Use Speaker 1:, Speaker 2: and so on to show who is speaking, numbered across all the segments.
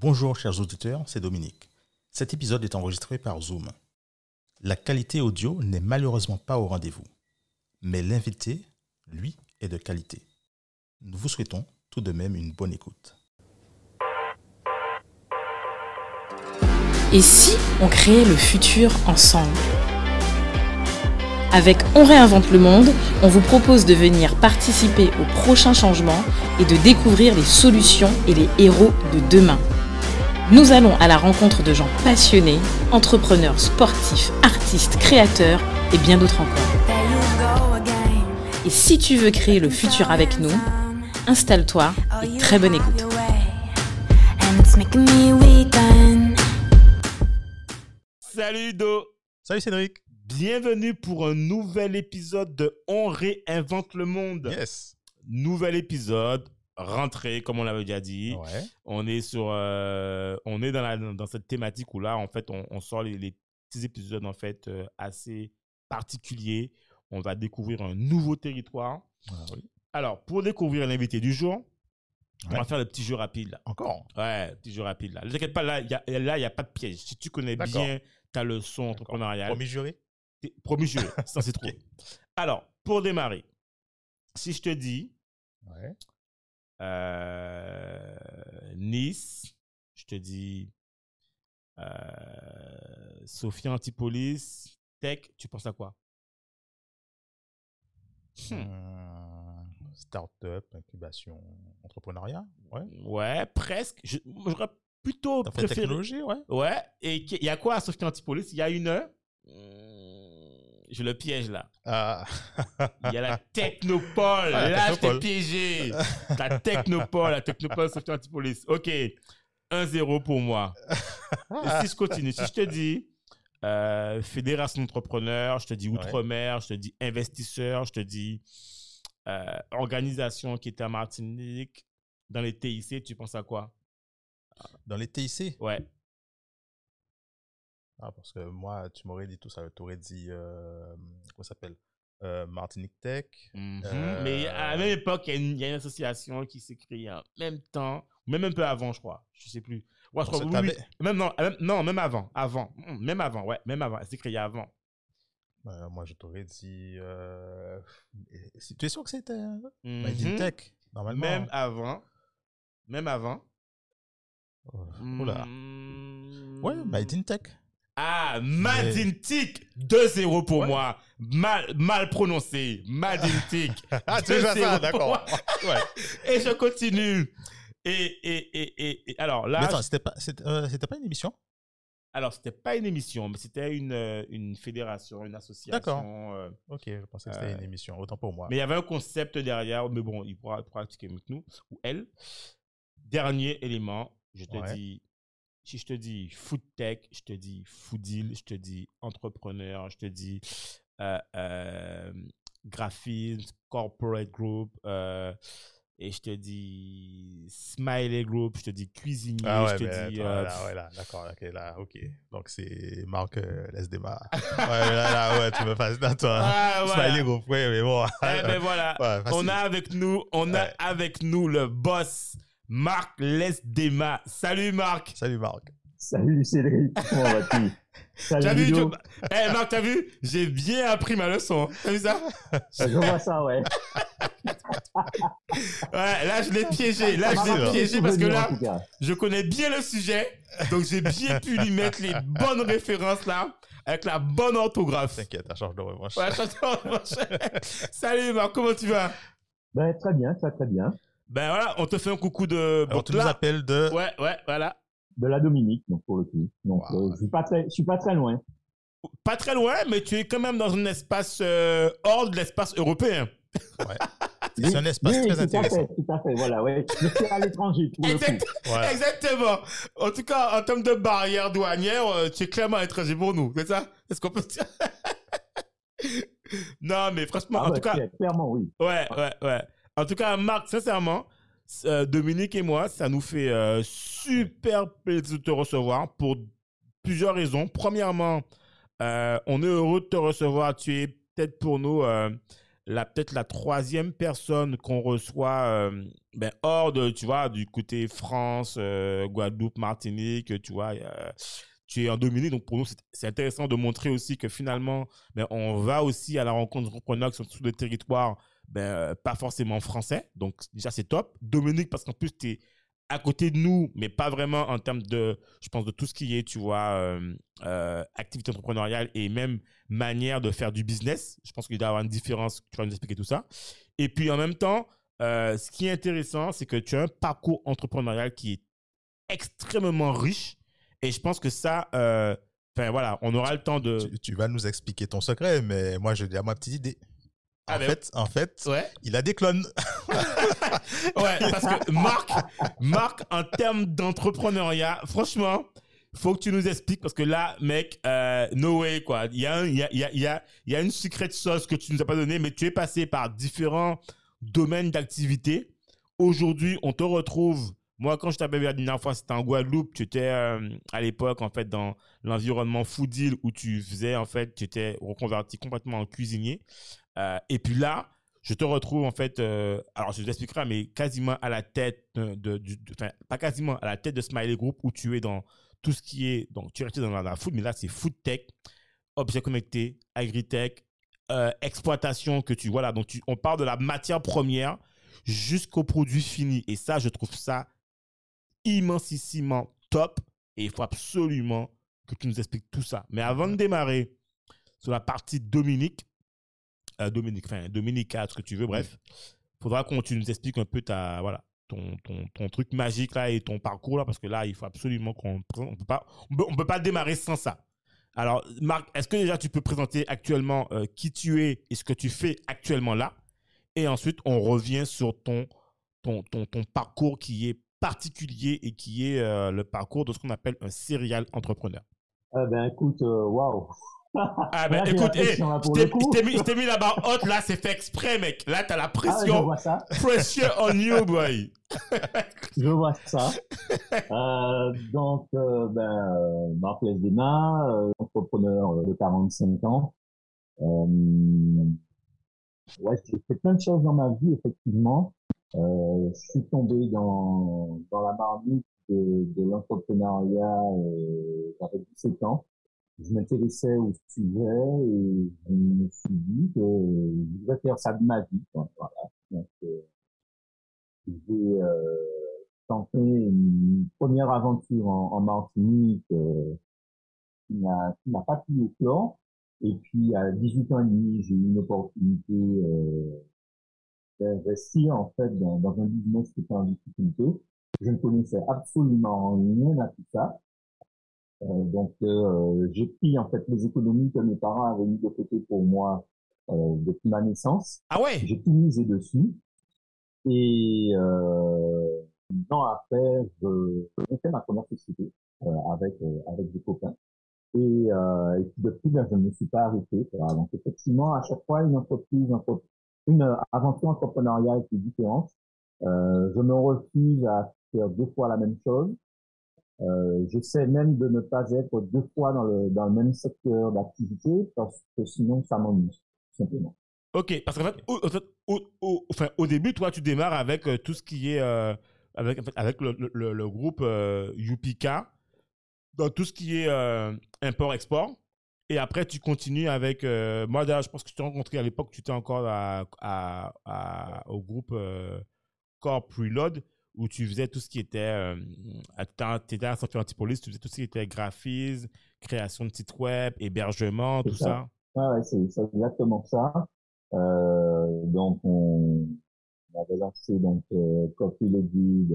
Speaker 1: Bonjour chers auditeurs, c'est Dominique. Cet épisode est enregistré par Zoom. La qualité audio n'est malheureusement pas au rendez-vous, mais l'invité, lui, est de qualité. Nous vous souhaitons tout de même une bonne écoute.
Speaker 2: Et si on créait le futur ensemble? Avec On réinvente le monde, on vous propose de venir participer aux prochains changements et de découvrir les solutions et les héros de demain. Nous allons à la rencontre de gens passionnés, entrepreneurs, sportifs, artistes, créateurs et bien d'autres encore. Et si tu veux créer le futur avec nous, installe-toi et très bonne écoute.
Speaker 3: Salut Do,
Speaker 1: Salut Cédric.
Speaker 3: bienvenue pour un nouvel épisode de On réinvente le monde.
Speaker 1: Yes.
Speaker 3: Nouvel épisode, rentrée comme on l'avait déjà dit.
Speaker 1: Ouais.
Speaker 3: On est sur, euh, on est dans, la, dans cette thématique où là en fait on, on sort les, les petits épisodes en fait euh, assez particuliers. On va découvrir un nouveau territoire.
Speaker 1: Ah oui.
Speaker 3: Alors pour découvrir l'invité du jour, on va faire le petit jeu rapide. Là.
Speaker 1: Encore?
Speaker 3: Ouais, petit jeu rapide là. Ne t'inquiète pas, là il y a, là, il y a pas de piège. Si tu connais bien ta leçon entrepreneuriale,
Speaker 1: Promis juré?
Speaker 3: Promis juré, ça c'est trop. Alors, pour démarrer, si je te dis
Speaker 1: Ouais.
Speaker 3: Euh, Nice, je te dis euh, Sophia Antipolis, Tech, tu penses à quoi? Hmm.
Speaker 1: Euh, Start-up, incubation, entrepreneuriat. Ouais.
Speaker 3: Ouais, presque. Je- J'aurais plutôt préféré.
Speaker 1: technologie, ouais.
Speaker 3: Ouais, et il y a quoi à Sophia Antipolis? Il y a une. Je le piège là.
Speaker 1: Ah.
Speaker 3: Il y a la Technopole.
Speaker 1: Ah, la
Speaker 3: Là, je t'ai piégé. La Technopole, la Technopole Software Antipolis. OK. 1-0 pour moi. Et si je continue, si je te dis euh, fédération d'entrepreneurs, je te dis
Speaker 1: Ouais.
Speaker 3: outre-mer, je te dis investisseur, je te dis euh, organisation qui était à Martinique, dans les TIC, tu penses à quoi?
Speaker 1: Dans les TIC.
Speaker 3: Ouais.
Speaker 1: Ah, parce que moi, tu m'aurais dit tout ça. Tu aurais dit, euh, comment ça s'appelle euh, Martinique Tech.
Speaker 3: Mhm.
Speaker 1: Euh,
Speaker 3: Mais à la même époque, il y, a une- il y a une association qui s'est créée en même temps, même un peu avant, je crois. Je sais plus. Ouais, je crois, oui, oui. Même, non, même, non, même avant. Avant. Mm, Même avant, ouais. Même avant. Elle s'est créée avant.
Speaker 1: Euh, moi, je t'aurais dit. euh, Tu es sûr que c'était euh,
Speaker 3: Mhm.
Speaker 1: Made in Tech Normalement.
Speaker 3: Même avant. Même avant.
Speaker 1: Oula.
Speaker 3: Mm.
Speaker 1: Ouais, Made in Tech.
Speaker 3: Ah, Madintic. 2-0 pour
Speaker 1: Ouais.
Speaker 3: moi. Mal, mal prononcé. Madintic.
Speaker 1: Ah,
Speaker 3: tu ça,
Speaker 1: 2-0
Speaker 3: d'accord.
Speaker 1: ouais.
Speaker 3: Et je continue. Et, et, et, et, alors là,
Speaker 1: Mais attends, c'était pas, c'était, euh, pas une émission?
Speaker 3: Alors, c'était pas une émission, mais c'était une, euh, une fédération, une association.
Speaker 1: D'accord.
Speaker 3: euh,
Speaker 1: Ok, je pensais que c'était
Speaker 3: Euh,
Speaker 1: une émission. Autant pour moi.
Speaker 3: mais il y avait un concept derrière, mais bon, il pourra, expliquer avec nous, ou elle. Dernier élément, je te
Speaker 1: Ouais.
Speaker 3: dis, si je te dis food tech, je te dis food deal, je te dis entrepreneur, je te dis euh, euh, graphisme, corporate group, euh, et je te dis smiley group, je te dis cuisinier,
Speaker 1: Ah ouais,
Speaker 3: je te dis...
Speaker 1: attends,
Speaker 3: euh,
Speaker 1: là, ouais, là, d'accord, ok, là, ok. Donc c'est Marc euh, Lesdema. ouais, là, là, ouais, tu me fasses dans toi.
Speaker 3: Ah, voilà.
Speaker 1: Smiley group, ouais, mais bon.
Speaker 3: Eh ben voilà,
Speaker 1: Ouais,
Speaker 3: on a avec nous, on a avec nous le boss Marc Lesdema. Salut Marc.
Speaker 1: Salut Marc.
Speaker 4: Salut Cédric, comment vas-tu?
Speaker 3: T'as vu, tu- Eh Marc, t'as vu? J'ai bien appris ma leçon. T'as vu ça?
Speaker 4: Je vois ça, ouais.
Speaker 3: Ouais, là je l'ai piégé. Là je l'ai
Speaker 4: rappelé
Speaker 3: piégé parce que là, je connais bien le sujet, donc j'ai bien pu lui mettre les bonnes références là, avec la bonne orthographe.
Speaker 1: T'inquiète, la charge de revanche.
Speaker 3: Ouais. Salut Marc, comment tu vas?
Speaker 4: Ben, très bien, très très bien.
Speaker 3: Ben voilà, on te fait un coucou de.
Speaker 1: Alors, tu nous appelles de.
Speaker 3: Ouais, ouais, voilà.
Speaker 4: De la Dominique, donc pour le coup. Donc,
Speaker 1: Wow.
Speaker 4: euh, je suis pas très, je suis pas très loin.
Speaker 3: Pas très loin, mais tu es quand même dans un espace euh, hors de l'espace européen.
Speaker 1: C'est un espace
Speaker 4: oui,
Speaker 1: très
Speaker 4: tout à
Speaker 1: intéressant.
Speaker 4: fait, tout à fait, voilà, ouais. Je suis à l'étranger.
Speaker 3: Exact-
Speaker 1: Voilà.
Speaker 3: Exactement. En tout cas, en termes de barrière douanière, euh, tu es clairement étranger pour nous, c'est ça? Est-ce qu'on peut dire? Non, mais franchement,
Speaker 4: Ah,
Speaker 3: en
Speaker 4: bah,
Speaker 3: tout cas,
Speaker 4: clair- clairement, oui.
Speaker 3: ouais, ouais, ouais. En tout cas, Marc, sincèrement, euh, Dominique et moi, ça nous fait euh, super plaisir de te recevoir pour plusieurs raisons. Premièrement, euh, on est heureux de te recevoir. Tu es peut-être pour nous la peut-être la troisième personne qu'on reçoit ben, hors de, tu vois, du côté France, Guadeloupe, Martinique, tu vois. tu es en Dominique, donc pour nous, c'est- c'est intéressant de montrer aussi que finalement, ben, on va aussi à la rencontre d'entrepreneurs qui sont sur le territoire, ben, euh, pas forcément français. Donc, déjà, c'est top. Dominique, parce qu'en plus, tu es à côté de nous, mais pas vraiment en termes de, je pense, de tout ce qui est, tu vois, euh, euh, activité entrepreneuriale et même manière de faire du business. Je pense qu'il doit y avoir une différence. Tu vas nous expliquer tout ça. Et puis, en même temps, ce qui est intéressant, c'est que tu as un parcours entrepreneurial qui est extrêmement riche. Et je pense que ça, enfin voilà, on aura le temps de.
Speaker 1: Tu, vas nous expliquer ton secret, mais moi, j'ai déjà ma petite idée. En
Speaker 3: Ah,
Speaker 1: fait, en fait,
Speaker 3: Ouais.
Speaker 1: il a des clones.
Speaker 3: Ouais, parce que Marc, Marc, en termes d'entrepreneuriat, franchement, faut que tu nous expliques parce que là, mec, euh, no way, quoi. Il y a, il y, a, il y, a, il y, a, il y a une secret sauce que tu nous as pas donnée, mais tu es passé par différents domaines d'activité. Aujourd'hui, on te retrouve. Moi, quand je t'avais vu la dernière fois, c'était en Guadeloupe. Tu étais euh, à l'époque, en fait, dans l'environnement foodil où tu faisais, en fait, tu étais reconverti complètement en cuisinier. Euh, et puis là, je te retrouve en fait, euh, alors je vous expliquerai, mais quasiment à la tête de, enfin pas quasiment à la tête de Smiley Group où tu es dans tout ce qui est, donc tu es resté dans la, la food, mais là c'est food tech, objets connectés, agritech, euh, exploitation que tu voilà, donc tu, on parle de la matière première jusqu'au produit fini et ça je trouve ça immensissimement top et il faut absolument que tu nous expliques tout ça. Mais avant de démarrer sur la partie Dominique, Dominique, enfin Dominica, ce que tu veux, bref, faudra qu'on tu nous expliques un peu ta voilà ton, ton, ton truc magique là et ton parcours là parce que là il faut absolument qu'on on peut pas on peut, on peut pas démarrer sans ça. Alors Marc, est-ce que déjà tu peux présenter actuellement euh, qui tu es et ce que tu fais actuellement là? Et ensuite on revient sur ton ton, ton, ton parcours qui est particulier et qui est euh, le parcours de ce qu'on appelle un serial entrepreneur.
Speaker 4: Eh ben, écoute, euh, waouh.
Speaker 3: Ah ben
Speaker 4: Là,
Speaker 3: écoute, hey,
Speaker 4: pression, là,
Speaker 3: je t'ai- mis, mis la barre haute là, c'est fait exprès mec. Là t'as la
Speaker 4: Ah, je
Speaker 3: pression,
Speaker 4: vois ça.
Speaker 3: pressure on you boy.
Speaker 4: Je vois ça. Euh, donc, euh, ben, Marc euh, entrepreneur euh, de 45 ans. Euh, ouais, j'ai fait plein de choses dans ma vie, effectivement. Euh, je suis tombé dans, dans la marmite de, de l'entrepreneuriat euh, j'avais 17 ans. Je m'intéressais au sujet et je me suis dit que je devais faire ça de ma vie. Voilà. Donc, euh, j'ai euh, tenté une première aventure en, en Martinique euh, qui n'a qui n'a pas pu éclore. Et puis, à 18 ans et demi, j'ai eu une opportunité euh, d'investir en fait dans, dans un business qui était en difficulté. Je ne connaissais absolument rien à tout ça. Euh, donc, euh, j'ai pris en fait les économies que mes parents avaient mis de côté pour moi euh, depuis ma naissance.
Speaker 3: Ah ouais?
Speaker 4: J'ai tout misé dessus. Et euh, un an après, je- j'ai fait ma première société euh, avec euh, avec des copains. Et, euh, et puis depuis, ben, je ne me suis pas arrêté. Voilà. Donc effectivement, à chaque fois, une entreprise, entre- une aventure entrepreneuriale qui est différente. Euh, je me refuse à faire deux fois la même chose. Euh, J'essaie même de ne pas être deux fois dans le dans le même secteur d'activité parce que sinon ça m'ennuie simplement.
Speaker 3: Ok, parce qu'en fait, au, au, enfin, au début, toi, tu démarres avec euh, tout ce qui est euh, avec, avec le, le- groupe Yupika, dans tout ce qui est import-export. Et après, tu continues avec. moi, d'ailleurs, je pense que je t'ai rencontré à l'époque, tu étais encore à, à- au groupe Corp Reload, où tu faisais tout ce qui était. Euh, tu étais à Santé Antipolis, tu faisais tout ce qui était graphisme, création de sites web, hébergement, tout
Speaker 4: ça.
Speaker 3: ça?
Speaker 4: Ah ouais, c'est exactement ça. Euh, donc on, on avait lancé donc euh, Coffee Lady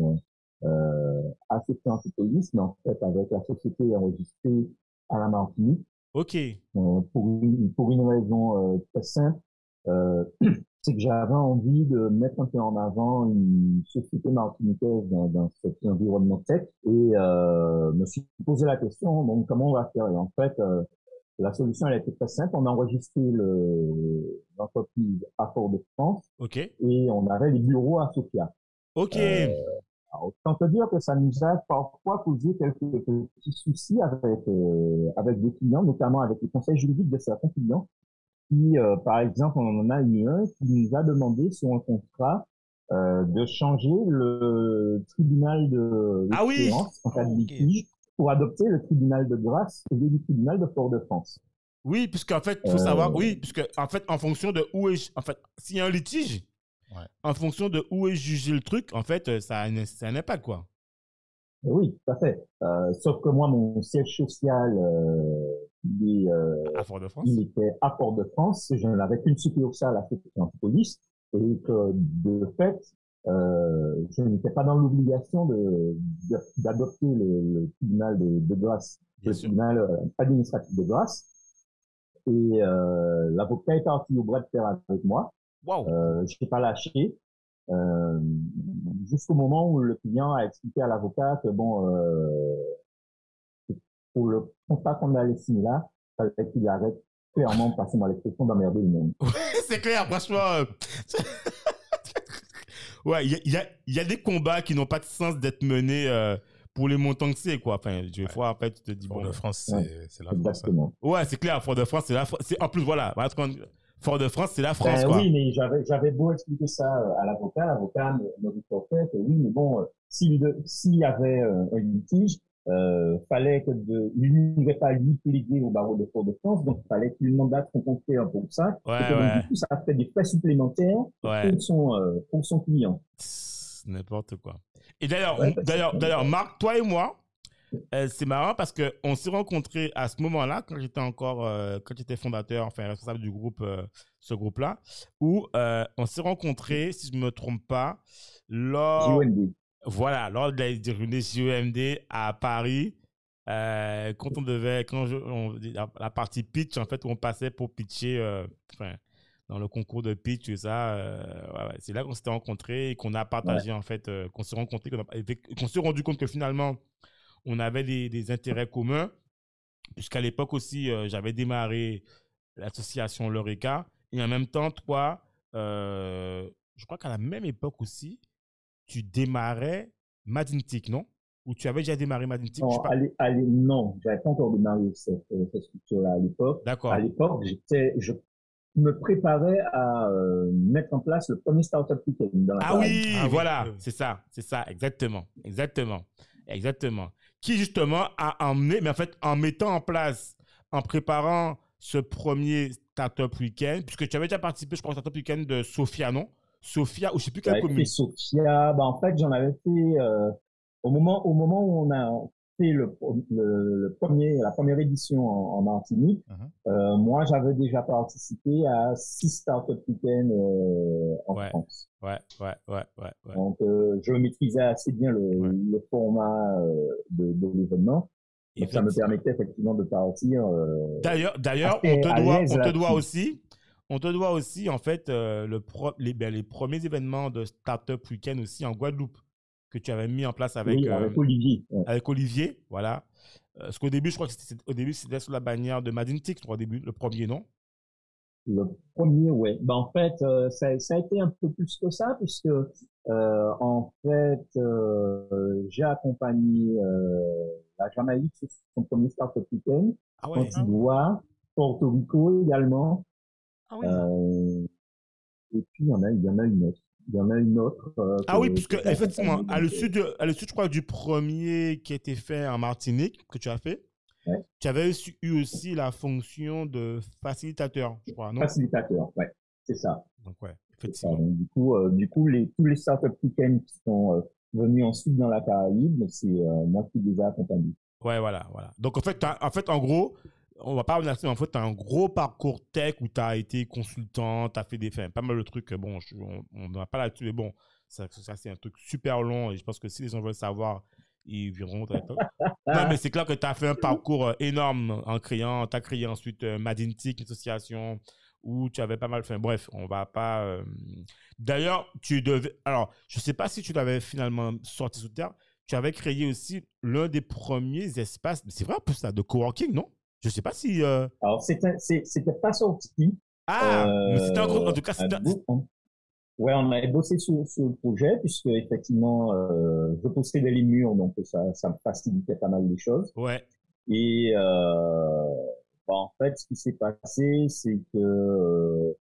Speaker 4: euh, à Antipolis, mais en fait avec la société enregistrée à la Martinique
Speaker 3: Ok.
Speaker 4: euh, pour une pour une raison euh, très simple, euh, c'est que j'avais envie de mettre un peu en avant une société martiniquaise dans, dans cet environnement tech et euh, me suis posé la question donc comment on va faire? Et en fait euh, la solution, elle été très simple. On a enregistré le- l'entreprise à Fort-de-France
Speaker 3: Ok.
Speaker 4: et on avait les bureaux à Sofia.
Speaker 3: Ok.
Speaker 4: Euh, alors, autant te dire que ça nous a parfois causé quelques petits soucis avec, euh, avec des clients, notamment avec les conseils juridiques de certains clients, qui, euh, par exemple, on en a eu un qui nous a demandé sur un contrat euh, de changer le tribunal de
Speaker 3: Ah oui
Speaker 4: en cas de litige pour adopter le tribunal de grâce au lieu du tribunal de Fort-de-France.
Speaker 3: Oui, puisqu'en fait, il faut
Speaker 4: Euh,
Speaker 3: savoir, oui, puisque en fait, en fonction de où est, en fait, s'il y a un litige,
Speaker 1: Ouais.
Speaker 3: en fonction de où est jugé le truc, en fait, ça a un, ça a un impact, quoi.
Speaker 4: Oui, tout à fait. Euh, sauf que moi, mon siège social, euh, il, est, euh,
Speaker 3: À Fort-de-France.
Speaker 4: il était à Port-de-France. Je n'avais qu'une succursale à police et que de fait, euh, je n'étais pas dans l'obligation de de- d'adopter le, le tribunal de, de grâce,
Speaker 3: Bien
Speaker 4: le
Speaker 3: sûr.
Speaker 4: tribunal euh, administratif de grâce. Et euh, l'avocat est parti au bras de fer avec moi.
Speaker 3: Waouh.
Speaker 4: Euh, je n'ai pas lâché. Euh, jusqu'au moment où le client a expliqué à l'avocat que bon, euh, pour le contrat qu'on allait signer là, il fallait qu'il arrête clairement, passez-moi l'expression, d'emmerder le monde.
Speaker 3: c'est clair, franchement. euh, ouais, il y a, y a- y a des combats qui n'ont pas de sens d'être menés euh, pour les montants que c'est, quoi. Enfin, des fois, en fait, tu te dis, bon.
Speaker 1: Fort-de-France, c'est
Speaker 4: Ouais.
Speaker 1: c'est la France. hein.
Speaker 4: Exactement.
Speaker 3: Ouais, c'est clair, Fort-de-France, c'est la France. c'est- En plus, voilà. voilà, parce qu'on- Fort-de-France, c'est la France,
Speaker 4: Ben
Speaker 3: quoi.
Speaker 4: oui, mais j'avais j'avais beau expliquer ça euh, à l'avocat, l'avocat me, me reprochait que oui, mais bon, s'il de- y avait euh, un litige, euh, fallait que de, il n'aurait pas lui plaider au barreau de Fort-de-France, donc il fallait qu'il mandate son confrère pour ça.
Speaker 3: Ouais,
Speaker 4: et que donc, du coup, ça fait des frais supplémentaires
Speaker 3: Ouais.
Speaker 4: pour son euh, pour son client.
Speaker 3: N'importe quoi. Et d'ailleurs, d'ailleurs, d'ailleurs, Marc, toi et moi, euh, c'est marrant parce que on s'est rencontrés à ce moment-là quand j'étais encore, euh, quand j'étais fondateur, enfin responsable du groupe, euh, ce groupe-là, où on s'est rencontrés, si je me trompe pas, lors,
Speaker 4: JOND.
Speaker 3: Voilà, lors de la journée JOMD à Paris. euh, quand on devait, quand je, on- la, partie pitch, en fait, où on passait pour pitcher, euh, enfin, dans le concours de pitch et ça, euh, ouais, ouais, c'est là qu'on s'était rencontrés et qu'on a partagé, en fait, qu'on s'est rencontrés, qu'on s'est rendu compte que finalement, on avait des, des intérêts communs, puisqu'à l'époque aussi, j'avais démarré l'association L'Eureka, et en même temps, toi, je crois qu'à la même époque aussi, tu démarrais Madintic, non? Ou tu avais déjà démarré Madintic
Speaker 4: Non,
Speaker 3: pas.
Speaker 4: non, j'avais pas encore démarré cette, euh, cette structure-là à l'époque.
Speaker 3: D'accord.
Speaker 4: À l'époque, j'étais, je me préparais à euh, mettre en place le premier startup weekend dans la
Speaker 3: Ah oui,
Speaker 1: Ah oui,
Speaker 3: voilà,
Speaker 1: oui,
Speaker 3: c'est ça, c'est ça, exactement, exactement, exactement. Qui justement a emmené, mais en fait, en mettant en place, en préparant ce premier Startup Weekend, puisque tu avais déjà participé, je crois, au Startup Weekend de Sophia, non? Sophia, ou je sais plus quelle commune.
Speaker 4: Sophia. Bah, en fait, j'en avais fait euh, au moment au moment où on a fait le, le, le premier la première édition en, en Martinique.
Speaker 1: Mhm.
Speaker 4: euh, moi, j'avais déjà participé à six startup week-ends euh, en
Speaker 3: Ouais.
Speaker 4: France.
Speaker 3: Ouais, ouais, ouais, ouais, ouais.
Speaker 4: Donc, je maîtrisais assez bien le,
Speaker 3: Ouais.
Speaker 4: le format de, de l'événement. Donc, ça me permettait effectivement de partir.
Speaker 3: D'ailleurs, d'ailleurs, on te doit, on te doit aussi, on te doit aussi en fait euh, le pro- les, ben, les premiers événements de Startup Weekend aussi en Guadeloupe que tu avais mis en place avec
Speaker 4: oui,
Speaker 3: euh,
Speaker 4: Olivier. ouais.
Speaker 3: avec Olivier, voilà. Euh, parce qu'au début, je crois que c'était au début c'était sous la bannière de Madintic, je crois au début, le premier non?
Speaker 4: Le premier, ouais. Ben, en fait, euh, ça, ça a été un peu plus que ça, puisque en fait, j'ai accompagné la Jamaïque sur son premier startup weekend,
Speaker 3: Ah
Speaker 4: Antigua, Porto Rico également,
Speaker 3: Ah oui.
Speaker 4: euh, et puis il y en a, il y en a une autre. Il y en a une autre. euh,
Speaker 3: Ah oui,
Speaker 4: que-
Speaker 3: puisque effectivement, à le
Speaker 4: donc,
Speaker 3: sud, de- à le sud, je crois, du premier qui a été fait en Martinique, que tu as fait,
Speaker 4: Ouais.
Speaker 3: tu avais eu aussi la fonction de facilitateur, je crois, non?
Speaker 4: Facilitateur, ouais, c'est ça.
Speaker 3: Donc ouais, effectivement.
Speaker 4: Donc, du coup, euh, du coup, les, tous les startup week-ends qui sont venus ensuite dans la Caraïbe, c'est moi qui les ai accompagnés.
Speaker 3: Ouais, voilà, voilà. Donc en fait, en fait, en gros, on va pas revenir mais en fait, tu as un gros parcours tech où tu as été consultant, tu as fait des enfin, pas mal de trucs. Bon, je- on ne va pas là-dessus, mais bon, ça, ça, c'est un truc super long et je pense que si les gens veulent savoir, ils viendront. non, mais c'est clair que tu as fait un parcours euh, énorme en créant, tu as créé ensuite euh, Madintic, une association où tu avais pas mal fait. Bref, on va pas. euh, D'ailleurs, tu devais. Alors, je sais pas si tu l'avais finalement sorti sous terre. Tu avais créé aussi l'un des premiers espaces. C'est vrai, plus, ça, de coworking, non? Je sais pas si. euh,
Speaker 4: Alors, c'était, pas sorti.
Speaker 3: Ah, mais c'était en, gros- en tout cas,
Speaker 4: Euh,
Speaker 3: c'était.
Speaker 4: un on- Ouais, on avait bossé sur, sur le projet puisque effectivement, euh, je possédais les murs, donc ça, ça me facilitait pas mal les choses.
Speaker 3: Ouais,
Speaker 4: Et euh, en fait, ce qui s'est passé, c'est que euh,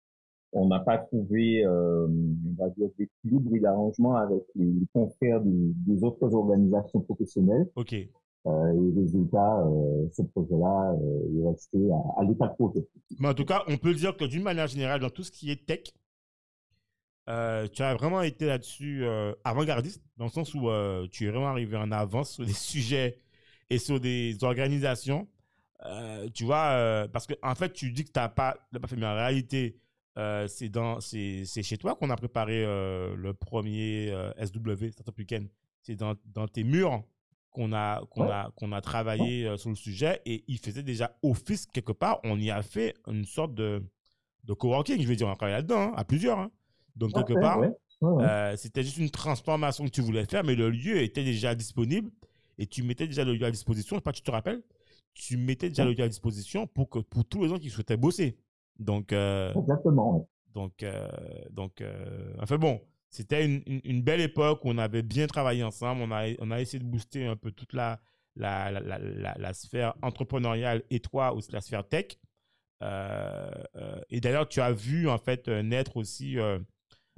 Speaker 4: on n'a pas trouvé, euh, on va dire, d'équilibre et d'arrangement avec les, confrères des, autres organisations professionnelles.
Speaker 3: Ok.
Speaker 4: Euh, et résultat, euh, ce projet-là euh, est resté à, à l'état de projet.
Speaker 3: Mais en tout cas, on peut dire que d'une manière générale, dans tout ce qui est tech, euh, tu as vraiment été là-dessus euh, avant-gardiste, dans le sens où euh, tu es vraiment arrivé en avance sur des sujets et sur des organisations. tu vois, parce qu'en en fait, tu dis que tu n'as pas, pas fait, mais en réalité, c'est c'est chez toi qu'on a préparé le premier SW Startup Weekend. C'est dans, dans, tes murs qu'on a qu'on a qu'on a travaillé sur le sujet et il faisait déjà office quelque part. On y a fait une sorte de de coworking, je veux dire, on a travaillé là-dedans hein, à plusieurs. Hein. Donc, quelque part, euh, c'était juste une transformation que tu voulais faire, mais le lieu était déjà disponible et tu mettais déjà le lieu à disposition. Je sais pas, tu te rappelles Tu mettais déjà le lieu à disposition pour, que, pour tous les gens qui souhaitaient bosser. Donc, euh,
Speaker 4: Exactement.
Speaker 3: Donc, euh, donc enfin bon, c'était une, une, belle époque où on avait bien travaillé ensemble. On a, on a essayé de booster un peu toute la, la, la, la, la sphère entrepreneuriale et toi aussi la sphère tech. et d'ailleurs, tu as vu en fait naître aussi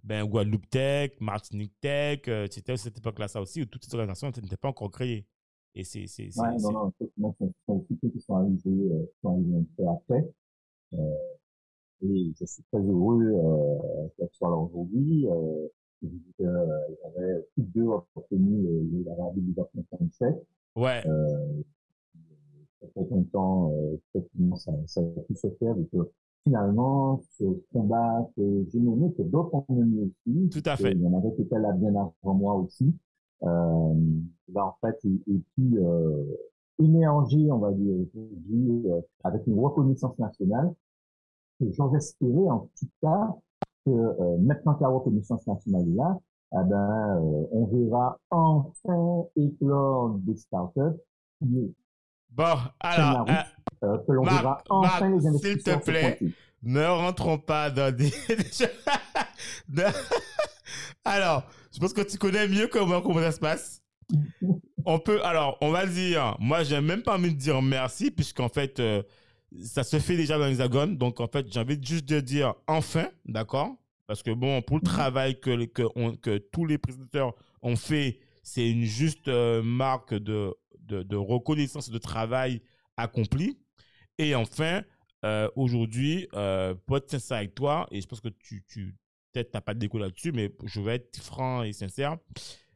Speaker 3: ben, Guadeloupe Tech, Martinique Tech, euh, c'était à cette époque-là ça aussi, où toutes ces organisations n'étaient pas encore créées. Et c'est. c'est,
Speaker 4: ouais, non, non, effectivement, ce sont aussi ceux qui sont arrivés, euh, qui sont arrivés un peu après. Euh, et je suis très heureux euh, qu'elle soit là aujourd'hui. Euh, euh, avait toutes deux obtenu la réhabilitation de
Speaker 3: Ouais.
Speaker 4: Euh, ça fait longtemps, effectivement, ça, ça a pu se faire. Donc, finalement, ce combat que j'ai mené, que d'autres ont mené aussi.
Speaker 3: Tout à fait.
Speaker 4: Il y en avait qui étaient là bien avant moi aussi. Euh, là, en fait, et, puis euh, énergie, on va dire, euh, avec une reconnaissance nationale. Et j'en espérais en tout cas que euh, maintenant que la reconnaissance nationale là, eh ben, euh, on verra enfin éclore des startups qui
Speaker 3: Bon, alors,
Speaker 4: euh, que l'on verra enfin les
Speaker 3: S'il te plaît, ne rentrons pas dans des. alors, je pense que tu connais mieux comment, comment ça se passe. On peut, alors, on va dire, moi, j'ai même pas envie de dire merci, puisqu'en fait, ça se fait déjà dans l'hexagone. Donc, en fait, j'ai envie juste de dire enfin, d'accord? Parce que bon, pour le mhm. travail que, que, que tous les présentateurs ont fait, c'est une juste euh, marque de, de, de reconnaissance de travail accompli. Et enfin, euh, aujourd'hui, euh, pour être sincère avec toi, et je pense que tu, tu peut-être n'as pas de déco là-dessus, mais je vais être franc et sincère,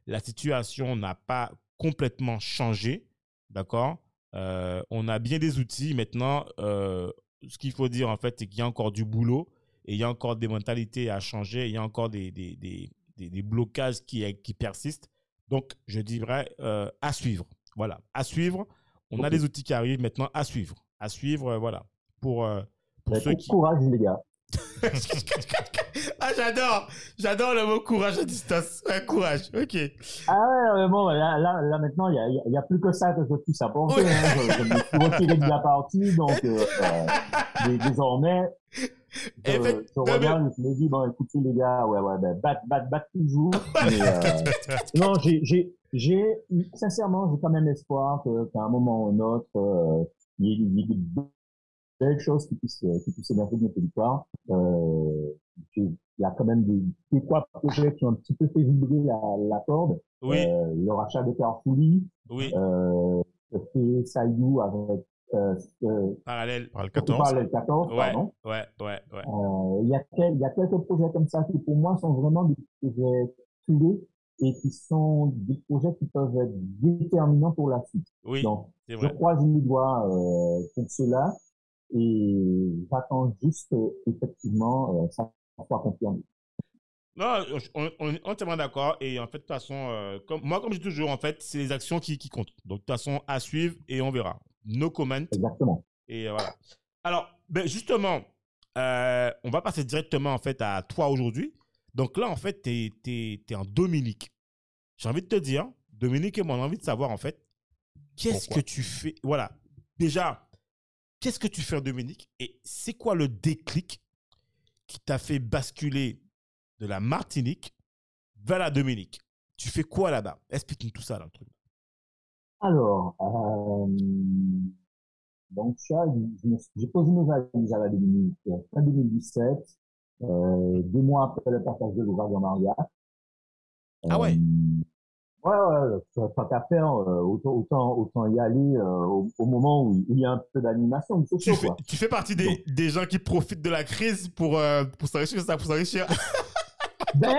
Speaker 3: la situation n'a pas complètement changé, d'accord? Euh, On a bien des outils maintenant. ce qu'il faut dire en fait, c'est qu'il y a encore du boulot et il y a encore des mentalités à changer, il y a encore des, des, des, des, blocages qui, qui persistent. Donc, je dirais à suivre. Voilà, à suivre. On a des outils qui arrivent maintenant à suivre. À suivre, voilà. Pour, euh, pour
Speaker 4: ceux qui. Courage, les gars.
Speaker 3: ah, j'adore, j'adore le mot courage à distance. courage, ok.
Speaker 4: Ah ouais, mais bon, là, là, là maintenant, il n'y a, y a, plus que ça que je puisse apporter. Hein. Je, je, me suis retiré de la partie, donc euh, euh, désormais, je, je regarde, je me dis, bon, écoutez les gars, ouais, ouais, ben, bat, bat, bat toujours. Mais, euh, non, j'ai, j'ai, j'ai, sincèrement, j'ai quand même espoir qu'à un moment ou un autre, il y ait, belles choses qui puissent, euh, qui puissent émerger de notre territoire. Euh, il y a quand même des, des trois projets qui ont un petit peu fait vibrer la, la corde.
Speaker 3: Oui.
Speaker 4: Euh, le rachat de Carrefouli.
Speaker 3: Oui.
Speaker 4: Euh, fait Sayou avec euh,
Speaker 3: euh, parallèle,
Speaker 1: parallèle 14.
Speaker 4: Parallèle 14,
Speaker 3: ouais,
Speaker 4: pardon.
Speaker 3: Ouais, ouais, ouais.
Speaker 4: Euh, il y a il y a quelques projets comme ça qui pour moi sont vraiment des projets clés et qui sont des projets qui peuvent être déterminants pour la suite.
Speaker 3: Oui,
Speaker 4: Donc, je croise les doigts euh, pour cela et j'attends juste effectivement euh, ça soit confirmé.
Speaker 3: Non, on, on, est entièrement d'accord. Et en fait, de toute façon, euh, comme, moi, comme je dis toujours, en fait, c'est les actions qui, qui comptent. Donc, de toute façon, à suivre et on verra. No comment.
Speaker 4: Exactement.
Speaker 3: Et euh, voilà. Alors, ben justement, euh, on va passer directement, en fait, à toi aujourd'hui. Donc là, en fait, tu es, es, en Dominique. J'ai envie de te dire, Dominique et moi, on a envie de savoir, en fait, qu'est-ce que tu fais? Voilà. Déjà, Qu'est-ce que tu fais en Dominique et c'est quoi le déclic qui t'a fait basculer de la Martinique vers la Dominique? Tu fais quoi là-bas? Explique-nous tout ça dans le truc.
Speaker 4: Alors, euh, Donc, j'ai posé mes valises à la Dominique fin 2017, euh, deux mois après le passage de l'ouragan Maria.
Speaker 3: Ah ouais?
Speaker 4: Ouais, ouais, pas qu'à faire, autant, autant, autant y aller euh, au, moment où il y a un peu d'animation.
Speaker 3: Tu, fais, tu fais partie des, des gens qui profitent de la crise pour, euh, pour s'enrichir, ça, pour s'enrichir.
Speaker 4: ben,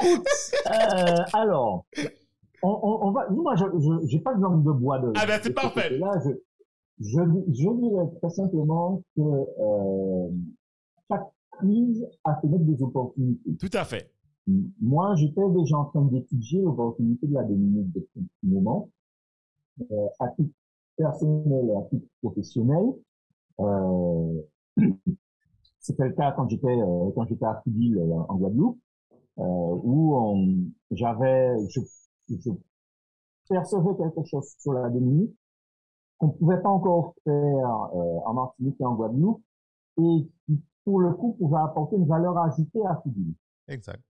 Speaker 4: écoute, euh, alors, on, on, on, va, moi, je, j'ai pas de langue de bois de.
Speaker 3: Ah ben, c'est parfait.
Speaker 4: Là, je, je, je dirais très simplement que euh, chaque crise a fait des opportunités.
Speaker 3: Tout à fait.
Speaker 4: Moi, j'étais déjà en train d'étudier l'opportunité de la Dominique depuis un moment, euh, à titre personnel et à titre professionnel. Euh, C'était le cas quand j'étais euh, quand j'étais à Fudil euh, en Guadeloupe, euh, où j'avais je, je percevais quelque chose sur la Dominique qu'on ne pouvait pas encore faire en Martinique et en Guadeloupe, et qui pour le coup pouvait apporter une valeur ajoutée à Fudil.
Speaker 1: Exact.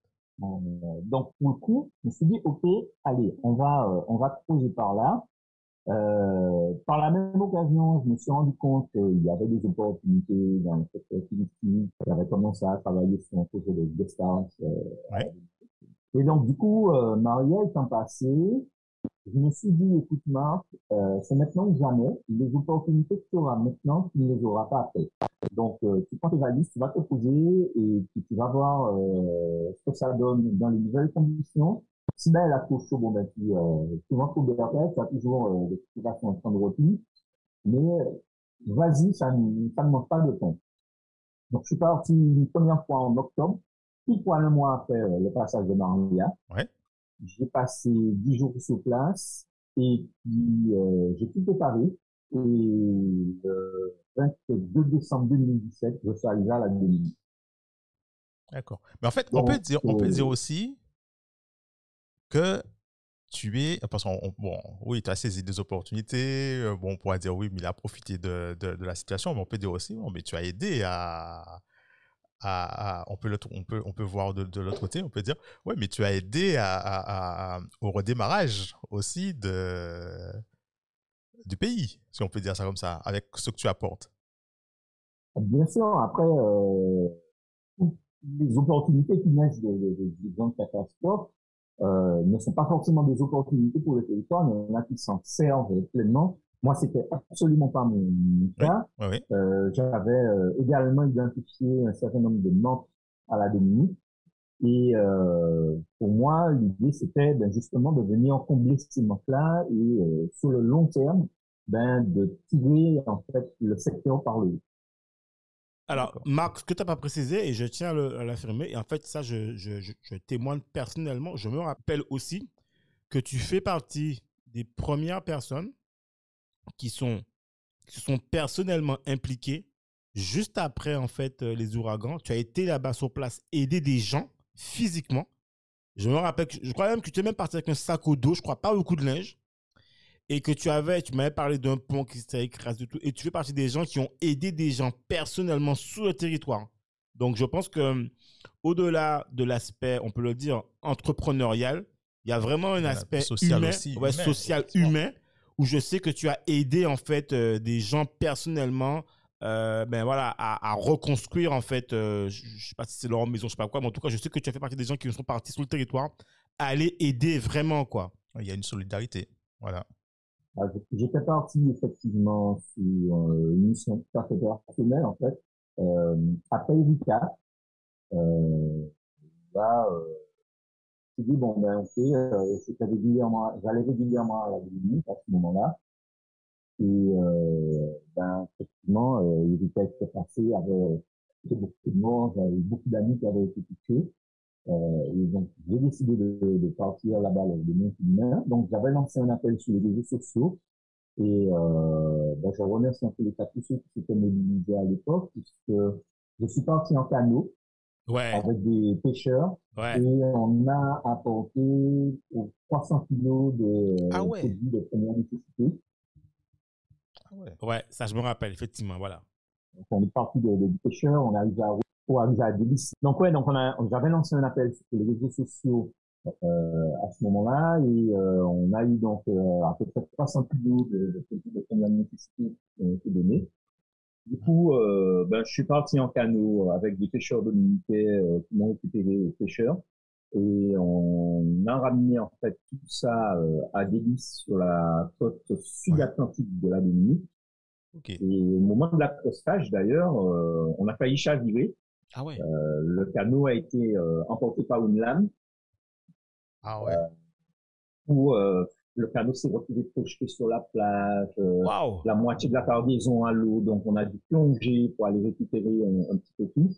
Speaker 4: Euh, donc pour le coup, je me suis dit ok, allez, on va euh, on va creuser par là. Euh, par la même occasion, je me suis rendu compte qu'il y avait des opportunités dans le secteur touristique. J'avais commencé à travailler sur un projet de guest euh,
Speaker 1: ouais.
Speaker 4: Et donc du coup, euh, Maria étant passée, je me suis dit, écoute Marc, euh, c'est maintenant ou jamais. Les opportunités que tu auras maintenant, tu ne les auras pas après. Donc, euh, tu prends tes valises, tu vas te poser et puis tu vas voir euh, ce que ça donne dans les nouvelles conditions. Si ben, la couche chaud, bon ben tu, euh, tu vas trouver après, tu as toujours euh, des situations en train de repli. Mais vas-y, ça, ne manque pas de temps. Donc, je suis parti une première fois en octobre, puis fois un mois après le passage de Maria.
Speaker 1: Ouais.
Speaker 4: J'ai passé dix jours sur place et puis euh, j'ai tout préparé. Et le 22 décembre 2017, je suis arrivé à la demi.
Speaker 1: D'accord. Mais en fait, on peut dire, on peut dire aussi que tu es, parce qu'on, bon, oui, tu as saisi des opportunités, euh, bon, on pourrait dire oui, mais il a profité de, de, de la situation, mais on peut dire aussi, bon, mais tu as aidé à, on, peut on, peut, on peut voir de, de l'autre côté, on peut dire, ouais, mais tu as aidé au redémarrage aussi de, du pays, si on peut dire ça comme ça, avec ce que tu apportes.
Speaker 4: Bien sûr, après, euh, les opportunités qui naissent des de, de, de, catastrophes euh, ne sont pas forcément des opportunités pour le territoire, mais il y en a qui s'en servent pleinement moi, c'était absolument pas mon, cas. Euh, J'avais euh, également identifié un certain nombre de manques à la Dominique. Et euh, pour moi, l'idée, c'était ben, justement de venir combler ces manques-là et sur le long terme, ben, de tirer en fait le secteur par le haut.
Speaker 3: Alors, Marc, ce que tu n'as pas précisé, et je tiens à l'affirmer, et en fait, ça, je, je, je, témoigne personnellement, je me rappelle aussi que tu fais partie des premières personnes qui sont qui sont personnellement impliqués juste après en fait euh, les ouragans. Tu as été là-bas sur place aider des gens physiquement. Je me rappelle que je crois même que tu es même parti avec un sac au dos, je crois pas beaucoup de linge et que tu avais tu m'avais parlé d'un pont qui s'était écrasé tout et tu fais partie des gens qui ont aidé des gens personnellement sur le territoire. Donc je pense que au-delà de l'aspect, on peut le dire entrepreneurial, il y a vraiment un aspect social humain, aussi, ouais, social humain où je sais que tu as aidé en fait euh, des gens personnellement euh, ben voilà à, à, reconstruire en fait euh, je, ne sais pas si c'est leur maison je sais pas quoi mais en tout cas je sais que tu as fait partie des gens qui sont partis sur le territoire. À aller aider vraiment quoi.
Speaker 1: Il y a une solidarité. Voilà.
Speaker 4: Ah, j'étais parti effectivement sur une mission tout à fait personnelle en fait. Euh, après Erika euh, là suis dit, bon, ben, ok, euh, c'était régulièrement, j'allais régulièrement à la clinique à ce moment-là. Et, euh, ben, effectivement, euh, les états qui passé avait beaucoup de morts, j'avais beaucoup d'amis qui avaient été touchés. Euh, et donc, j'ai décidé de, de partir là-bas le 9 Donc, j'avais lancé un appel sur les réseaux sociaux. Et euh, ben, je remercie un peu les ceux qui s'étaient mobilisés à l'époque, puisque je suis parti en canot
Speaker 3: ouais.
Speaker 4: avec des pêcheurs.
Speaker 3: Ouais.
Speaker 4: Et on a apporté 300 kilos de
Speaker 3: ah ouais.
Speaker 4: produits de première nécessité.
Speaker 3: Ah ouais. ouais, ça je me rappelle, effectivement, voilà.
Speaker 4: Donc, on est parti de, de, pêcheurs, on arrive à pour arriver à Délice. Donc ouais, donc on a, j'avais lancé un appel sur les réseaux sociaux euh, à ce moment-là et euh, on a eu donc euh, à peu près 300 kilos de, de produits de première nécessité qui ont été données. Du coup, euh, ben, je suis parti en canot avec des pêcheurs dominicains euh, qui m'ont récupéré les pêcheurs. Et on a ramené en fait tout ça euh, à Délice sur la côte sud-atlantique de la Dominique.
Speaker 1: Ok.
Speaker 4: Et au moment de l'accostage d'ailleurs, euh, on a failli chavirer.
Speaker 1: Ah ouais.
Speaker 4: Euh, le canot a été euh, emporté par une lame
Speaker 1: Ah ouais.
Speaker 4: euh, le canot s'est retrouvé projeté sur la plage. euh,
Speaker 3: Waouh!
Speaker 4: la moitié de la cargaison à l'eau, donc on a dû plonger pour aller récupérer un, un petit peu tout.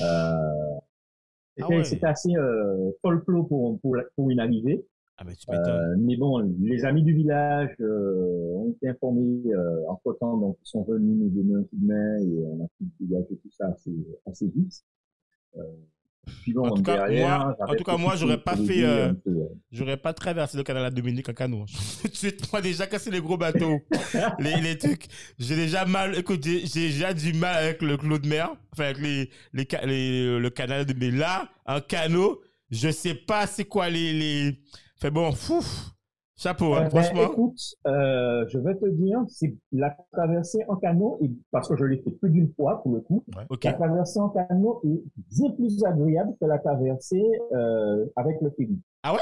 Speaker 4: Euh,
Speaker 3: Ah
Speaker 4: c'était
Speaker 3: ouais.
Speaker 4: c'était assez euh, folklore pour, pour, pour une arrivée.
Speaker 3: Ah, mais tu.
Speaker 4: Euh, mais bon, les amis du village euh, ont été informés euh, entre temps, donc ils sont venus nous donner un coup de main et on a pu dégager tout ça assez, assez vite. Euh,
Speaker 3: En tout cas,
Speaker 4: derrière,
Speaker 3: moi- en tout cas, moi, j'aurais pas fait, euh,
Speaker 4: euh,
Speaker 3: J'aurais pas traversé le canal à Dominique en canot. Suite, moi, déjà cassé les gros bateaux. les, les trucs. J'ai déjà mal, écoute, j'ai déjà du mal avec le clos de mer. Enfin, avec les, les, les- le canal de, mais là, un canot, je sais pas c'est quoi les, les, fait bon, fou. Chapeau, hein,
Speaker 4: Euh, ben,
Speaker 3: franchement.
Speaker 4: écoute, euh, je vais te dire, c'est la traversée en canot, et, parce que je l'ai fait plus d'une fois pour le coup,
Speaker 3: ok.
Speaker 4: la traversée en canot est bien plus agréable que la traversée euh, avec le ferry.
Speaker 3: Ah ouais?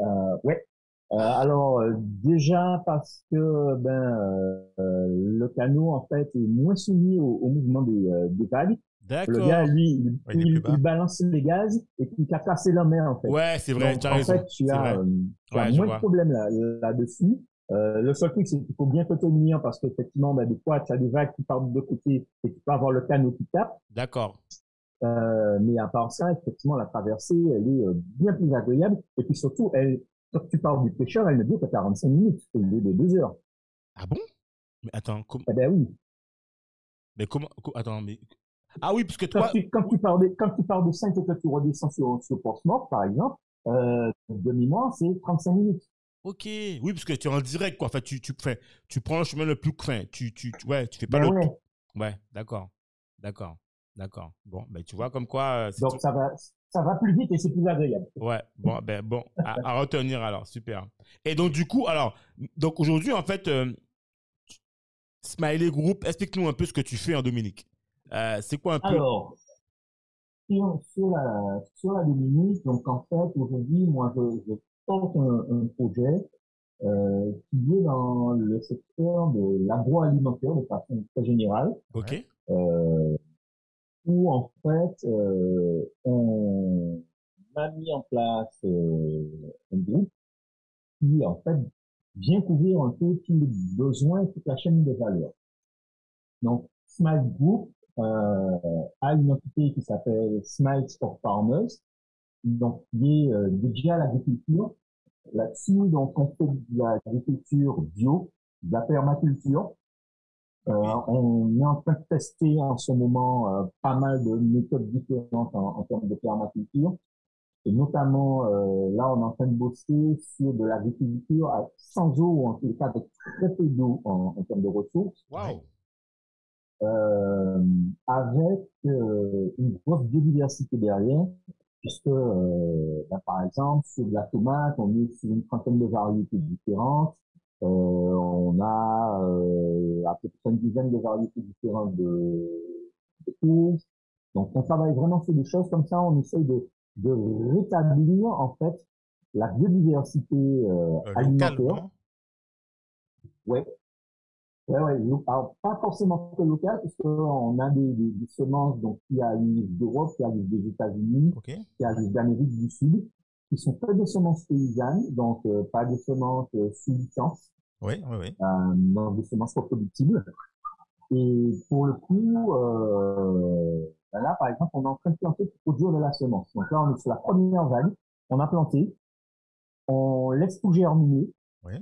Speaker 4: Euh, ouais. Euh, alors euh, déjà parce que ben euh, euh, le canot en fait est moins soumis au, au mouvement des, euh, des vagues. Le
Speaker 3: D'accord.
Speaker 4: gars lui il,
Speaker 1: Ouais, il
Speaker 4: il- balance les gaz et puis il a cassé la mer en fait.
Speaker 3: Ouais, c'est vrai,
Speaker 4: Donc,
Speaker 3: as
Speaker 4: en
Speaker 3: raison.
Speaker 4: fait, tu as, euh, tu as
Speaker 3: Ouais,
Speaker 4: moins de problèmes là, là-dessus. Euh, le seul truc, c'est qu'il faut bien te tenir parce qu'effectivement, ben, des fois, tu as des vagues qui partent de côté et tu peux avoir le canot qui tape.
Speaker 3: D'accord.
Speaker 4: Euh, mais à part ça, effectivement, la traversée, elle est euh, bien plus agréable. Et puis surtout, elle, quand tu parles du pêcheur, elle ne dure que 45 minutes au lieu de 2 heures.
Speaker 3: Ah bon? Mais attends, com-
Speaker 4: Eh ben oui.
Speaker 3: mais comment, co- attends, mais, ah oui, parce que
Speaker 4: Quand
Speaker 3: toi,
Speaker 4: tu, quand tu pars de, quand tu pars de 5 et que tu redescends sur, sur Portsmouth, par exemple, euh, de mémoire, c'est 35 minutes.
Speaker 3: Ok, oui, parce que tu es en direct, quoi. Enfin, tu, tu, fais, tu prends le chemin le plus. Enfin, tu, tu, tu- ouais, tu fais pas
Speaker 4: Ben
Speaker 3: le.
Speaker 4: ouais.
Speaker 3: Ouais, d'accord. D'accord. D'accord. Bon, ben, tu vois, comme quoi. euh,
Speaker 4: Donc
Speaker 3: tout-
Speaker 4: ça va, ça va plus vite et c'est plus agréable.
Speaker 3: Ouais, bon, ben, bon, à, à retenir alors, super. Et donc, du coup, alors, donc aujourd'hui, en fait, euh, Smiley Group, explique-nous un peu ce que tu fais en Dominique. Euh, c'est quoi un peu?
Speaker 4: Alors, sur, la, sur la Dominique, donc en fait, aujourd'hui, moi, je, je porte un, un projet euh, qui est dans le secteur de l'agroalimentaire de façon très générale,
Speaker 3: ok.
Speaker 4: euh, où en fait, euh, on a mis en place euh, un groupe qui, en fait, vient couvrir un peu tous les besoins et toute la chaîne de valeur. Donc, Smile Group euh, a une entité qui s'appelle Smiles for Farmers, donc qui est euh, dédiée à l'agriculture. Là-dessus, donc on fait de l'agriculture bio, de la permaculture. Euh, on est en train de tester en ce moment euh, pas mal de méthodes différentes en, en termes de permaculture. Et notamment, euh, là, on est en train de bosser sur de l'agriculture à- sans eau, en tout cas avec très peu d'eau en, en termes de ressources
Speaker 3: Waouh.
Speaker 4: Euh, avec euh, une grosse biodiversité derrière, puisque euh, ben, par exemple sur de la tomate, on est sur une trentaine de variétés différentes. Euh, on a euh, à peu près une dizaine de variétés différentes de, de. Donc on travaille vraiment sur des choses comme ça. On essaye de, de rétablir en fait la biodiversité euh, alimentaire. Ouais. Ouais, ouais. lo- Alors, pas forcément que local, parce qu'on a des, des, des semences donc, qui arrivent d'Europe, qui arrivent des États-Unis,
Speaker 1: Ok.
Speaker 4: qui arrivent d'Amérique du Sud, qui sont pas des semences paysannes, donc euh, pas des semences euh, sous licence,
Speaker 1: Oui, oui, oui.
Speaker 4: euh, donc des semences reproductibles. Et pour le coup, euh, ben là, par exemple, on est en train de planter pour produire de la semence. Donc là, on est sur la première vague, on a planté, on laisse tout germiner,
Speaker 1: Oui.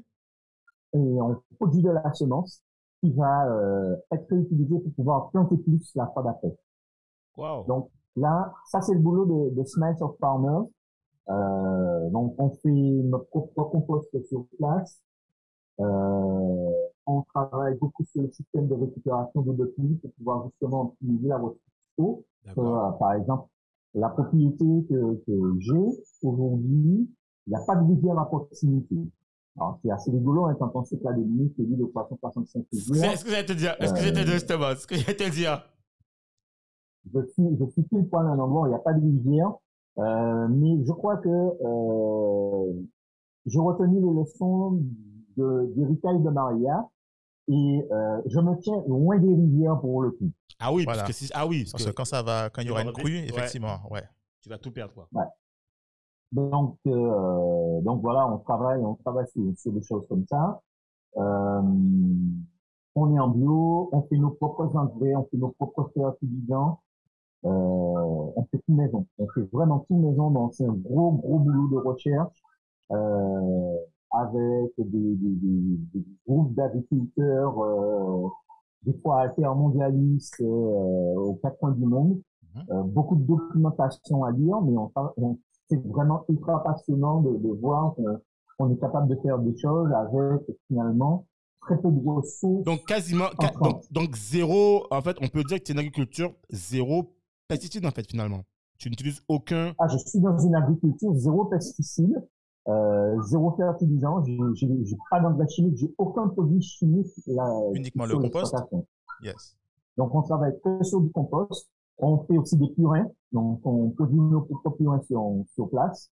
Speaker 4: et on produit de la semence qui va euh, être réutilisée pour pouvoir planter plus la fois d'après. Donc là, ça c'est le boulot de, de Smiles of Farmers. Euh, donc on fait notre propre compost sur place. Euh, on travaille beaucoup sur le système de récupération d'eau de pluie pour pouvoir justement optimiser la ressource.
Speaker 3: D'accord.
Speaker 4: Euh, par exemple, la propriété que, que j'ai aujourd'hui, il n'y a pas de rivière à proximité. Alors, c'est assez rigolo hein, quand on sait que la Dominique est de 365
Speaker 3: C'est
Speaker 4: rivières.
Speaker 3: ce que j'allais te dire. Est-ce que j'allais te dire justement Ce que j'allais te dire.
Speaker 4: Je suis, je suis pile poil à un endroit il n'y a pas de rivière. Euh, mais je crois que euh, j'ai retenu les leçons de, du Ritail de Maria et euh, je me tiens loin des rivières pour le coup.
Speaker 3: Ah oui,
Speaker 1: Voilà.
Speaker 3: parce que si, ah oui, parce
Speaker 1: Parce
Speaker 3: que
Speaker 1: que quand ça va, quand il y aura une crue,
Speaker 3: ouais.
Speaker 1: effectivement, ouais.
Speaker 3: tu vas tout perdre quoi.
Speaker 4: Donc, euh, donc voilà, on travaille, on travaille sur, sur des choses comme ça. Euh, on est en bio, on fait nos propres engrais, on fait nos propres fertilisants. Euh, on fait tout maison. On fait vraiment tout maison. Donc c'est un gros gros boulot de recherche euh, avec des, des, des, des groupes d'agriculteurs, euh, des fois altermondialistes euh, aux quatre coins du monde.
Speaker 1: Mhm.
Speaker 4: Euh, beaucoup de documentation à lire, mais on- c'est vraiment ultra passionnant de, de voir qu'on est capable de faire des choses avec finalement très peu de ressources.
Speaker 3: Donc quasiment, donc, donc zéro. En fait, on peut dire que c'est une agriculture zéro pesticide en fait finalement. Tu n'utilises aucun.
Speaker 4: Ah, je suis dans une agriculture zéro pesticide, euh, zéro fertilisant, j'ai pas d'engrais chimique, j'ai aucun produit chimique là,
Speaker 1: Uniquement
Speaker 4: sur
Speaker 1: le compost. Yes.
Speaker 4: Donc on travaille que sur du compost. On fait aussi des purins, donc on produit nos propres purins sur, sur place.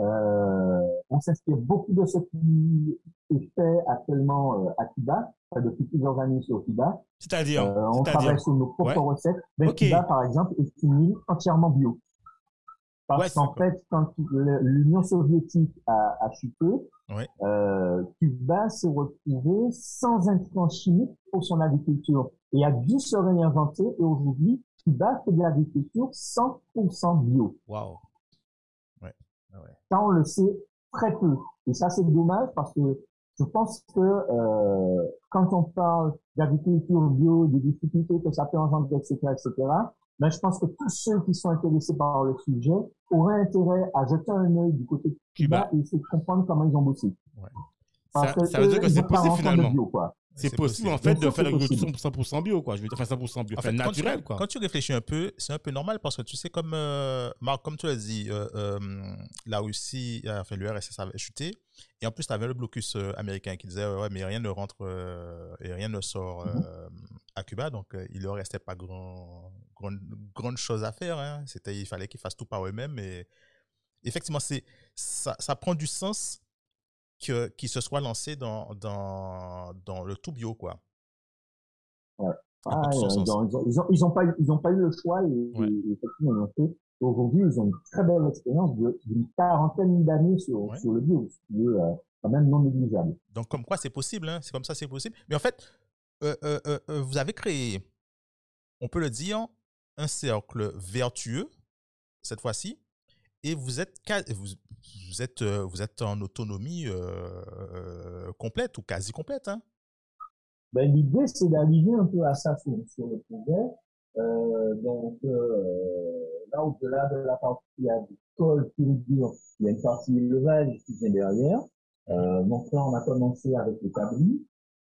Speaker 4: Euh, on s'inspire beaucoup de ce qui est fait actuellement euh, à Cuba, enfin, depuis plusieurs années sur Cuba.
Speaker 3: C'est-à-dire?
Speaker 4: Euh, on travaille sur nos propres
Speaker 3: Ouais.
Speaker 4: recettes.
Speaker 3: Ok.
Speaker 4: Cuba, par exemple, est une île entièrement bio. Parce
Speaker 3: Ouais,
Speaker 4: qu'en fait, quand l'Union soviétique a, a chuté,
Speaker 1: Ouais.
Speaker 4: euh, Cuba s'est retrouvé sans intrants chimiques pour son agriculture et a dû se réinventer. Et aujourd'hui, Cuba fait de l'agriculture 100% bio.
Speaker 3: Waouh.
Speaker 4: Ça, on le sait très peu. Et ça, c'est dommage parce que je pense que euh, quand on parle d'agriculture bio, des difficultés que ça peut engendrer, etc., etc., ben, je pense que tous ceux qui sont intéressés par le sujet auraient intérêt à jeter un œil du côté de Cuba,
Speaker 3: Cuba.
Speaker 4: et essayer de comprendre comment ils ont bossé.
Speaker 3: Ça,
Speaker 4: Parce
Speaker 3: ça veut dire
Speaker 4: eux,
Speaker 3: que
Speaker 4: ils
Speaker 3: c'est possible finalement.
Speaker 4: bio, quoi.
Speaker 3: C'est possible,
Speaker 1: possible.
Speaker 3: en fait de faire l'agriculture
Speaker 4: possible.
Speaker 3: 100% bio quoi. Je veux dire, enfin 100% bio,
Speaker 1: En
Speaker 3: enfin
Speaker 1: fait, quand
Speaker 3: naturel
Speaker 1: tu,
Speaker 3: quoi.
Speaker 1: quand tu réfléchis un peu, c'est un peu normal parce que tu sais, comme euh, Marc, comme tu l'as dit, euh, euh, la Russie, euh, enfin l'URSS avait chuté, et en plus, tu avais le blocus euh, américain qui disait, ouais, mais rien ne rentre euh, et rien ne sort euh, à Cuba, donc euh, il ne leur restait pas grand, grande, grande chose à faire. Hein. C'était, il fallait qu'ils fassent tout par eux-mêmes, et effectivement, c'est, ça, ça prend du sens que, qu'ils se soient lancés dans, dans, dans le tout bio, quoi.
Speaker 4: Ah, dans- ils, ont, ils, ont, ils ont pas eu, ils ont pas eu le choix et,
Speaker 1: Ouais.
Speaker 4: et. Et Aujourd'hui, ils ont une très belle expérience d'une quarantaine d'années sur,
Speaker 1: Ouais.
Speaker 4: sur le bio, ce qui est euh, quand même non négligeable.
Speaker 1: Donc, comme quoi, c'est possible, hein, c'est comme ça, c'est possible. Mais en fait, euh, euh, vous avez créé, on peut le dire, un cercle vertueux, cette fois-ci, et vous êtes, vous, êtes, euh, vous êtes en autonomie euh, euh, complète ou quasi complète. Hein?
Speaker 4: Ben, l'idée, c'est d'arriver un peu à ça sur, sur le projet. Donc, là, au-delà de la partie agricole, pure dure, il y a une partie élevage qui vient derrière. Donc là, on a commencé avec les cabris.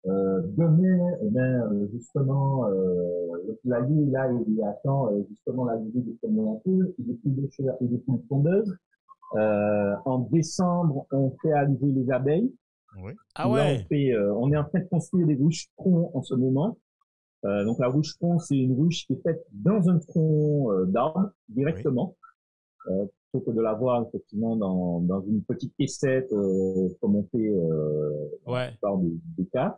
Speaker 4: Euh, demain, eh ben, euh, justement, euh, le poulailler, là, il attend euh, justement l'arrivée des premières poules et des poules léchères et des poules pondeuses. Euh, en décembre, on fait arriver les abeilles.
Speaker 1: Oui.
Speaker 3: Ah
Speaker 4: Là,
Speaker 3: ouais.
Speaker 4: on, fait, euh, on est en train de construire des ruches troncs en ce moment. Euh, donc la ruche tronc, c'est une ruche qui est faite dans un tronc euh, d'arbre directement, euh, plutôt que de l'avoir effectivement dans, dans une petite caissette euh, comme on fait euh,
Speaker 3: Ouais.
Speaker 4: par des, des cas.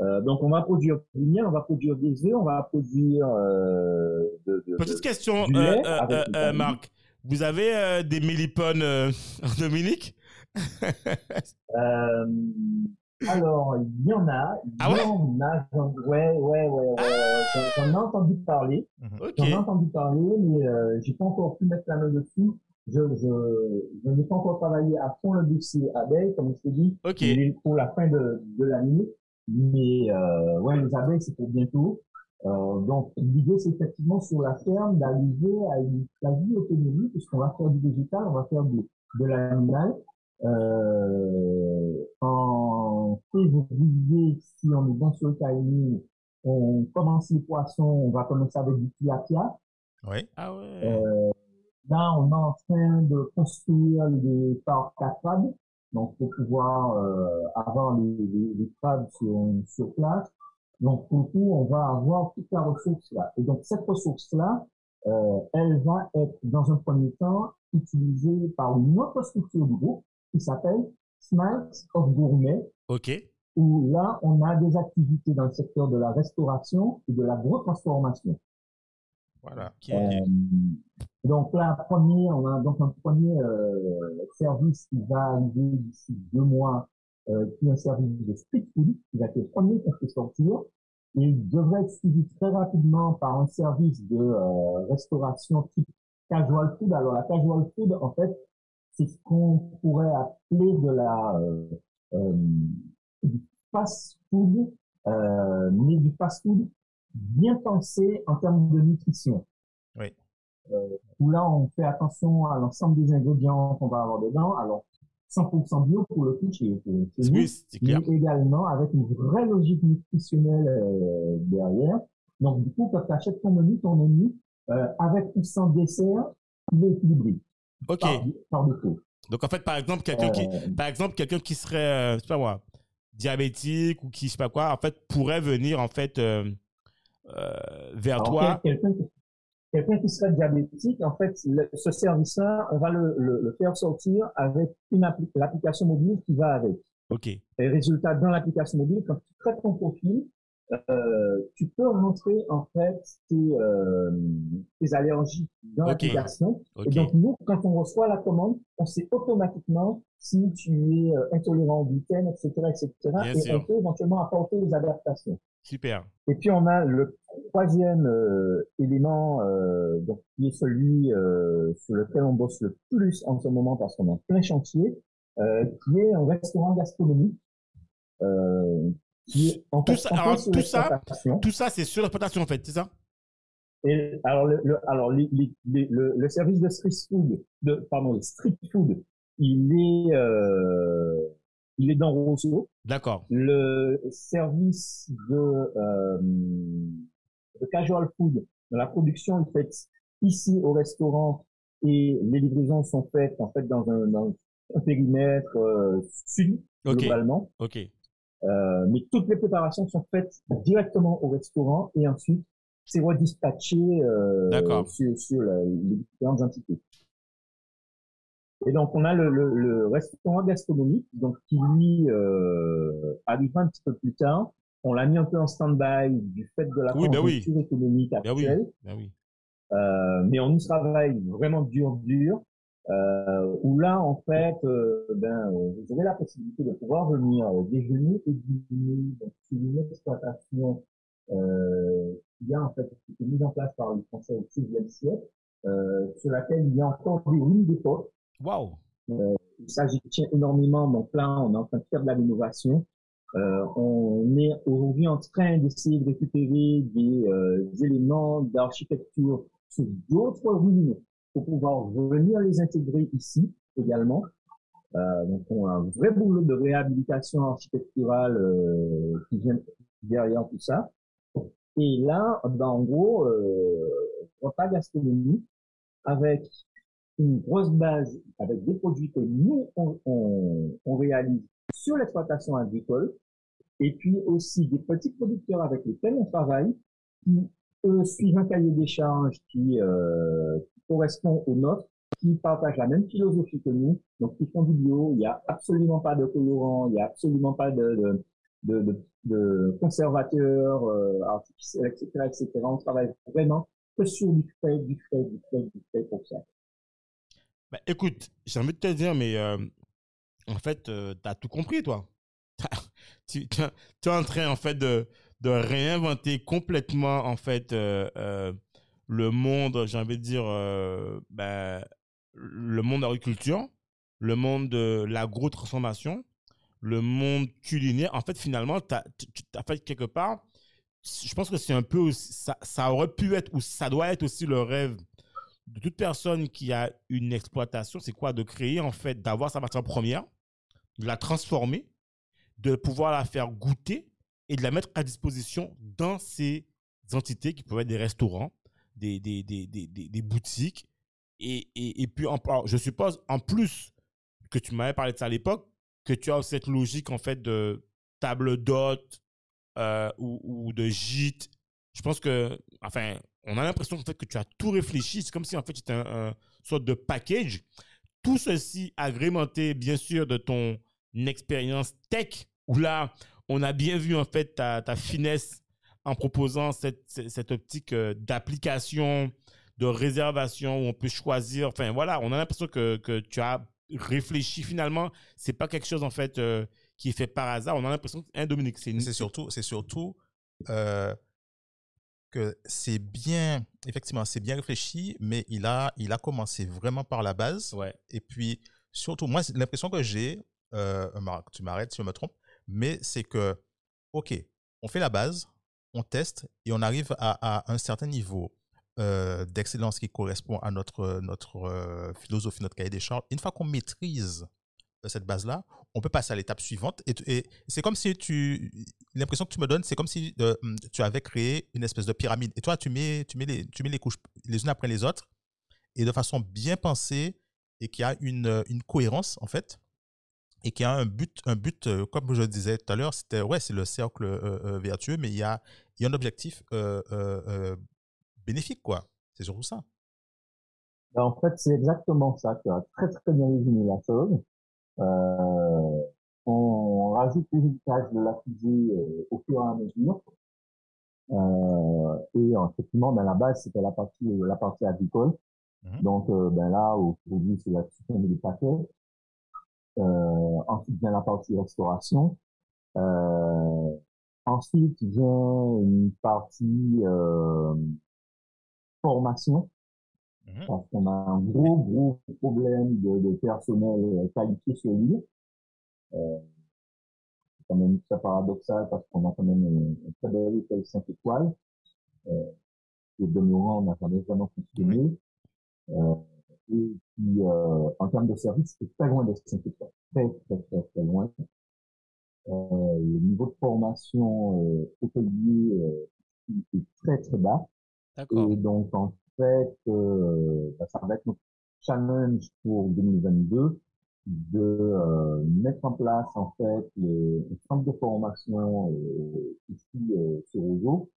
Speaker 4: Euh, donc on va produire du miel, on va produire des œufs, on va produire euh, de, de-
Speaker 3: Petite question,
Speaker 4: du
Speaker 3: euh,
Speaker 4: lait
Speaker 3: euh,
Speaker 4: avec.
Speaker 3: Marc. Vous avez euh, des mélipones euh, en Dominique?
Speaker 4: Euh, alors, il y en a, il
Speaker 3: Ah ouais
Speaker 4: y en a, ouais, ouais, ouais, ouais, j'en- j'en ai entendu parler.
Speaker 3: Ok.
Speaker 4: J'en ai entendu parler, mais euh, j'ai pas encore pu mettre la main dessus. Je, je, je n'ai pas encore travaillé à fond le dossier abeilles, comme je t'ai dit,
Speaker 3: Ok.
Speaker 4: il est pour la fin de, de l'année. Mais euh, ouais, les abeilles, c'est pour bientôt. Euh, donc l'idée, c'est effectivement sur la ferme d'arriver à une quasi-autonomie, puisqu'on va faire du végétal, on va faire de, de l'animal. Euh, en février, si on est bon sur le timing, on commence les poissons, on va commencer avec du tilapia.
Speaker 1: Oui.
Speaker 3: Ah ouais.
Speaker 4: Euh, là, on est en train de construire des parcs à crabes. donc pour pouvoir euh, avoir les, les, les crabes sur, sur place. Donc pour le coup, on va avoir toute la ressource là. Et donc cette ressource là, euh, elle va être dans un premier temps utilisée par une autre structure du groupe qui s'appelle Smiles of Gourmet.
Speaker 3: Ok.
Speaker 4: Où là, on a des activités dans le secteur de la restauration et de la transformation.
Speaker 3: Voilà.
Speaker 4: Euh, donc là, premier, on a donc un premier euh, service qui va arriver d'ici deux mois, euh, qui est un service de street food, qui va être le premier qu'on fait sortir. Et il devrait être suivi très rapidement par un service de euh, restauration type casual food. Alors la casual food, en fait, c'est ce qu'on pourrait appeler de la euh, euh, du fast food, mais du fast food bien pensé en termes de nutrition.
Speaker 3: Oui.
Speaker 4: Euh, où là, on fait attention à l'ensemble des ingrédients qu'on va avoir dedans. Alors, 100% bio pour le coup, c'est
Speaker 3: oui,
Speaker 4: mais également avec une vraie logique nutritionnelle euh, derrière. Donc, du coup, quand tu achètes ton menu, ton menu, euh, avec ou sans dessert, il est équilibré.
Speaker 3: OK.
Speaker 4: Par, défaut.
Speaker 3: Donc, en fait, par exemple, quelqu'un qui, euh, par exemple, quelqu'un qui serait, je sais pas moi, diabétique ou qui, je sais pas quoi, en fait, pourrait venir, en fait, euh, vers toi.
Speaker 4: Quelqu'un qui serait diabétique, en fait, ce service-là, on va le, le, faire sortir avec une l'application mobile qui va avec.
Speaker 3: OK.
Speaker 4: Et résultat, dans l'application mobile, quand tu crées ton profil, euh, tu peux rentrer en fait tes, euh, tes allergies dans l'application. Et donc nous, quand on reçoit la commande, on sait automatiquement si tu es euh, intolérant au gluten, etc., etc. et on peut éventuellement apporter des adaptations.
Speaker 3: Super.
Speaker 4: Et puis on a le troisième euh, élément, euh, donc qui est celui euh, sur lequel on bosse le plus en ce moment parce qu'on est en plein chantier, euh, qui est un restaurant gastronomique. Euh, en
Speaker 3: tout, ça, alors, tout ça, tout ça, c'est sur l'exploitation en fait, c'est ça?
Speaker 4: Et alors, le, le alors les, les, le, le, service de street food, de pardon, le street food, il est euh, il est dans Roseau.
Speaker 3: D'accord.
Speaker 4: Le service de, euh, de casual food, la production est faite ici au restaurant et les livraisons sont faites en fait dans un, dans un périmètre euh, sud globalement.
Speaker 3: Ok.
Speaker 4: Euh, mais toutes les préparations sont faites directement au restaurant et ensuite c'est redispatché euh, sur, sur les différentes entités. Et donc, on a le, le, le restaurant gastronomique, donc qui lui euh, arrive un petit peu plus tard. On l'a mis un peu en stand-by du fait de la
Speaker 3: oui, ben oui.
Speaker 4: économique
Speaker 3: ben
Speaker 4: actuelle.
Speaker 3: Ben oui.
Speaker 4: Euh, mais on y travaille vraiment dur, dur. Euh, où là, en fait, euh, ben, vous avez la possibilité de pouvoir venir déjeuner et dîner donc, sur une exploitation euh, qui a en fait été mise en place par les Français au XVIe siècle, euh, sur laquelle il y a encore des ruines d'époque
Speaker 3: Wow.
Speaker 4: Euh, ça, j'y tiens énormément. Mon plan, on est en train de faire de la rénovation. Euh, on est aujourd'hui en train d'essayer de récupérer des, euh, éléments d'architecture sur d'autres ruines pour pouvoir venir les intégrer ici également. Euh, donc, on a un vrai boulot de réhabilitation architecturale euh, qui vient derrière tout ça. Et là, ben, en gros, euh, repas gastronomie avec une grosse base avec des produits que nous, on, on, on réalise sur l'exploitation agricole, et puis aussi des petits producteurs avec lesquels on travaille, qui eux suivent un cahier des charges qui, euh, correspond au nôtre, qui partagent la même philosophie que nous, donc qui font du bio, il n'y a absolument pas de colorant, il n'y a absolument pas de, de, de, conservateurs euh, artificiels, etc., etc. On travaille vraiment que sur du frais, du frais, du frais, du frais pour ça.
Speaker 3: Bah, écoute, j'ai envie de te dire, mais euh, en fait, euh, tu as tout compris, toi. tu, es en train, en fait, de, de réinventer complètement, en fait, euh, le monde, j'ai envie de dire, ben, le monde de l'agriculture, le monde de l'agro-transformation, le monde culinaire. En fait, finalement, tu as, fait quelque part, je pense que c'est un peu, ça, ça aurait pu être, ou ça doit être aussi le rêve de toute personne qui a une exploitation, c'est quoi? De créer, en fait, d'avoir sa matière première, de la transformer, de pouvoir la faire goûter et de la mettre à disposition dans ces entités qui peuvent être des restaurants, des, des, des, des, des boutiques. Et, et, puis, en, je suppose, en plus que tu m'avais parlé de ça à l'époque, que tu as cette logique en fait de table d'hôte euh, ou, ou, de gîte. Je pense que, enfin, on a l'impression en fait que tu as tout réfléchi. C'est comme si en fait c'était un, un sorte de package. Tout ceci agrémenté, bien sûr, de ton expérience tech, où là, on a bien vu en fait ta finesse en proposant cette, cette optique euh, d'application, de réservation où on peut choisir. Enfin, voilà, on a l'impression que, que tu as réfléchi finalement. C'est pas quelque chose en fait euh, qui est fait par hasard. On a l'impression hein, Dominique, c'est
Speaker 1: C'est surtout, c'est surtout euh, que c'est bien, effectivement, c'est bien réfléchi, mais il a, il a commencé vraiment par la base.
Speaker 3: Ouais.
Speaker 1: Et puis, surtout, moi, l'impression que j'ai, euh, tu m'arrêtes si je me trompe, mais c'est que, OK, on fait la base, on teste et on arrive à, un certain niveau euh, d'excellence qui correspond à notre, notre euh, philosophie, notre cahier des charges. Une fois qu'on maîtrise euh, cette base-là, on peut passer à l'étape suivante. Et, c'est comme si tu. L'impression que tu me donnes, c'est comme si euh, tu avais créé une espèce de pyramide. Et toi, tu mets, tu mets, les, tu mets les couches les unes après les autres et de façon bien pensée et qui a une, cohérence, en fait et qui a un but, un but euh, comme je disais tout à l'heure, c'était ouais, c'est le cercle euh, euh, vertueux, mais il y a, il y a un objectif bénéfique, quoi. C'est surtout ça.
Speaker 4: Ben, en fait, c'est exactement ça. Tu as très très bien résumé la chose. on rajoute les héritages de la fusée au fur et à mesure. et effectivement, ben, la base, c'était la partie, la partie agricole. Mmh. Donc, ben là, aujourd'hui, c'est la question des paquets. Euh, ensuite vient la partie restauration. Euh, ensuite vient une partie euh, formation. Mmh. Parce qu'on a un gros, gros problème de, de personnel qualifié sur l'île. Euh, c'est quand même très paradoxal parce qu'on a quand même une, une très belle école 5 étoiles. Euh, de demeurant, on n'a jamais vraiment fonctionné. Euh, et puis, euh, en termes de service, c'est très loin de 5 étoiles. Très, très, très, très loin. Euh, le niveau de formation euh, hôtelier euh, est très, très bas. Et donc, en fait, euh, bah, ça va être notre challenge pour 2022 de euh, mettre en place, en fait, le, le centre de formation euh, ici euh, sur Ozo.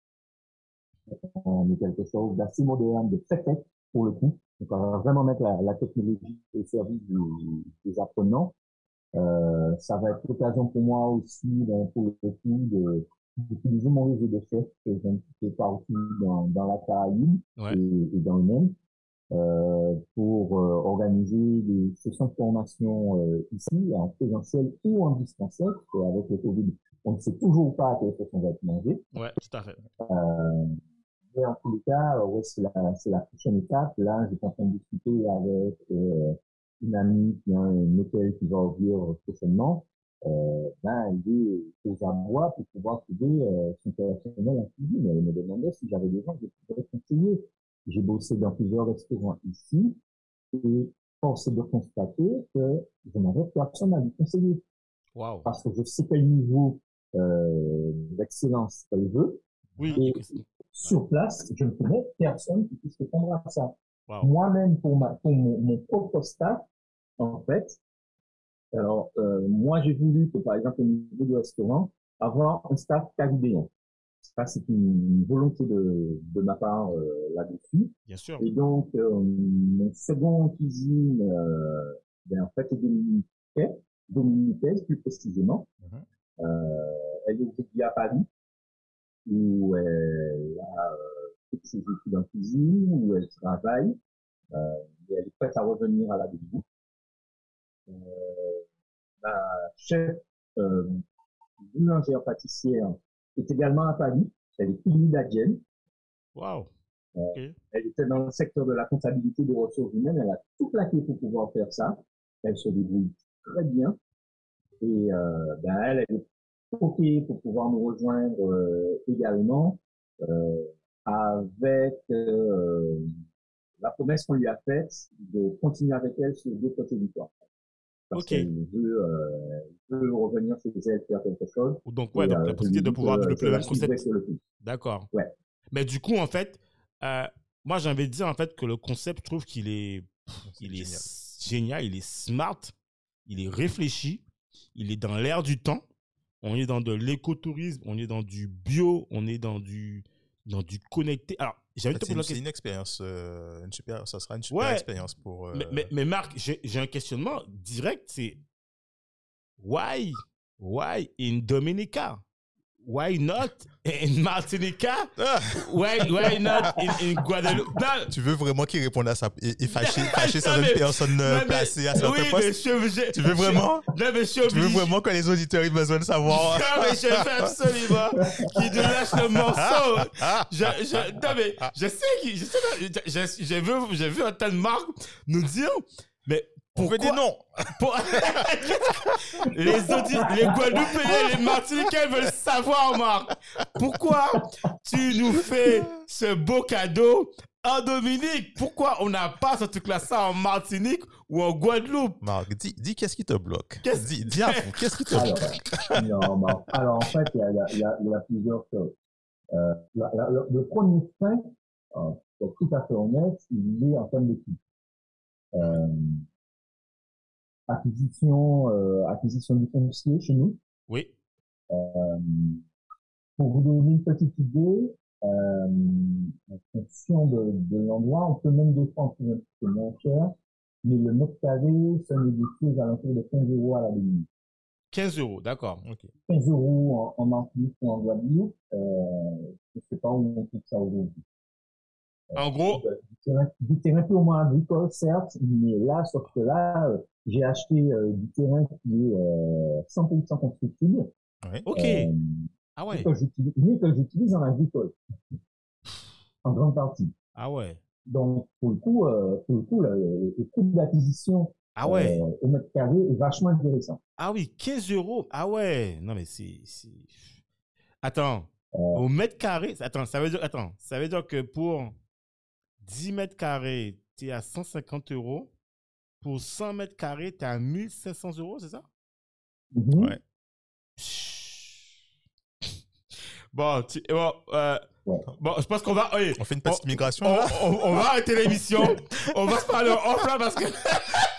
Speaker 4: On est quelque chose d'assez moderne, de très tech pour le coup. Donc, on va vraiment mettre la, la technologie au service du, des apprenants. Euh, ça va être l'occasion pour moi aussi, pour le coup, de d'utiliser mon réseau de chefs que j'ai un petit peu partout dans, dans la Caraïbe
Speaker 3: ouais.
Speaker 4: et, et, dans le monde euh, pour euh, organiser des sessions de formation euh, ici, en présentiel ou en distanciel, qu'avec le Covid, on ne sait toujours pas à quelle façon on va être mangé.
Speaker 3: Ouais, tout à fait.
Speaker 4: Euh, mais en tous les cas, ouais, c'est la, la prochaine étape. Là, j'étais en train de discuter avec euh, une amie qui a un hôtel qui va ouvrir prochainement. Euh, ben, elle est aux abois pour pouvoir trouver euh, son personnel en cuisine. Elle me demandait si j'avais des gens que je pouvais conseiller. J'ai bossé dans plusieurs restaurants ici et force de constater que je n'avais personne à lui conseiller.
Speaker 3: Wow.
Speaker 4: Parce que je sais quel niveau euh, d'excellence qu'elle veut.
Speaker 3: Oui.
Speaker 4: Et sur place, je ne connais personne qui puisse répondre à ça.
Speaker 3: Wow.
Speaker 4: Moi-même, pour, ma, pour mon, mon, propre staff, en fait, alors euh, moi j'ai voulu que par exemple au niveau du restaurant, avoir un staff caribéen. Ça c'est une volonté de, de ma part euh, là-dessus.
Speaker 3: Bien sûr.
Speaker 4: Et donc euh, mon second cuisine, euh, ben, en fait est dominicaine, dominicaise plus précisément.
Speaker 3: Mm -hmm.
Speaker 4: elle est à Paris où elle a euh, ses études en cuisine, où elle travaille, euh, et elle est prête à revenir à la Belgique. Euh, la chef euh, boulangère pâtissière est également à Paris. Elle est timidadienne.
Speaker 3: Wow.
Speaker 4: Euh, okay. Elle était dans le secteur de la comptabilité des ressources humaines. Elle a tout plaqué pour pouvoir faire ça. Elle se débrouille très bien. Et euh, ben elle, elle est OK pour pouvoir nous rejoindre euh, également euh, avec euh, la promesse qu'on lui a faite de continuer avec elle sur d'autres territoires. Parce
Speaker 3: OK.
Speaker 4: qu'elle veut, euh, veut revenir chez elle faire quelque chose.
Speaker 3: Donc, ouais, donc la possibilité de pouvoir développer le même concept.
Speaker 4: Le
Speaker 3: D'accord.
Speaker 4: Ouais.
Speaker 3: Mais du coup, en fait, euh, moi, j'ai envie de dire, en fait, que le concept, je trouve qu'il est, il est génial. génial, il est smart, il est réfléchi. il est dans l'air du temps. On est dans de l'écotourisme, on est dans du bio, on est dans du, dans du connecté. Alors, j'avais
Speaker 1: C'est une, c'est une expérience, euh, une super, ça sera une super
Speaker 3: Ouais.
Speaker 1: expérience pour. euh,
Speaker 3: Mais, mais, mais Marc, j'ai j'ai un questionnement direct, c'est why, why in Dominica? Why not? In Martinica?
Speaker 1: Ah,
Speaker 3: Why, why not in, in Guadeloupe? Non,
Speaker 1: tu veux vraiment qu'il réponde à ça et, et fâcher, fâcher certaines personnes euh, placées à certains
Speaker 3: oui, je obligé.
Speaker 1: Tu veux
Speaker 3: je
Speaker 1: vraiment?
Speaker 3: Non,
Speaker 1: Tu veux vraiment que les auditeurs aient besoin de savoir?
Speaker 3: Non, mais je veux absolument qu'il nous lâche le morceau. Je, je, non, mais je sais je sais, j'ai vu, j'ai vu un tas de marques nous dire, mais Pourquoi
Speaker 1: des noms
Speaker 3: pour- les les Guadeloupéens, les Martiniquais veulent savoir, Marc. Pourquoi tu nous fais ce beau cadeau en Dominique? Pourquoi on n'a pas ce truc-là, ça en Martinique ou en Guadeloupe?
Speaker 1: Marc, dis, dis qu'est-ce qui te bloque?
Speaker 3: Qu'est-ce-
Speaker 1: Dis, dis à vous, qu'est-ce qui te
Speaker 4: Alors,
Speaker 1: bloque?
Speaker 4: non. Alors, en fait, il y a, y y y plusieurs choses. Euh, la- la- le- le premier frein, euh, pour tout à fait honnête, il est en termes d'équipe. Euh, acquisition, euh, acquisition du foncier chez nous.
Speaker 3: Oui.
Speaker 4: Euh, pour vous donner une petite idée, euh, en fonction de, de l'endroit, on peut même défendre un petit peu moins cher, mais le mètre carré se négocie aux alentours de 15 euros à la demi.
Speaker 3: 15 euros, d'accord.
Speaker 4: 15 euros en, en Martinique ou en Guadeloupe, euh, je sais pas où on trouve ça aujourd'hui.
Speaker 3: En gros,
Speaker 4: Du terrain, du terrain purement agricole, certes, mais là, sauf que là, euh, j'ai acheté euh, du terrain qui est euh, 100% constructible.
Speaker 3: ok.
Speaker 4: Euh,
Speaker 3: ah ouais.
Speaker 4: mais que j'utilise en agricole, en grande partie.
Speaker 3: Ah ouais.
Speaker 4: Donc, pour le coup, euh, pour le coup, le, le coût d'acquisition
Speaker 3: Ah ouais.
Speaker 4: euh, au mètre carré est vachement intéressant.
Speaker 3: Ah oui, 15 euros. Ah ouais. Non, mais c'est. c'est- Attends.
Speaker 4: Euh,
Speaker 3: Au mètre carré. Attends, ça veut dire, attends, ça veut dire que pour 10 mètres carrés, tu es à 150 euros. Pour 100 mètres carrés, tu es à 1500 euros, c'est ça?
Speaker 4: mhm.
Speaker 1: Ouais.
Speaker 3: Bon, tu- bon, euh,
Speaker 4: Ouais.
Speaker 3: bon, je pense qu'on va. oui,
Speaker 1: On fait une petite
Speaker 3: on-
Speaker 1: migration
Speaker 3: on,
Speaker 1: là
Speaker 3: on- on va arrêter l'émission. on va se parler en off là parce que.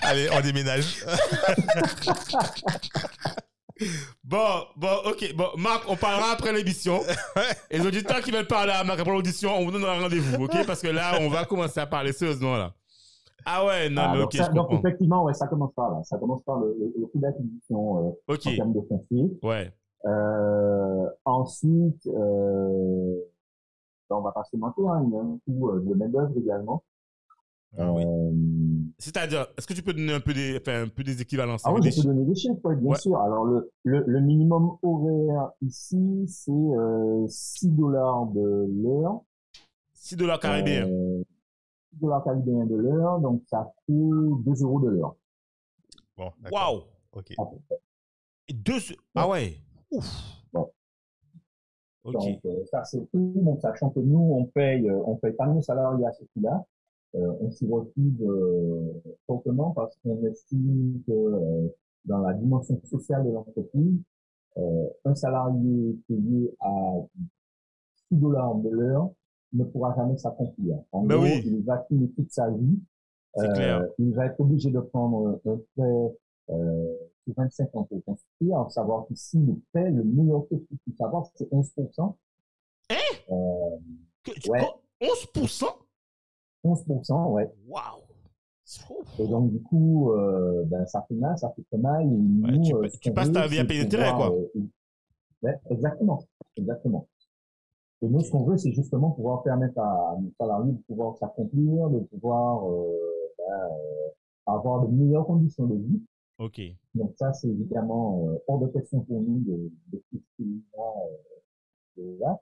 Speaker 1: Allez, on déménage.
Speaker 3: Bon, bon, ok. Bon, Marc, on parlera après l'émission. Et les auditeurs qui veulent parler à Marc après l'audition, on vous donnera rendez-vous, ok? Parce que là, on va commencer à parler sérieusement, là. Ah ouais, non,
Speaker 4: Ah,
Speaker 3: mais ok,
Speaker 4: ça-
Speaker 3: je
Speaker 4: donc,
Speaker 3: comprends.
Speaker 4: effectivement, ouais, ça commence par là. Ça commence par le, le, le coût d'acquisition euh,
Speaker 3: Ok,
Speaker 4: en termes de foncier.
Speaker 3: ouais.
Speaker 4: Euh, ensuite, euh, on va pas se mentir, hein, il y a un coût euh, de main d'œuvre également.
Speaker 1: Ah oui.
Speaker 4: Euh,
Speaker 3: C'est-à-dire, est-ce que tu peux donner un peu des, enfin, un peu des équivalences?
Speaker 4: ah oui, je peux donner des chiffres, ouais, bien
Speaker 3: Ouais.
Speaker 4: sûr. Alors, le, le, le minimum horaire ici, c'est euh, 6 dollars de l'heure.
Speaker 3: 6 dollars caribéens.
Speaker 4: Euh, 6 dollars caribéens de l'heure, donc ça fait 2 euros de l'heure.
Speaker 1: Bon.
Speaker 3: Waouh!
Speaker 1: Ok.
Speaker 3: Et Deux... Ah ouais. Ouf.
Speaker 4: Bon. Donc, euh, ça, c'est tout. Donc, sachant que nous, on paye, euh, on paye pas nos salariés à ce prix-là. Euh, on s'y euh, fortement parce qu'on estime que euh, dans la dimension sociale de l'entreprise, euh, un salarié payé à 6 dollars de l'heure ne pourra jamais s'accomplir. En
Speaker 3: Ben
Speaker 4: gros,
Speaker 3: oui.
Speaker 4: il va finir toute sa vie. Euh. Il va être obligé de prendre un prêt euh, sur 25 ans pour construire, en savoir qu'ici, le prêt, le meilleur taux qu'il puisse avoir, c'est 11%.
Speaker 3: Hein?
Speaker 4: Euh,
Speaker 3: Que-
Speaker 4: ouais.
Speaker 3: oh, 11%?
Speaker 4: 11%, ouais.
Speaker 3: Waouh.
Speaker 4: Et donc, du coup, euh, ben, ça fait mal, ça fait très mal. Et nous,
Speaker 3: tu
Speaker 4: euh,
Speaker 3: tu passes ta vie à payer
Speaker 4: pouvoir,
Speaker 3: quoi.
Speaker 4: euh, ouais, exactement, exactement. Et nous, ce qu'on veut, c'est justement pouvoir permettre à nos salariés de pouvoir s'accomplir, de pouvoir euh, ben, euh, avoir de meilleures conditions de vie.
Speaker 3: Ok.
Speaker 4: Donc ça, c'est évidemment euh, hors de question pour nous de, de euh, de là.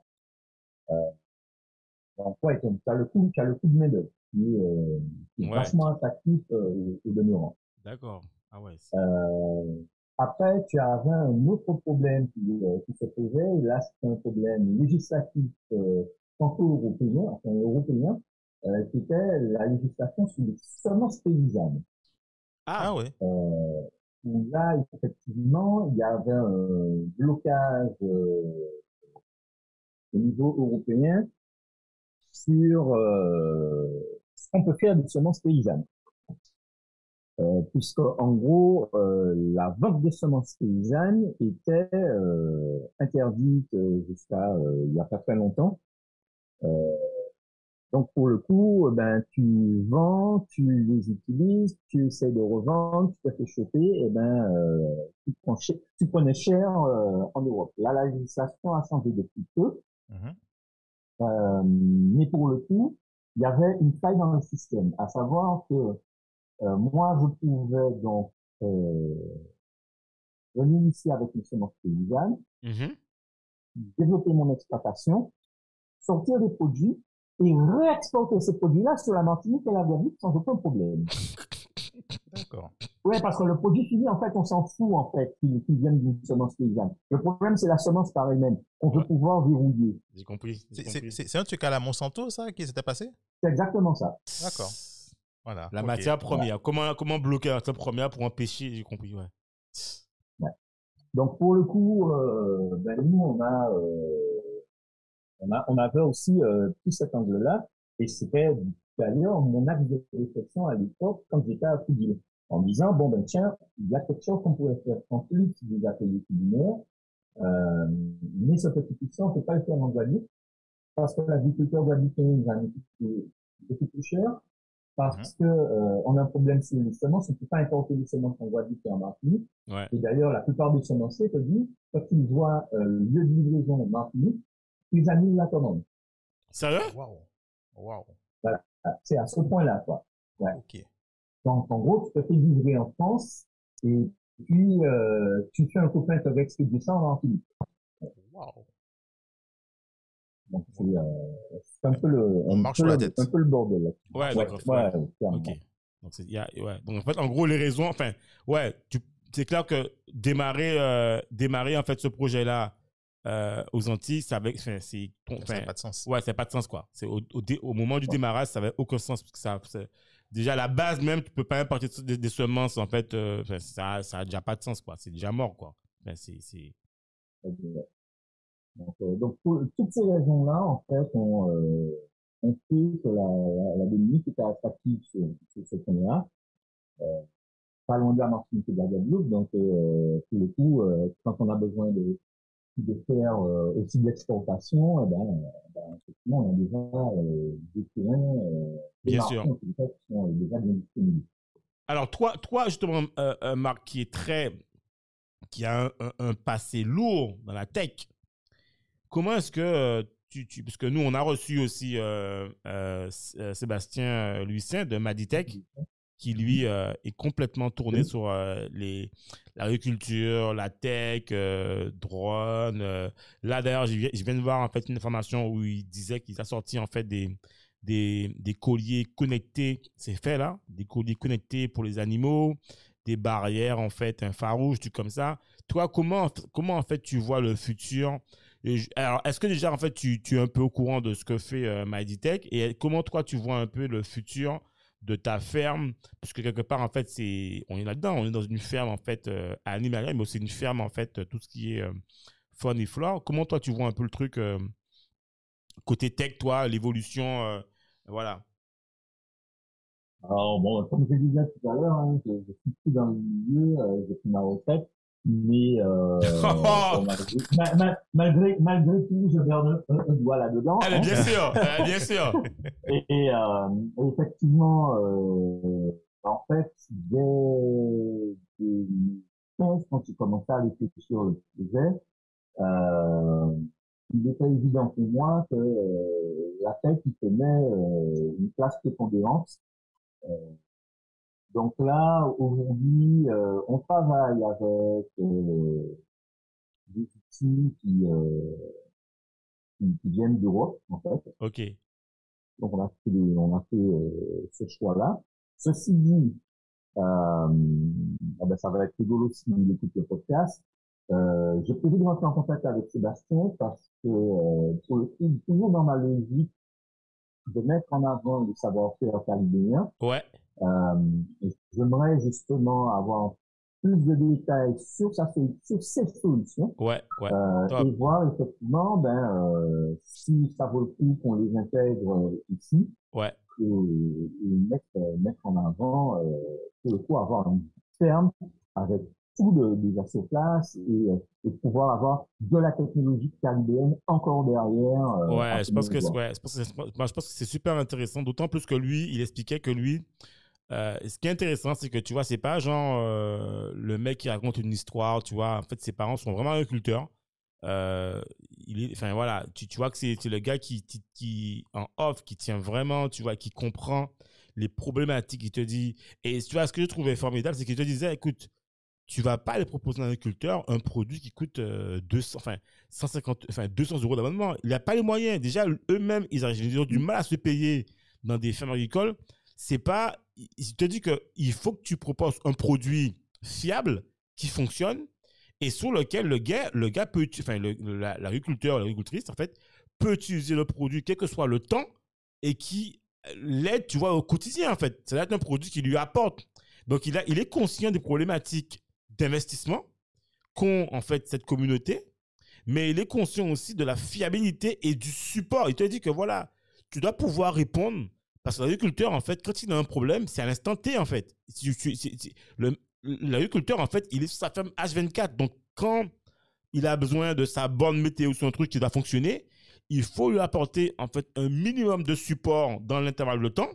Speaker 4: Donc ouais, donc t'as le coût, t'as le coût de main d'œuvre qui est, euh, qui est
Speaker 3: Ouais.
Speaker 4: vachement attractif euh, au demeurant.
Speaker 3: D'accord. Ah ouais.
Speaker 4: Euh, après, tu avais un autre problème qui, euh, qui se posait, là c'est un problème législatif euh, franco-européen, enfin européen, euh, qui était la législation sur les semences paysannes.
Speaker 3: Ah,
Speaker 1: Ah ouais.
Speaker 4: Euh, où là, effectivement, il y avait un blocage euh, au niveau européen sur euh, ce qu'on peut faire des semences paysannes. euh, puisque en gros, euh, la vente de semences paysannes était euh, interdite euh, jusqu'à euh, il y a pas très longtemps. donc pour le coup, ben tu vends, tu les utilises, tu essaies de revendre, tu te fais choper, et ben tu, prends tu prenais cher en Europe. Là, la législation a changé depuis peu, mmh. Mais pour le coup, il y avait une faille dans le système, à savoir que euh, moi, je pouvais donc euh, venir ici avec une semence paysanne, mmh développer mon exploitation, sortir des produits et réexporter ces produits-là sur la Martinique et la Guadeloupe sans aucun problème.
Speaker 1: D'accord.
Speaker 4: Oui, parce que le produit fini, en fait, on s'en fout, en fait, qu'il vienne d'une semence paysanne. Le problème, c'est la semence par elle-même. On veut pouvoir verrouiller.
Speaker 3: J'ai compris.
Speaker 1: C'est un truc à la Monsanto, ça, qui s'était passé?
Speaker 4: C'est exactement ça.
Speaker 1: D'accord. Voilà.
Speaker 3: La matière première. Comment, comment bloquer la matière première pour empêcher, j'ai compris, ouais.
Speaker 4: Donc, pour le coup, euh, ben, nous, on a, euh, on a, on avait aussi euh, pris cet angle-là, et c'était d'ailleurs mon axe de réflexion à l'époque quand j'étais à Foudil, en disant, bon, ben tiens, il y a quelque chose qu'on pourrait faire en plus des ateliers culinaires, euh, mais cette petite on ne peut pas le faire en Guadeloupe, parce que l'agriculteur guadeloupéen, il va nous beaucoup plus cher, parce mhm. que euh, on a un problème sur les semences, on ne peut pas importer les semences en Guadeloupe et en Martinique.
Speaker 3: Ouais.
Speaker 4: Et d'ailleurs, la plupart des semenciers te disent, quand ils voient euh, le lieu de livraison en Martinique, ils annulent la commande.
Speaker 3: Sérieux?
Speaker 1: Waouh. Waouh.
Speaker 4: Voilà, c'est à ce point-là, quoi. Ouais.
Speaker 1: Ok.
Speaker 4: Donc, en gros, tu te fais livrer en France et puis euh, tu fais un copain te expédier ça en Martinique.
Speaker 1: Waouh.
Speaker 4: Donc c'est euh, un peu le
Speaker 1: on marche sur la tête.
Speaker 4: Un peu le bordel.
Speaker 3: Ouais, d'accord. Ouais, ok. Donc, y a, ouais. Donc en fait, en gros, les raisons, enfin, ouais, tu, c'est clair que démarrer, euh, démarrer en fait ce projet-là euh, aux Antilles, ça avait, c'est,
Speaker 1: enfin, ça n'a pas de sens.
Speaker 3: Ouais, ça n'a pas de sens quoi. C'est au, au, au moment du démarrage, ça avait aucun sens parce que ça, déjà à la base même, tu peux pas importer des, des semences en fait, euh, ça, ça a déjà pas de sens quoi. C'est déjà mort quoi. Enfin, c'est, c'est.
Speaker 4: Donc, euh, donc pour, toutes ces raisons-là, en fait, on, euh, on fait que la, la, la Dominique est attractive sur, sur ce point-là. Euh, pas loin de la Martinique et de la Guadeloupe. Donc, euh, pour le coup, euh, quand on a besoin de, de faire euh, aussi de l'exportation, eh ben, ben, effectivement, on a déjà euh, des terrains, euh, des
Speaker 3: bien sûr.
Speaker 4: qui sont déjà bien disponibles.
Speaker 3: Alors, toi, toi justement, euh, Marc, qui est très, qui a un, un, un passé lourd dans la tech, Comment est-ce que euh, tu, tu, parce que nous on a reçu aussi euh, euh, euh Sébastien euh, Lucien de Maditech qui lui est complètement tourné sur les l'agriculture, la tech, drone. là d'ailleurs, je viens, je viens de voir en fait une information où il disait qu'il a sorti en fait des des, des colliers connectés, c'est fait là, des colliers connectés pour les animaux, des barrières en fait infrarouges, tout comme ça. Toi, comment comment en fait tu vois le futur? Alors, est-ce que déjà, en fait, tu, tu, es un peu au courant de ce que fait euh, MightyTech et comment toi, tu vois un peu le futur de ta ferme Parce que quelque part, en fait, c'est, on est là-dedans, on est dans une ferme, en fait, euh, animalière, mais aussi une ferme, en fait, tout ce qui est euh, faune et flore. Comment toi, tu vois un peu le truc euh, côté tech, toi, l'évolution, euh, voilà.
Speaker 4: Alors bon, comme je disais tout à l'heure, hein, je, je, suis plus dans le milieu, euh, j'ai pris ma retraite, mais euh, malgré, malgré, malgré, tout, je garde un, doigt là-dedans.
Speaker 3: Allez,
Speaker 4: hein.
Speaker 3: bien sûr, bien sûr.
Speaker 4: et, et euh, effectivement, euh, en fait, dès 2015, quand j'ai commencé à réfléchir sur le sujet, euh, il était évident pour moi que euh, la tech qui tenait euh, une place prépondérante euh, donc là, aujourd'hui, euh, on travaille avec euh, des outils qui, euh, qui, qui, viennent d'Europe, en fait.
Speaker 3: OK.
Speaker 4: Donc on a fait, on a fait euh, ce choix-là. Ceci dit, euh, eh ben, ça va être rigolo si il écoute le podcast. Euh, J'ai prévu de rentrer en contact avec Sébastien parce que euh, pour le coup, toujours dans ma logique de mettre en avant le savoir-faire caribéen.
Speaker 3: Ouais.
Speaker 4: Euh, J'aimerais justement avoir plus de détails sur, sa, sur ses solutions.
Speaker 3: Ouais, ouais.
Speaker 4: Euh, et voir effectivement ben, euh, si ça vaut le coup qu'on les intègre ici.
Speaker 3: Ouais.
Speaker 4: Et, mettre, mettre en avant, euh, pour le coup, avoir une ferme avec tout le, sur place et, et, pouvoir avoir de la technologie caribéenne encore derrière.
Speaker 3: Euh, ouais, je pense, que, ouais, je pense que, je pense que c'est super intéressant, d'autant plus que lui, il expliquait que lui, euh, ce qui est intéressant, c'est que tu vois, c'est pas genre euh, le mec qui raconte une histoire, tu vois. En fait, ses parents sont vraiment agriculteurs. Euh, il est, enfin voilà, tu, tu vois que c'est le gars qui, qui, qui, en off, qui tient vraiment, tu vois, qui comprend les problématiques. Il te dit, et tu vois, ce que je trouvais formidable, c'est qu'il te disait, écoute, tu vas pas aller proposer à un agriculteur un produit qui coûte 200, enfin 150, enfin 200 euros d'abonnement. Il n'a pas les moyens. Déjà, eux-mêmes, ils, ont du mal à se payer dans des fermes agricoles c'est pas. Il te dit qu'il faut que tu proposes un produit fiable qui fonctionne et sur lequel le gars, le gars peut, enfin, l'agriculteur, l'agricultrice, en fait, peut utiliser le produit quel que soit le temps et qui l'aide, tu vois, au quotidien, en fait. C'est un produit qui lui apporte. Donc, il, a, il est conscient des problématiques d'investissement qu'ont, en fait, cette communauté, mais il est conscient aussi de la fiabilité et du support. Il te dit que, voilà, tu dois pouvoir répondre parce que l'agriculteur, en fait, quand il a un problème, c'est à l'instant T, en fait. L'agriculteur, en fait, il est sur sa ferme H24. Donc, quand il a besoin de sa bonne météo un truc qui doit fonctionner, il faut lui apporter, en fait, un minimum de support dans l'intervalle de temps.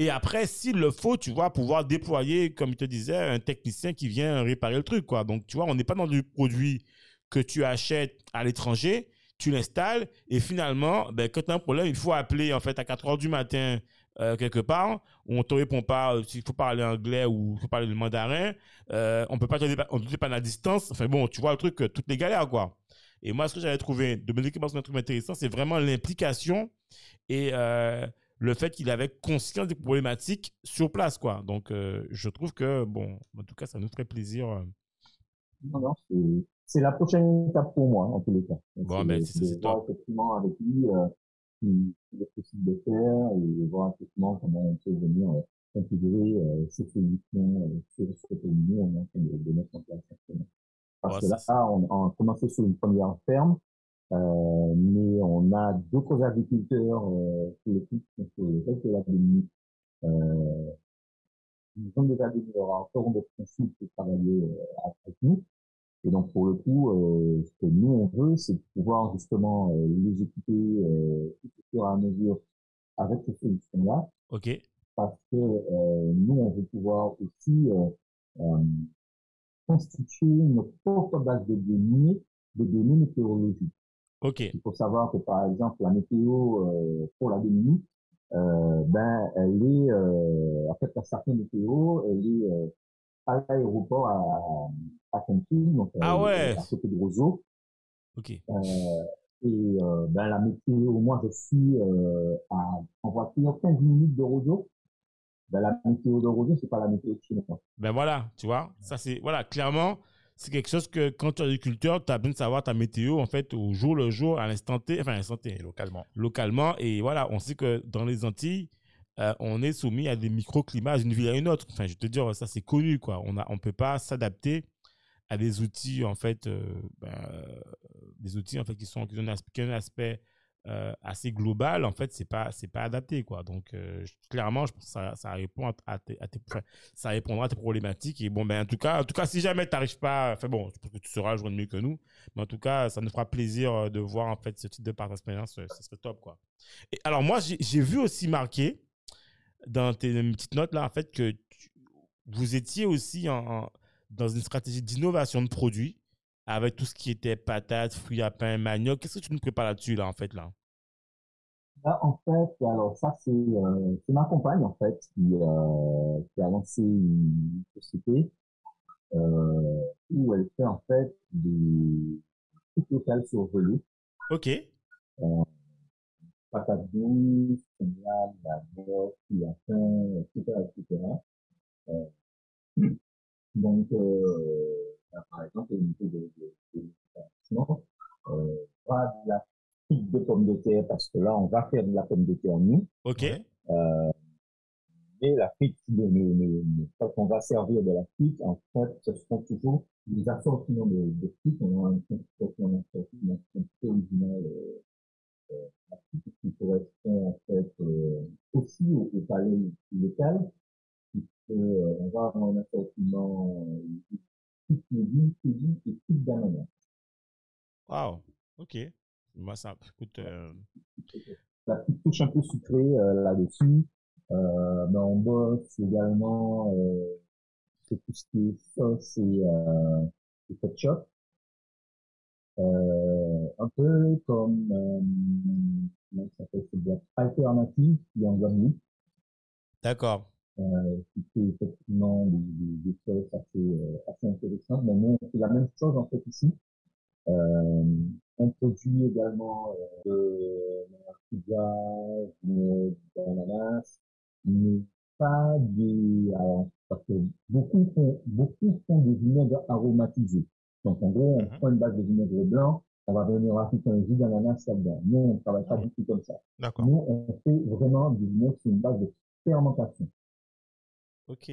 Speaker 3: Et après, s'il le faut, tu vois, pouvoir déployer, comme il te disait, un technicien qui vient réparer le truc, quoi. Donc, tu vois, on n'est pas dans du produit que tu achètes à l'étranger tu l'installes et finalement, ben, quand tu as un problème, il faut appeler en fait à 4 heures du matin euh, quelque part, où on te répond pas euh, s'il faut parler anglais ou il faut parler le mandarin, euh, on peut pas te on pas à distance. Enfin bon, tu vois le truc, toutes les galères quoi. Et moi, ce que j'avais trouvé, Dominique un truc intéressant, c'est vraiment l'implication et le fait qu'il avait conscience des problématiques sur place quoi. Donc, je trouve que bon, en tout cas, ça nous ferait plaisir.
Speaker 4: Non, non, c'est la prochaine étape pour moi, en tous les cas.
Speaker 3: Bon, ben, c'est
Speaker 4: toi. Effectivement, avec lui, euh, qui, est possible de faire et voir effectivement comment on peut venir euh, configurer euh, ces solutions euh, sur ce que nous, on est en train de, de mettre en place. Parce que là, on, on, a commencé sur une première ferme, euh, mais on a d'autres agriculteurs euh, sur le site, sur le reste de la commune. Euh, ils ont déjà leur rapport de principe de travailler euh, avec nous. Et donc, pour le coup, euh, ce que nous, on veut, c'est de pouvoir justement euh, les équiper euh, au fur et à mesure avec ces solutions-là.
Speaker 3: OK.
Speaker 4: Parce que euh, nous, on veut pouvoir aussi euh, constituer notre propre base de données, de données météorologiques.
Speaker 3: OK.
Speaker 4: Il faut savoir que, par exemple, la météo pour la Dominique, ben, elle est, en fait, la certaine météo, elle est à l'aéroport à, à donc
Speaker 3: ah
Speaker 4: euh,
Speaker 3: ouais.
Speaker 4: à côté de Roseau.
Speaker 3: Ok.
Speaker 4: Euh, et euh, ben la météo, moi je suis euh, à, en voiture 15 minutes de Roseau. Ben la météo de Roseau, c'est pas la météo de chez moi.
Speaker 3: Ben voilà, tu vois, ça c'est voilà clairement. C'est quelque chose que quand tu es agriculteur, tu as besoin de savoir ta météo en fait au jour le jour, à l'instant T, enfin à l'instant T,
Speaker 1: localement.
Speaker 3: Localement et voilà, on sait que dans les Antilles, euh, on est soumis à des microclimats d'une ville à une autre. Enfin, je te dire, ça c'est connu, quoi. On a, on peut pas s'adapter à des outils en fait, euh, ben, des outils en fait qui sont qui ont un aspect, euh, assez global. En fait, c'est pas pas adapté, quoi. Donc clairement, je pense que ça, répond à, tes, ça répondra à tes problématiques. Et bon, ben en tout cas, en tout cas, si jamais tu n'arrives pas, enfin bon, que tu sauras jouer mieux que nous. Mais en tout cas, ça nous fera plaisir de voir en fait ce type de partage d'expérience. Ce serait top, quoi. Et alors moi, j'ai vu aussi marqué dans tes petites notes là, en fait, que vous étiez aussi en, dans une stratégie d'innovation de produits avec tout ce qui était patates, fruits à pain, manioc. Qu'est-ce que tu nous prépares là-dessus, là, en fait, là?
Speaker 4: Là, en fait, alors ça, c'est euh, ma compagne, en fait, qui, euh, qui a lancé une société euh, où elle fait, en fait, des trucs locales surgelés.
Speaker 3: OK.
Speaker 4: Euh, patate douce, céréales, la filatin, etc., etc. Donc, euh, par exemple, au niveau de, de, euh, pas de la figue de pommes de terre parce que là, on va faire de la pomme de terre nue.
Speaker 3: Ok.
Speaker 4: Euh, mais la frite, le, le, le, quand on va servir de la frite, en fait, ce sont toujours des assortiments de, de frites. On a un assortiment un peu original, euh, euh, la frite qui correspond en fait euh, aussi au, au palais local, puisque euh, on va avoir un assortiment et.
Speaker 3: Wow, ok. Moi, ça, écoute, euh,
Speaker 4: La petite touche un peu sucrée euh, là-dessus. Euh, mais on bosse également euh, c'est tout ce qui est sauce et, euh, et ketchup. Euh, un peu comme euh, comment ça s'appelle cette boîte alternative qui est en Guadeloupe,
Speaker 3: d'accord.
Speaker 4: Euh, qui fait effectivement des, des, des sauces assez, euh, assez intéressantes. Mais nous, on fait la même chose en fait ici. Euh, on produit également euh, de l'artisanat, de l'ananas, mais pas des, alors, parce que beaucoup font, beaucoup font des vinaigres aromatisés. Donc, en gros, on
Speaker 1: Mhm.
Speaker 4: prend une base de vinaigre blanc, on va venir rajouter un jus d'ananas là-dedans. Nous, on ne travaille pas
Speaker 1: Ah
Speaker 4: du tout comme ça. Nous, on fait vraiment du vinaigre sur une base de fermentation.
Speaker 3: Ok.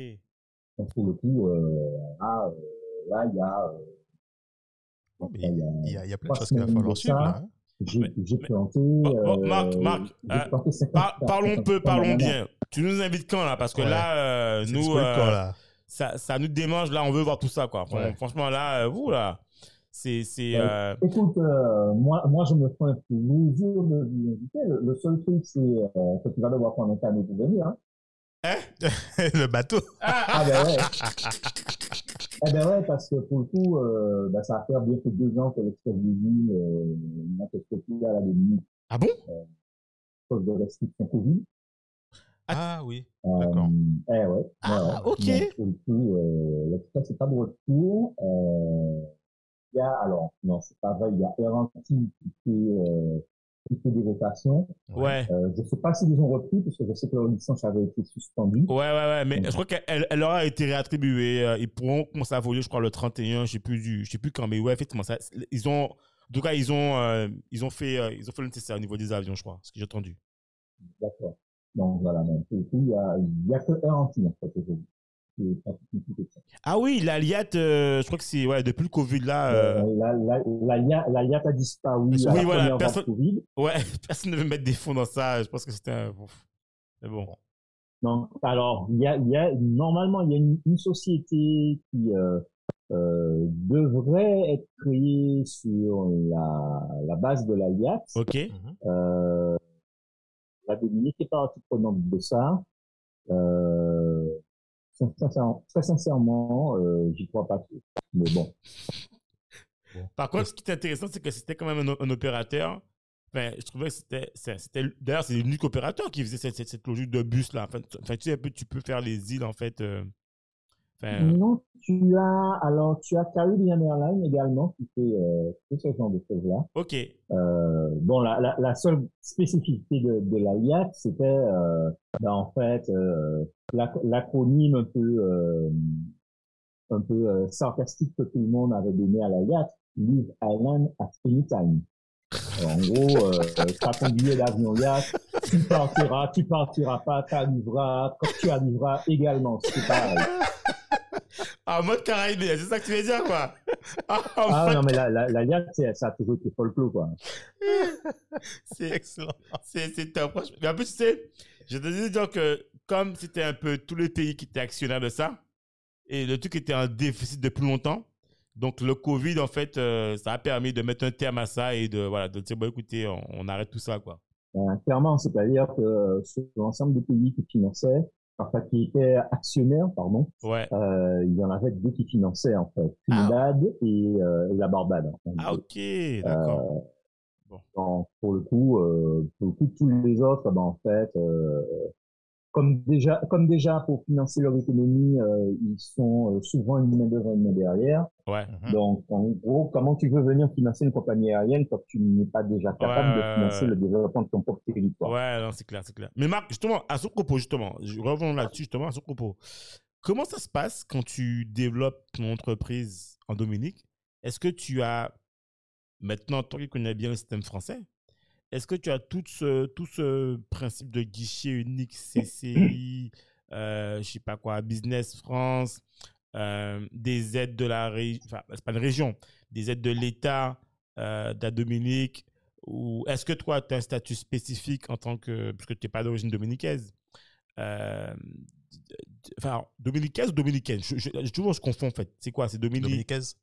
Speaker 4: Donc, pour le coup, euh, là, euh, là, il y a, euh, il y a-
Speaker 1: y, a, il y a plein de choses qu'il va falloir suivre
Speaker 4: ça.
Speaker 1: là. hein.
Speaker 4: j'ai
Speaker 3: Mais-
Speaker 4: euh,
Speaker 3: Marc, Marc,
Speaker 4: j'ai
Speaker 3: euh,
Speaker 4: planté 50
Speaker 3: Par- parlons
Speaker 4: 50
Speaker 3: peu, parlons bien. Tu nous invites quand là Parce que
Speaker 1: Ouais.
Speaker 3: là, euh, nous,
Speaker 1: disponible
Speaker 3: euh,
Speaker 1: quand, là
Speaker 3: ça, ça nous démange. Là, on veut voir tout ça, quoi.
Speaker 1: Ouais.
Speaker 3: Franchement, là, euh, vous là, c'est, euh,
Speaker 4: Écoute, euh, moi, moi, je me fais un plaisir de vous inviter. Le, le seul truc, c'est euh, que tu vas devoir prendre un cadeau pour venir. Hein.
Speaker 1: le bateau.
Speaker 4: Ah ben ouais. eh ben ouais, parce que pour le coup, euh, ben, ça va faire bientôt deux ans que l'Express de vie euh, n'a testé plus à la Dominique
Speaker 3: Ah bon?
Speaker 4: À cause de restrictions Covid.
Speaker 1: Ah oui.
Speaker 4: Euh,
Speaker 1: D'accord.
Speaker 4: Eh ouais. ouais,
Speaker 3: Ah,
Speaker 4: ouais.
Speaker 3: ok.
Speaker 4: Donc, pour le coup, euh, l'Express n'est pas de retour. Euh, il y a, alors, non, c'est pas vrai, il y a Erranti qui fait, euh, qui fait des rotations.
Speaker 3: Ouais.
Speaker 4: Euh, je sais pas s'ils les ont repris, parce que je sais que leur licence avait été suspendue.
Speaker 3: Ouais, ouais, ouais, mais je crois qu'elle elle aura été réattribuée. euh, Ils pourront commencer à voler, je crois, le 31, je sais plus du, je sais plus quand, mais ouais, effectivement, ça, ils ont, en tout cas, ils ont, euh, ils ont fait, euh, ils ont fait le nécessaire au niveau des avions, je crois, ce que j'ai entendu.
Speaker 4: D'accord. Donc voilà, il y a, il y a que Erranti, en fait, aujourd'hui.
Speaker 3: Ah oui, l'Aliat, euh, je crois que c'est, ouais, depuis le Covid là, euh,
Speaker 4: Euh, la, la, la, la, la IAT a disparu
Speaker 3: Oui,
Speaker 4: à
Speaker 3: voilà, personne-
Speaker 4: Covid.
Speaker 3: ouais, personne ne veut mettre des fonds dans ça. Je pense que c'était un, bon.
Speaker 4: Donc, alors, il y a, y a, normalement, il y a une, une société qui euh, devrait être créée sur la, la base de la IAT.
Speaker 3: Ok.
Speaker 4: La Dominique est partie prenante de ça. Euh, très sincèrement, euh, j'y crois pas trop. Mais bon,
Speaker 3: Par contre, ce qui est intéressant, c'est que c'était quand même un, opérateur. Enfin, je trouvais que c'était, d'ailleurs, c'est l'unique opérateur qui faisait cette, cette, logique de bus là. Enfin, tu, sais, tu peux faire les îles en fait. euh, enfin,
Speaker 4: non, tu as alors tu as Caribbean Airlines également qui fait, euh, fait ce genre de choses là.
Speaker 3: ok.
Speaker 4: Euh, bon, la, la, la seule spécificité de, de c'était euh, ben, en fait euh, l'ac- l'acronyme un peu euh, un peu euh, sarcastique que tout le monde avait donné à la IAT, Leave Island at any time. Alors, en gros, euh, t'as ton billet d'avion IAT, tu partiras, tu partiras pas, t'arriveras, quand tu arriveras également, c'est pareil.
Speaker 3: En mode caribéen, c'est ça que tu veux dire quoi Ah, en
Speaker 4: Ah non, mais la, la, la ça a toujours été folklore, quoi.
Speaker 3: c'est
Speaker 1: Excellent.
Speaker 3: C'est c'est top. Mais en plus, tu sais, je te dire que comme c'était un peu tous les pays qui étaient actionnaires de ça, et le truc était en déficit depuis longtemps, donc le Covid, en fait, euh, ça a permis de mettre un terme à ça et de, voilà, de dire, bon, écoutez, on, on arrête tout ça, quoi.
Speaker 4: Euh, clairement, c'est-à-dire que sur l'ensemble des pays qui finançaient, enfin qui étaient actionnaires, pardon,
Speaker 3: Ouais.
Speaker 4: euh, il y en avait deux qui finançaient en fait, Trinidad et, euh, et la Barbade. en
Speaker 3: Ah, ok, d'accord.
Speaker 4: Euh,
Speaker 3: Bon.
Speaker 4: pour le coup, euh, pour le coup, tous les autres, ben, en fait, euh, comme déjà, comme déjà pour financer leur économie, euh, ils sont euh, souvent une main devant une main derrière.
Speaker 3: Ouais.
Speaker 1: Mhm.
Speaker 4: Donc, en gros, comment tu veux venir financer une compagnie aérienne quand tu n'es pas déjà capable
Speaker 3: Ouais,
Speaker 4: de financer
Speaker 3: ouais.
Speaker 4: le développement de ton propre territoire?
Speaker 3: Ouais, non, c'est clair, c'est clair. Mais Marc, justement, à ce propos, justement, je reviens là-dessus, justement, à ce propos. Comment ça se passe quand tu développes ton entreprise en Dominique? Est-ce que tu as, maintenant, toi qui connais bien le système français, est-ce que tu as tout ce, tout ce principe de guichet unique CCI, euh, je sais pas quoi, Business France, euh, des aides de la région, enfin, c'est pas une région, des aides de l'État, euh, de la Dominique, ou est-ce que toi, tu as un statut spécifique en tant que, puisque tu n'es pas d'origine dominicaise, euh, enfin, dominicaise ou dominicaine? Je, je, je, toujours je confonds en fait. C'est quoi? C'est dominicaise?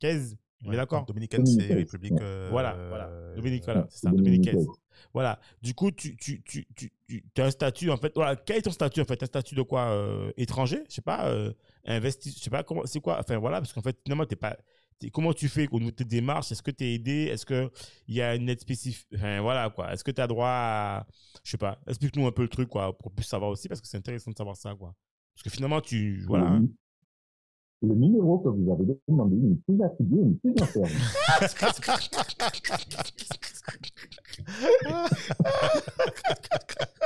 Speaker 3: Est d'accord
Speaker 1: Dominicaine, c'est République. euh,
Speaker 3: Voilà, voilà. Dominique,
Speaker 1: euh,
Speaker 3: voilà, c'est ça, dominicaise. Voilà. Du coup, tu, tu, tu, tu, tu as un statut, en fait. Voilà. Quel est ton statut, en fait? Un statut de quoi euh, Étranger? Je sais pas. Euh, investi Je sais pas comment. C'est quoi? Enfin, voilà. Parce qu'en fait, finalement, t'es pas. t'es- comment tu fais au niveau de tes démarches? Est-ce que tu es aidé? Est-ce qu'il y a une aide spécifique Enfin, voilà, quoi. Est-ce que tu as droit à. Je sais pas. Explique-nous un peu le truc, quoi, pour plus savoir aussi, parce que c'est intéressant de savoir ça, quoi. Parce que finalement, tu. Voilà. hein.
Speaker 4: Le, numéro que vous avez demandé n'est plus affilié, n'est plus interne.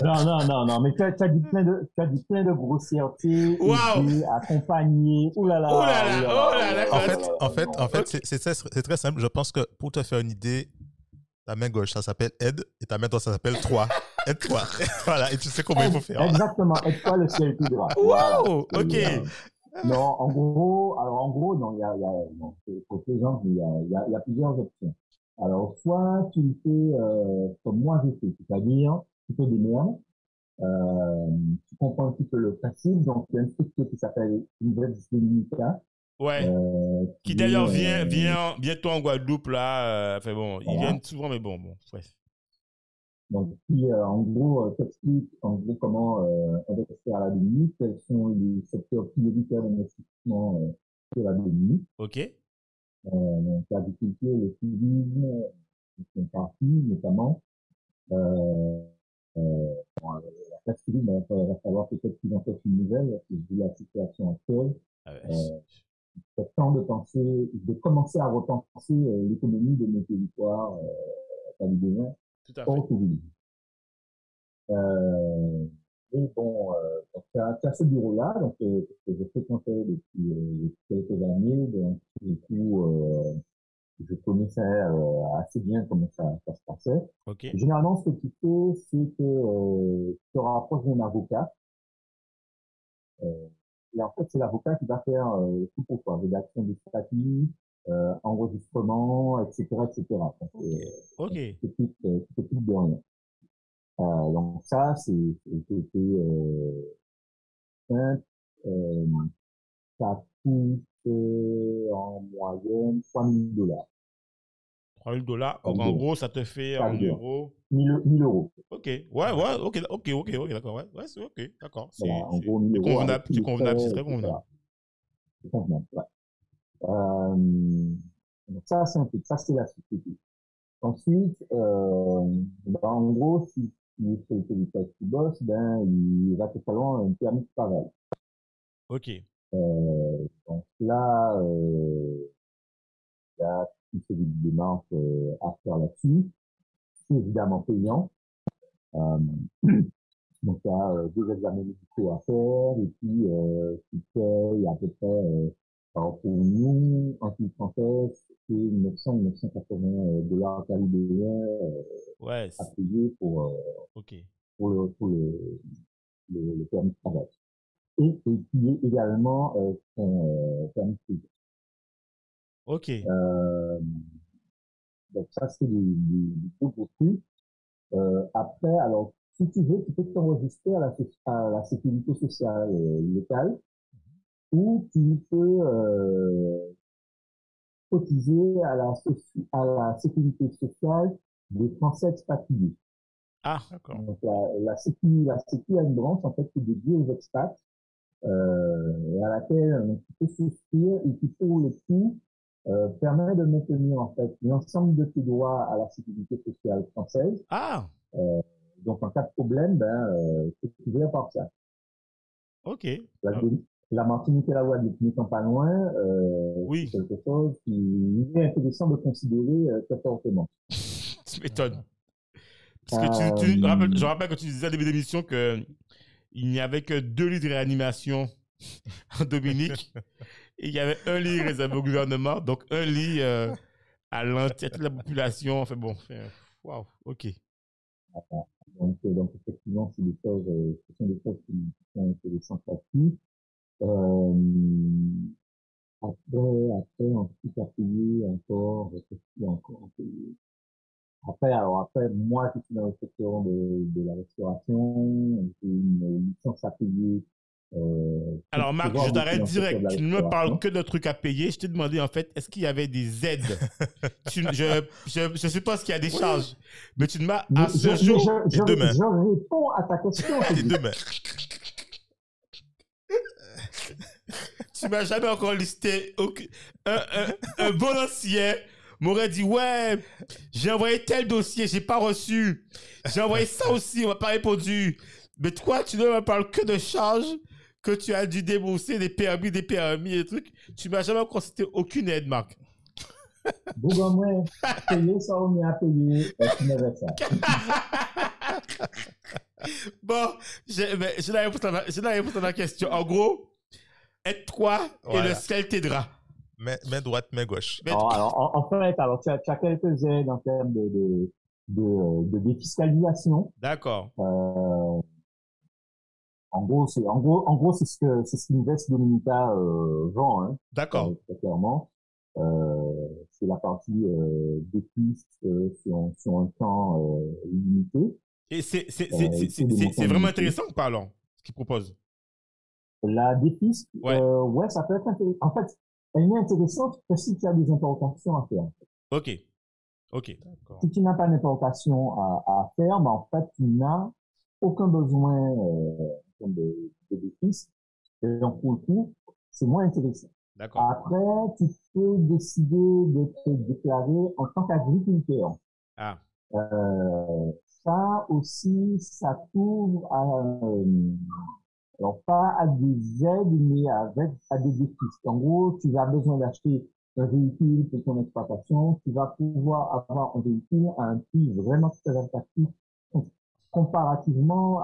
Speaker 4: Non, non, non, non, mais tu as, dit plein de, tu as dit plein de grossièretés,
Speaker 3: Waouh.
Speaker 4: accompagner, oh là là,
Speaker 3: Oh là là, oh là là,
Speaker 1: En fait, en fait, en fait, c'est- très, c'est très simple. Je pense que pour te faire une idée, ta main gauche, ça s'appelle aide, et ta main droite, ça s'appelle 3. Aide-toi. voilà, et tu sais comment il faut faire.
Speaker 4: Exactement, aide-toi le ciel tout droit. Voilà.
Speaker 3: Wow Ok.
Speaker 4: Non, en gros, alors en gros, non, il y a, y a, non, gens, il y a, y a, y a plusieurs options. Alors, soit tu le fais euh, comme moi j'ai fait, c'est-à-dire tu te démerdes, euh, tu comprends un petit peu le principe, donc il y a une structure qui s'appelle Invest Dominica.
Speaker 3: Ouais.
Speaker 4: Euh,
Speaker 3: Qui d'ailleurs
Speaker 4: euh,
Speaker 3: vient, vient bientôt en Guadeloupe, là. euh, Enfin bon, ils
Speaker 4: Voilà.
Speaker 3: viennent souvent, mais bon, bon, bref.
Speaker 4: Donc, qui, euh, en gros, euh, t'explique en gros comment euh, investir à la Dominique, quels sont les secteurs prioritaires d'investissement euh, sur la Dominique.
Speaker 3: Ok.
Speaker 4: Euh, donc, l'agriculture, le tourisme, sont partie, notamment. Euh, euh, bon, la ben, il va falloir peut-être qu'ils en fassent une nouvelle, vu la situation actuelle,
Speaker 3: Ah ouais.
Speaker 4: euh, c'est temps de penser, de commencer à repenser l'économie de nos territoires euh,
Speaker 3: Tout à fait.
Speaker 4: Euh, et bon, euh, donc, tu as, ce bureau-là, donc, euh, que je fréquentais depuis, euh, depuis quelques années, donc, du coup, euh, je connaissais euh, assez bien comment ça, ça se passait.
Speaker 3: Ok.
Speaker 4: Généralement, ce que tu fais, c'est que euh, tu te rapproches d'un avocat. Euh, et en fait, c'est l'avocat qui va faire euh, tout pour toi, rédaction des statuts, euh, enregistrement, etc., etc. Euh,
Speaker 3: Ok.
Speaker 4: tu t'occupes euh, de rien. Euh, donc ça, c'est c'est- c'est, euh. Euh, ça coûte en moyenne 3 000 dollars.
Speaker 3: 3000 dollars. En gros, ça te fait en euros.
Speaker 4: 1000, 1000 euros.
Speaker 3: Ok. Ouais, ouais, ok, ok, ok, ok, d'accord. Ouais, ouais, c'est ok, d'accord. C'est
Speaker 4: Voilà, en
Speaker 3: c'est-
Speaker 4: gros, 1000
Speaker 3: c'est
Speaker 4: euros.
Speaker 3: convenable, c'est convenable, c'est très convenable.
Speaker 4: C'est convenable, ouais. Euh, donc ça, c'est un truc. Ça, c'est la société. Ensuite, euh, ben, en gros, si tu es sur le tu bosses, ben, il va te falloir un permis de travail.
Speaker 3: Ok.
Speaker 4: Euh, donc là, euh, il y a toute une série de démarches euh, à faire là-dessus. C'est évidemment payant. Euh, donc il y a euh, deux examens médicaux à faire et puis euh, tu payes à peu près, euh, alors pour nous, en Suisse française, c'est 900 ou 980 dollars calédoniens euh,
Speaker 3: Ouais,
Speaker 4: à payer pour, euh,
Speaker 3: ok.
Speaker 4: pour le, pour le, le, le permis de travail. Et, et puis également euh, son euh, permis de séjour.
Speaker 3: Ok.
Speaker 4: Euh, donc ça, c'est les deux gros trucs. Euh, après, alors, si tu veux, tu peux t'enregistrer à la, à la sécurité sociale euh, locale ou tu peux euh, cotiser à la, à la sécurité sociale des Français expatriés.
Speaker 3: Ah, d'accord.
Speaker 4: Donc la, la sécu, la sécu a une branche en fait qui est dédiée aux expats euh, à laquelle euh, tu peux souscrire et qui pour le coup euh, permet de maintenir en fait l'ensemble de tes droits à la sécurité sociale française.
Speaker 3: Ah,
Speaker 4: Donc en cas de problème, ben euh, c'est couvert par ça.
Speaker 3: ok.
Speaker 4: La,
Speaker 3: Ah.
Speaker 4: La Martinique et la Guadeloupe n'étant pas loin, euh,
Speaker 3: Oui.
Speaker 4: c'est quelque chose qui est intéressant de considérer euh, très fortement.
Speaker 3: Tu m'étonnes. Parce que tu, tu-
Speaker 4: Euh,
Speaker 3: rappelle- je rappelle que tu disais au début de l'émission que il n'y avait que deux lits de réanimation en Dominique. et il y avait un lit réservé au gouvernement, donc un lit euh, à l'entièreté de la population. Enfin bon, waouh, ok.
Speaker 4: Donc, donc effectivement, c'est des choses, ce sont des choses qui, sont intéressantes là-dessus. Euh, après, après, ensuite à payer encore, qu'est-ce encore à payer Après, alors après, moi, je suis dans le secteur de, de la restauration, j'ai une licence à payer
Speaker 3: euh, Alors, Marc, je t'arrête direct. Tu ne me parles que de trucs à payer. Je t'ai demandé, en fait, est-ce qu'il y avait des aides tu, Je ne je, suppose qu'il y a des charges. Mais tu ne m'as, à ce jour,
Speaker 4: je, je, demain. Je réponds à ta question.
Speaker 1: et demain.
Speaker 3: Tu m'as jamais encore listé. Un, un, un bon ancien m'aurait dit ouais j'ai envoyé tel dossier j'ai pas reçu j'ai envoyé ça aussi on m'a pas répondu mais toi tu ne me parles que de charges que tu as dû débourser des permis, des permis et trucs, tu m'as jamais constaté aucune aide, Marc.
Speaker 4: Bon, ben, moi, payer ça, on a payé, ça.
Speaker 3: bon, j'ai la, à ma, la réponse à ma question. En gros, aide-toi et le ciel t'aidera.
Speaker 1: Main, droite, main gauche.
Speaker 4: alors, en, fait, alors, tu, as, tu as quelques aides en termes de, de, de, de défiscalisation.
Speaker 3: D'accord.
Speaker 4: Euh, en gros, c'est en gros, en gros, c'est ce que c'est ce qu'Invest Dominica euh, vend, hein,
Speaker 3: D'accord.
Speaker 4: Euh, clairement. Euh, c'est la partie euh, des euh, sur, sur, un temps euh, limité.
Speaker 3: Et c'est c'est c'est c'est vraiment intéressant ou pas alors ce qu'ils proposent
Speaker 4: La dépistes, ouais. ouais, ça peut être intéressant. En fait, elle est intéressante que si tu as des importations à faire.
Speaker 3: Ok. Ok.
Speaker 4: Si tu n'as pas d'importation à, à faire, ben en fait, tu n'as aucun besoin euh, de, de. Et donc, pour le coup, c'est moins intéressant. Après, tu peux décider de te déclarer en tant qu'agriculteur.
Speaker 3: Ah.
Speaker 4: Euh, ça aussi, ça couvre à, euh, alors pas à des aides, mais avec à des défis. En gros, tu as besoin d'acheter un véhicule pour ton exploitation, tu vas pouvoir avoir un véhicule à un prix vraiment très attractif comparativement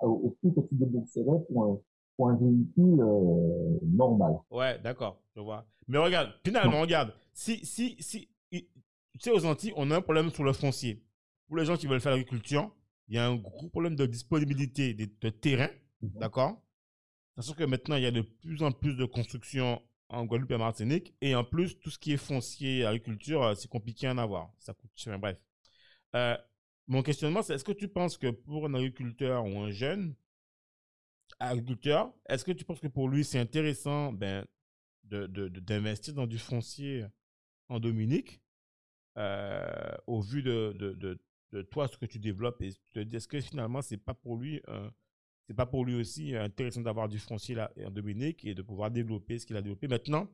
Speaker 4: au prix que tu débourserais pour un, pour un véhicule euh, normal.
Speaker 3: Ouais, d'accord, je vois. Mais regarde, finalement, regarde, si, si, si, tu sais, aux Antilles, on a un problème sur le foncier. Pour les gens qui veulent faire l'agriculture, il y a un gros problème de disponibilité de, terrain. D'accord? Sachant que maintenant, il y a de plus en plus de construction en Guadeloupe et Martinique. Et en plus, tout ce qui est foncier, agriculture, euh, c'est compliqué à en avoir. Ça coûte cher, bref. Euh, mon questionnement, c'est est-ce que tu penses que pour un agriculteur ou un jeune agriculteur, est-ce que tu penses que pour lui, c'est intéressant ben, d'investir de, dans du foncier en Dominique euh, au vu de, de, toi, ce que tu développes est-ce que finalement, c'est pas pour lui c'est pas pour lui aussi intéressant d'avoir du foncier là en Dominique et de pouvoir développer ce qu'il a développé. Maintenant,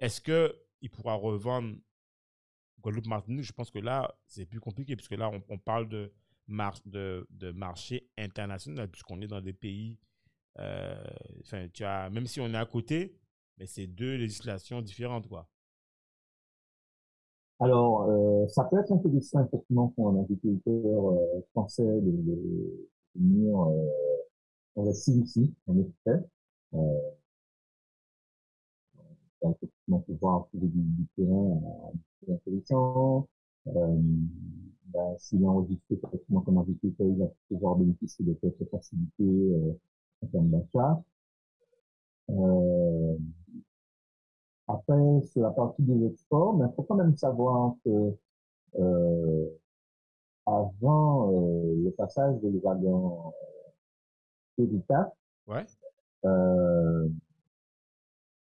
Speaker 3: est-ce qu'il pourra revendre Guadeloupe, Martinique, je pense que là, c'est plus compliqué, puisque là, on, parle de, marché international, puisqu'on est dans des pays, euh, enfin, tu as, même si on est à côté, mais c'est deux législations différentes, quoi.
Speaker 4: Alors, euh, ça peut être intéressant, effectivement, pour un agriculteur euh, français de, euh, investir ici, en effet. Euh, effectivement pouvoir trouver du, du terrain intéressant. Euh, ben, s'il est enregistré correctement comme agriculteur, il va pouvoir bénéficier de quelques facilités euh, en termes d'achat. Euh, après, sur la partie des exports, il faut quand même savoir que euh, avant euh, le passage de l'ouragan euh,
Speaker 3: ouais.
Speaker 4: euh,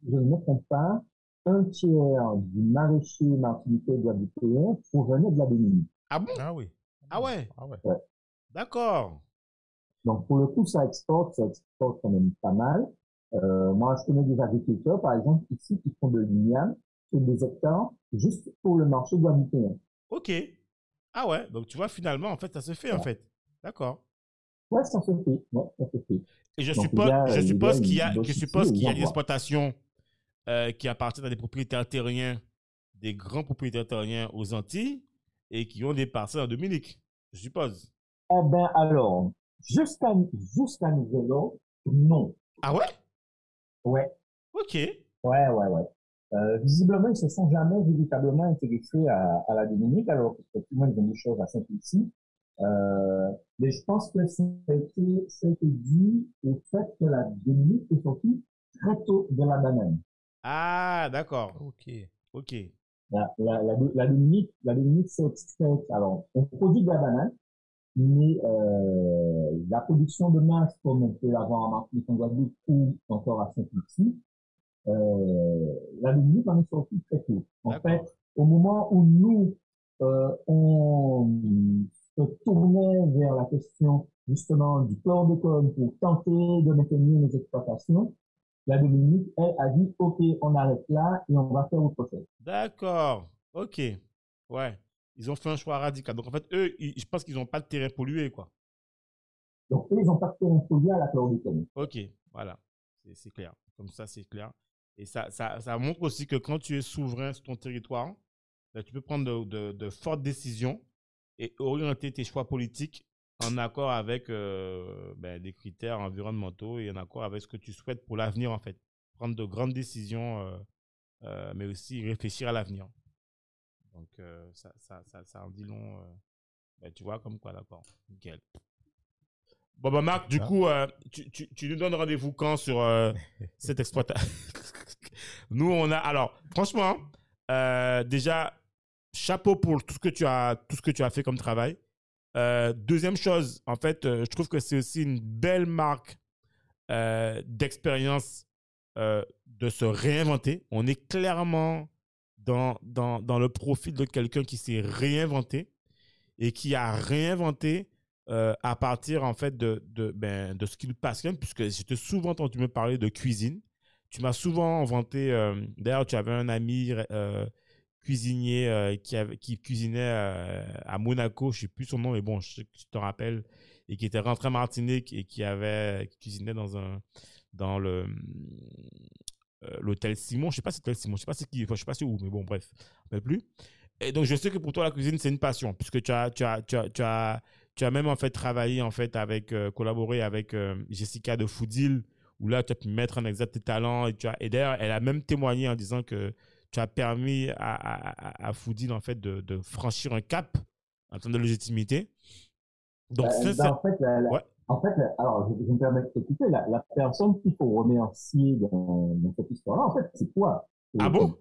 Speaker 4: je ne me trompe pas, un tiers du maraîcher martiniquais guadeloupéen provenait de la Bénin.
Speaker 3: Ah bon?
Speaker 1: Ah oui.
Speaker 3: Ah ouais?
Speaker 1: Ah ouais.
Speaker 4: ouais.
Speaker 3: D'accord.
Speaker 4: Donc pour le coup, ça exporte, ça exporte quand même pas mal. Euh, moi, je connais des agriculteurs, par exemple, ici, qui font de l'igname sur des hectares juste pour le marché guadeloupéen.
Speaker 3: Ok. Ah ouais, donc tu vois, finalement, en fait, ça se fait, en fait. D'accord.
Speaker 4: Ouais, ça se fait. Ouais, ça se fait.
Speaker 3: Et je suppose, je suppose qu'il y a, je suppose qu'il y a des exploitations euh, qui appartiennent à des propriétaires terriens, des grands propriétaires terriens aux Antilles et qui ont des parcelles en Dominique, je suppose.
Speaker 4: Eh ben alors, jusqu'à jusqu'à nouvel non.
Speaker 3: Ah ouais?
Speaker 4: Ouais.
Speaker 3: Ok.
Speaker 4: Ouais, ouais, ouais. Euh, visiblement, ils se sont jamais véritablement intéressés à, à la Dominique, alors qu'effectivement, ils ont des choses à ici. Euh, mais je pense que ça a été, ça a été dû au fait que la Dominique est sortie très tôt de la banane.
Speaker 3: Ah, d'accord. Ok. Ok.
Speaker 4: La, la, la, la Dominique, la Dominique s'est extraite. Alors, on produit de la banane, mais euh, la production de masse, comme on peut l'avoir en Martinique, en Guadeloupe ou encore à Saint-Lucie, euh, la Dominique en est sortie très tôt. En fait, au moment où nous, euh, on se tournait vers la question justement du chlordécone pour tenter de maintenir nos exploitations, la Dominique, elle, a dit, OK, on arrête là et on va faire autre chose.
Speaker 3: D'accord. OK. Ouais. Ils ont fait un choix radical. Donc, en fait, eux, je pense qu'ils n'ont pas de terrain pollué, quoi.
Speaker 4: Donc, eux, ils n'ont pas de terrain pollué à la chlordécone.
Speaker 3: OK. Voilà. C'est clair. Comme ça, c'est clair. Et ça, ça, ça, montre aussi que quand tu es souverain sur ton territoire, ben, tu peux prendre de, de, fortes décisions et orienter tes choix politiques en accord avec euh, ben, des critères environnementaux et en accord avec ce que tu souhaites pour l'avenir, en fait. Prendre de grandes décisions, euh, euh, mais aussi réfléchir à l'avenir. Donc, ça, ça, ça, ça, en dit long. Ben, tu vois, comme quoi, d'accord. Nickel. Bon, bah, Marc, du coup, tu, tu, tu, nous donnes rendez-vous quand sur cette exploitation Nous, on a. Alors, franchement, déjà, chapeau pour tout ce que tu as, tout ce que tu as fait comme travail. Euh, deuxième chose, en fait, euh, je trouve que c'est aussi une belle marque euh, d'expérience de se réinventer. On est clairement dans, dans, dans le profil de quelqu'un qui s'est réinventé et qui a réinventé à partir en fait de, de, ben, de ce qu'il passionne, puisque j'ai souvent entendu me parler de cuisine. Tu m'as souvent inventé, d'ailleurs tu avais un ami cuisinier euh, qui, cuisinait euh, à Monaco, je sais plus son nom, mais bon, je, te rappelle, et qui était rentré à Martinique et qui avait cuisinait dans un dans le euh, l'hôtel Simon, je sais pas si c'est Simon, je sais pas c'est qui, je sais pas où, mais bon, bref, je ne plus. Et donc je sais que pour toi la cuisine c'est une passion puisque tu as tu as tu as tu as même en fait travaillé en fait avec collaboré avec Jessica de Foodil où là tu as pu mettre en exact tes talents et d'ailleurs elle a même témoigné en disant que tu as permis à, à, à Foodil, en fait, de, de, franchir un cap en termes de légitimité.
Speaker 4: Donc, euh, ben, en, fait, en fait, alors, je, me permets de t'écouter, la, la, personne qu'il faut remercier dans, dans cette histoire-là, en fait, c'est toi.
Speaker 3: Ah bon?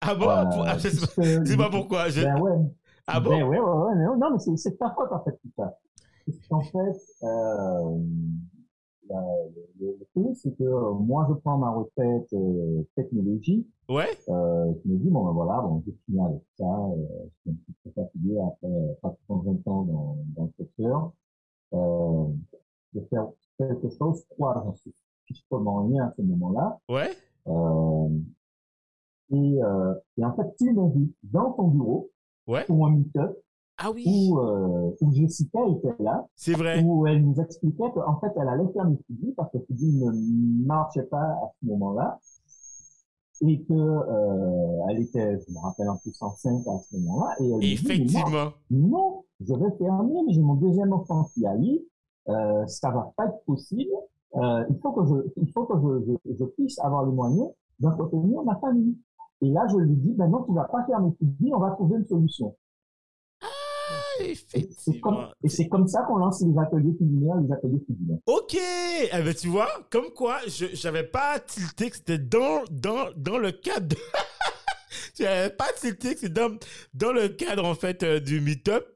Speaker 3: Ah bon? Euh, ah, C'est pas pourquoi. Je...
Speaker 4: Ben ouais.
Speaker 3: Ah bon?
Speaker 4: Ben ouais, ouais, ouais, non, mais c'est ta faute, en fait, tout ça. En fait, euh, le, le, c'est que euh, moi, je prends ma retraite euh, technologie.
Speaker 3: Ouais.
Speaker 4: Euh, je me dis, bon, ben voilà, bon, j'ai fini avec ça. Euh, je suis un petit peu fatigué après pratiquement 20 ans dans, dans le secteur. Euh, de faire quelque chose, quoi, j'en suis justement rien à ce moment-là.
Speaker 3: Ouais.
Speaker 4: Euh, et, euh, et en fait, tu m'invites dans ton bureau
Speaker 3: ouais.
Speaker 4: pour un meet-up
Speaker 3: ah oui.
Speaker 4: Où, euh, où Jessica était là.
Speaker 3: C'est vrai.
Speaker 4: Où elle nous expliquait qu'en fait, elle allait faire une Fuji parce que Fuji ne marchait pas à ce moment-là. Et que, euh, elle était, je me rappelle, en plus enceinte à ce moment-là. Et elle
Speaker 3: Effectivement.
Speaker 4: Dit, non, je vais fermer, mais j'ai mon deuxième enfant qui arrive. Euh, ça va pas être possible. Euh, il faut que je, il faut que je, je, je puisse avoir les moyens d'entretenir ma famille. Et là, je lui dis, ben non, tu vas pas faire mes Fuji, on va trouver une solution. Et c'est comme ça qu'on lance les ateliers culinaires, les ateliers culinaires.
Speaker 3: Ok, eh ben, tu vois, comme quoi, je n'avais pas tilté que c'était dans, dans, dans le cadre. Je n'avais pas tilté que c'était dans, dans le cadre, en fait, euh, du meet-up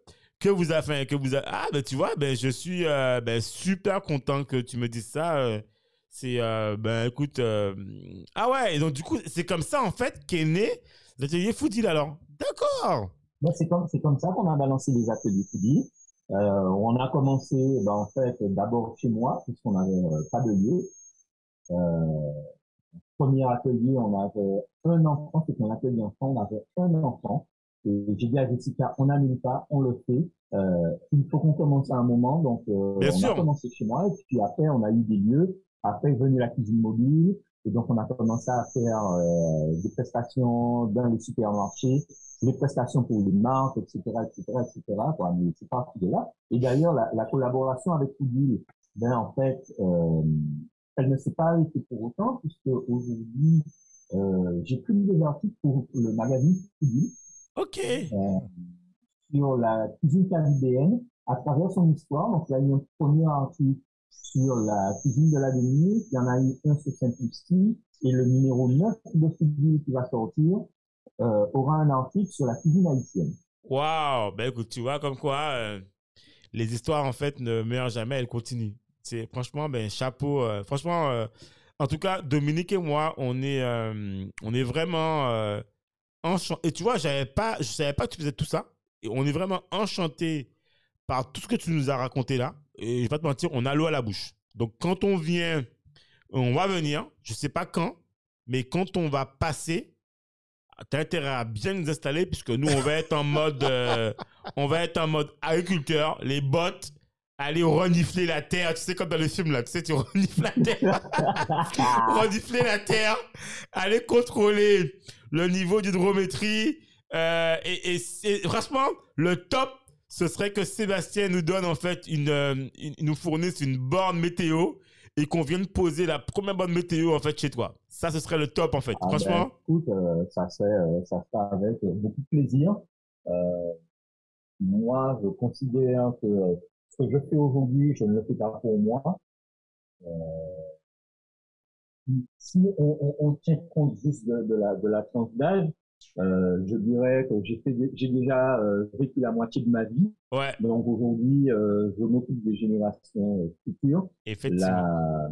Speaker 3: que vous avez que vous avez, ah ben tu vois ben je suis euh, ben, super content que tu me dises ça euh, c'est ben écoute ah ouais et donc du coup c'est comme ça en fait qu'est né l'atelier Foodil alors d'accord
Speaker 4: c'est comme, c'est comme ça qu'on a balancé les ateliers Foodie. Euh, on a commencé, ben, en fait, d'abord chez moi, puisqu'on n'avait euh, pas de lieu. Euh, premier atelier, on avait un enfant, c'était un atelier enfant, on avait un enfant. Et j'ai dit à Jessica, on n'annule pas, on le fait. Euh, il faut qu'on commence à un moment, donc euh, on a commencé chez moi, et puis après on a eu des lieux. Après est venue la cuisine mobile, et donc on a commencé à faire euh, des prestations dans les supermarchés, les prestations pour les marques, etc., etc., etc., quoi, mais c'est parti de là. Et d'ailleurs, la, la, collaboration avec Foodil, ben, en fait, euh, elle ne s'est pas arrêtée pour autant, puisque aujourd'hui, euh, j'ai publié des articles pour le magazine Foodil.
Speaker 3: Ok.
Speaker 4: Euh, sur la cuisine caribéenne à travers son histoire. Donc, il y a eu un premier article sur la cuisine de la demi, il y en a eu un sur Saint-Lucie, et le numéro 9 de Fidil qui va sortir euh, aura un article sur la cuisine haïtienne.
Speaker 3: Waouh! Ben écoute, tu vois, comme quoi, euh, les histoires, en fait, ne meurent jamais, elles continuent. C'est franchement, ben, chapeau. euh, franchement, en tout cas, Dominique et moi, on est, on est vraiment enchantés. Et tu vois, j'avais pas, je savais pas que tu faisais tout ça. On est vraiment enchantés par tout ce que tu nous as raconté là. Et je vais pas te mentir, on a l'eau à la bouche. Donc, quand on vient, on va venir, je sais pas quand, mais quand on va passer, t'as intérêt à bien nous installer puisque nous, on va être en mode, euh, on va être en mode agriculteur, les bottes, aller renifler la terre, tu sais, comme dans les films là, tu sais, tu renifles la terre, renifler la terre, aller contrôler le niveau d'hydrométrie, euh, et, franchement, le top, ce serait que Sébastien nous donne en fait une, euh, une- nous fournisse une borne météo et qu'on vienne poser la première borne météo en fait chez toi. Ça, ce serait le top en fait.
Speaker 4: Ah
Speaker 3: franchement.
Speaker 4: ben, écoute, euh, ça se fait, euh, ça fait avec euh, beaucoup de plaisir. Euh, moi, je considère que euh, ce que je fais aujourd'hui, je ne le fais pas pour moi. Euh, si on, on, on tient compte juste de, de la, de la tranche d'âge, euh, je dirais que j'ai fait, j'ai déjà euh, vécu la moitié de ma vie.
Speaker 3: Ouais,
Speaker 4: Donc aujourd'hui, euh, je m'occupe des générations euh, futures.
Speaker 3: effectivement.
Speaker 4: La,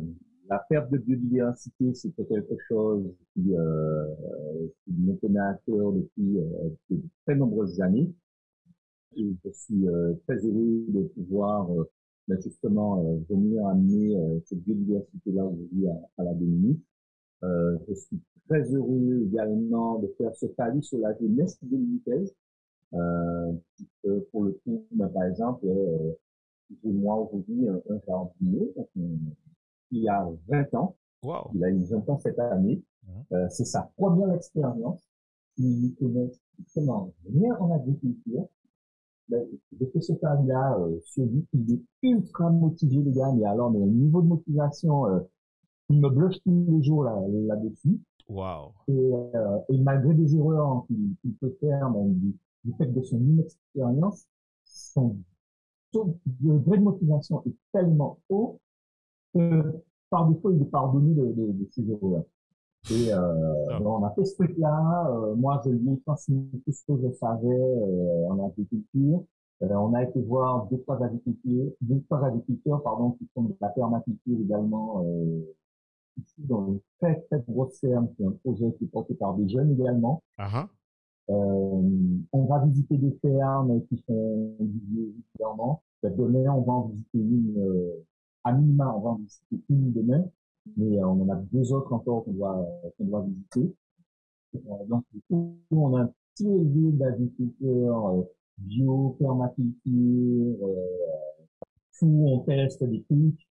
Speaker 4: la perte de biodiversité, c'était quelque chose qui, euh, qui me tenait à cœur depuis euh, de très nombreuses années. Et je suis euh, très heureux de pouvoir euh, ben, justement euh, venir amener euh, cette biodiversité-là aujourd'hui à, à la Béninie. Euh, je suis très heureux également de faire ce pari sur la jeunesse béninoise. Euh, puisque pour le coup, ben, par exemple, euh, j'ai moi aujourd'hui un, un on- il y a 20 ans, il a eu 20 ans cette année.
Speaker 1: Mhm.
Speaker 4: Euh, c'est sa première expérience. Il ne connaît strictement rien en agriculture. Ben, fait ce pari-là euh, sur lui. Il est ultra motivé, les gars. Mais alors, mais au niveau de motivation, euh, il me bluffe tous les jours là, là-dessus.
Speaker 3: Waouh.
Speaker 4: Et, euh, et malgré des erreurs qu'il qu'il peut faire, même du, du fait de son inexpérience, son taux de vraie motivation est tellement haut que par défaut, il est pardonné de, de, de ces erreurs. Et euh,
Speaker 3: Ah.
Speaker 4: on a fait ce truc-là. euh, moi, je lui ai transmis tout ce que je savais euh, en agriculture. Euh, on a été voir deux trois agriculteurs, deux trois agriculteurs pardon, qui font de la permaculture également euh, ici dans une très très grosse ferme, c'est un projet qui est porté par des jeunes également.
Speaker 3: Ah ah.
Speaker 4: Euh, on va visiter des fermes qui sont du. Ben, Demain, on va en visiter une, euh, à minima, on va en visiter une demain, mais euh, on en a deux autres encore qu'on doit, qu'on doit visiter. Euh, donc, du coup, on a un petit réseau d'agriculteurs euh, bio, permaculture, euh, où on teste des trucs.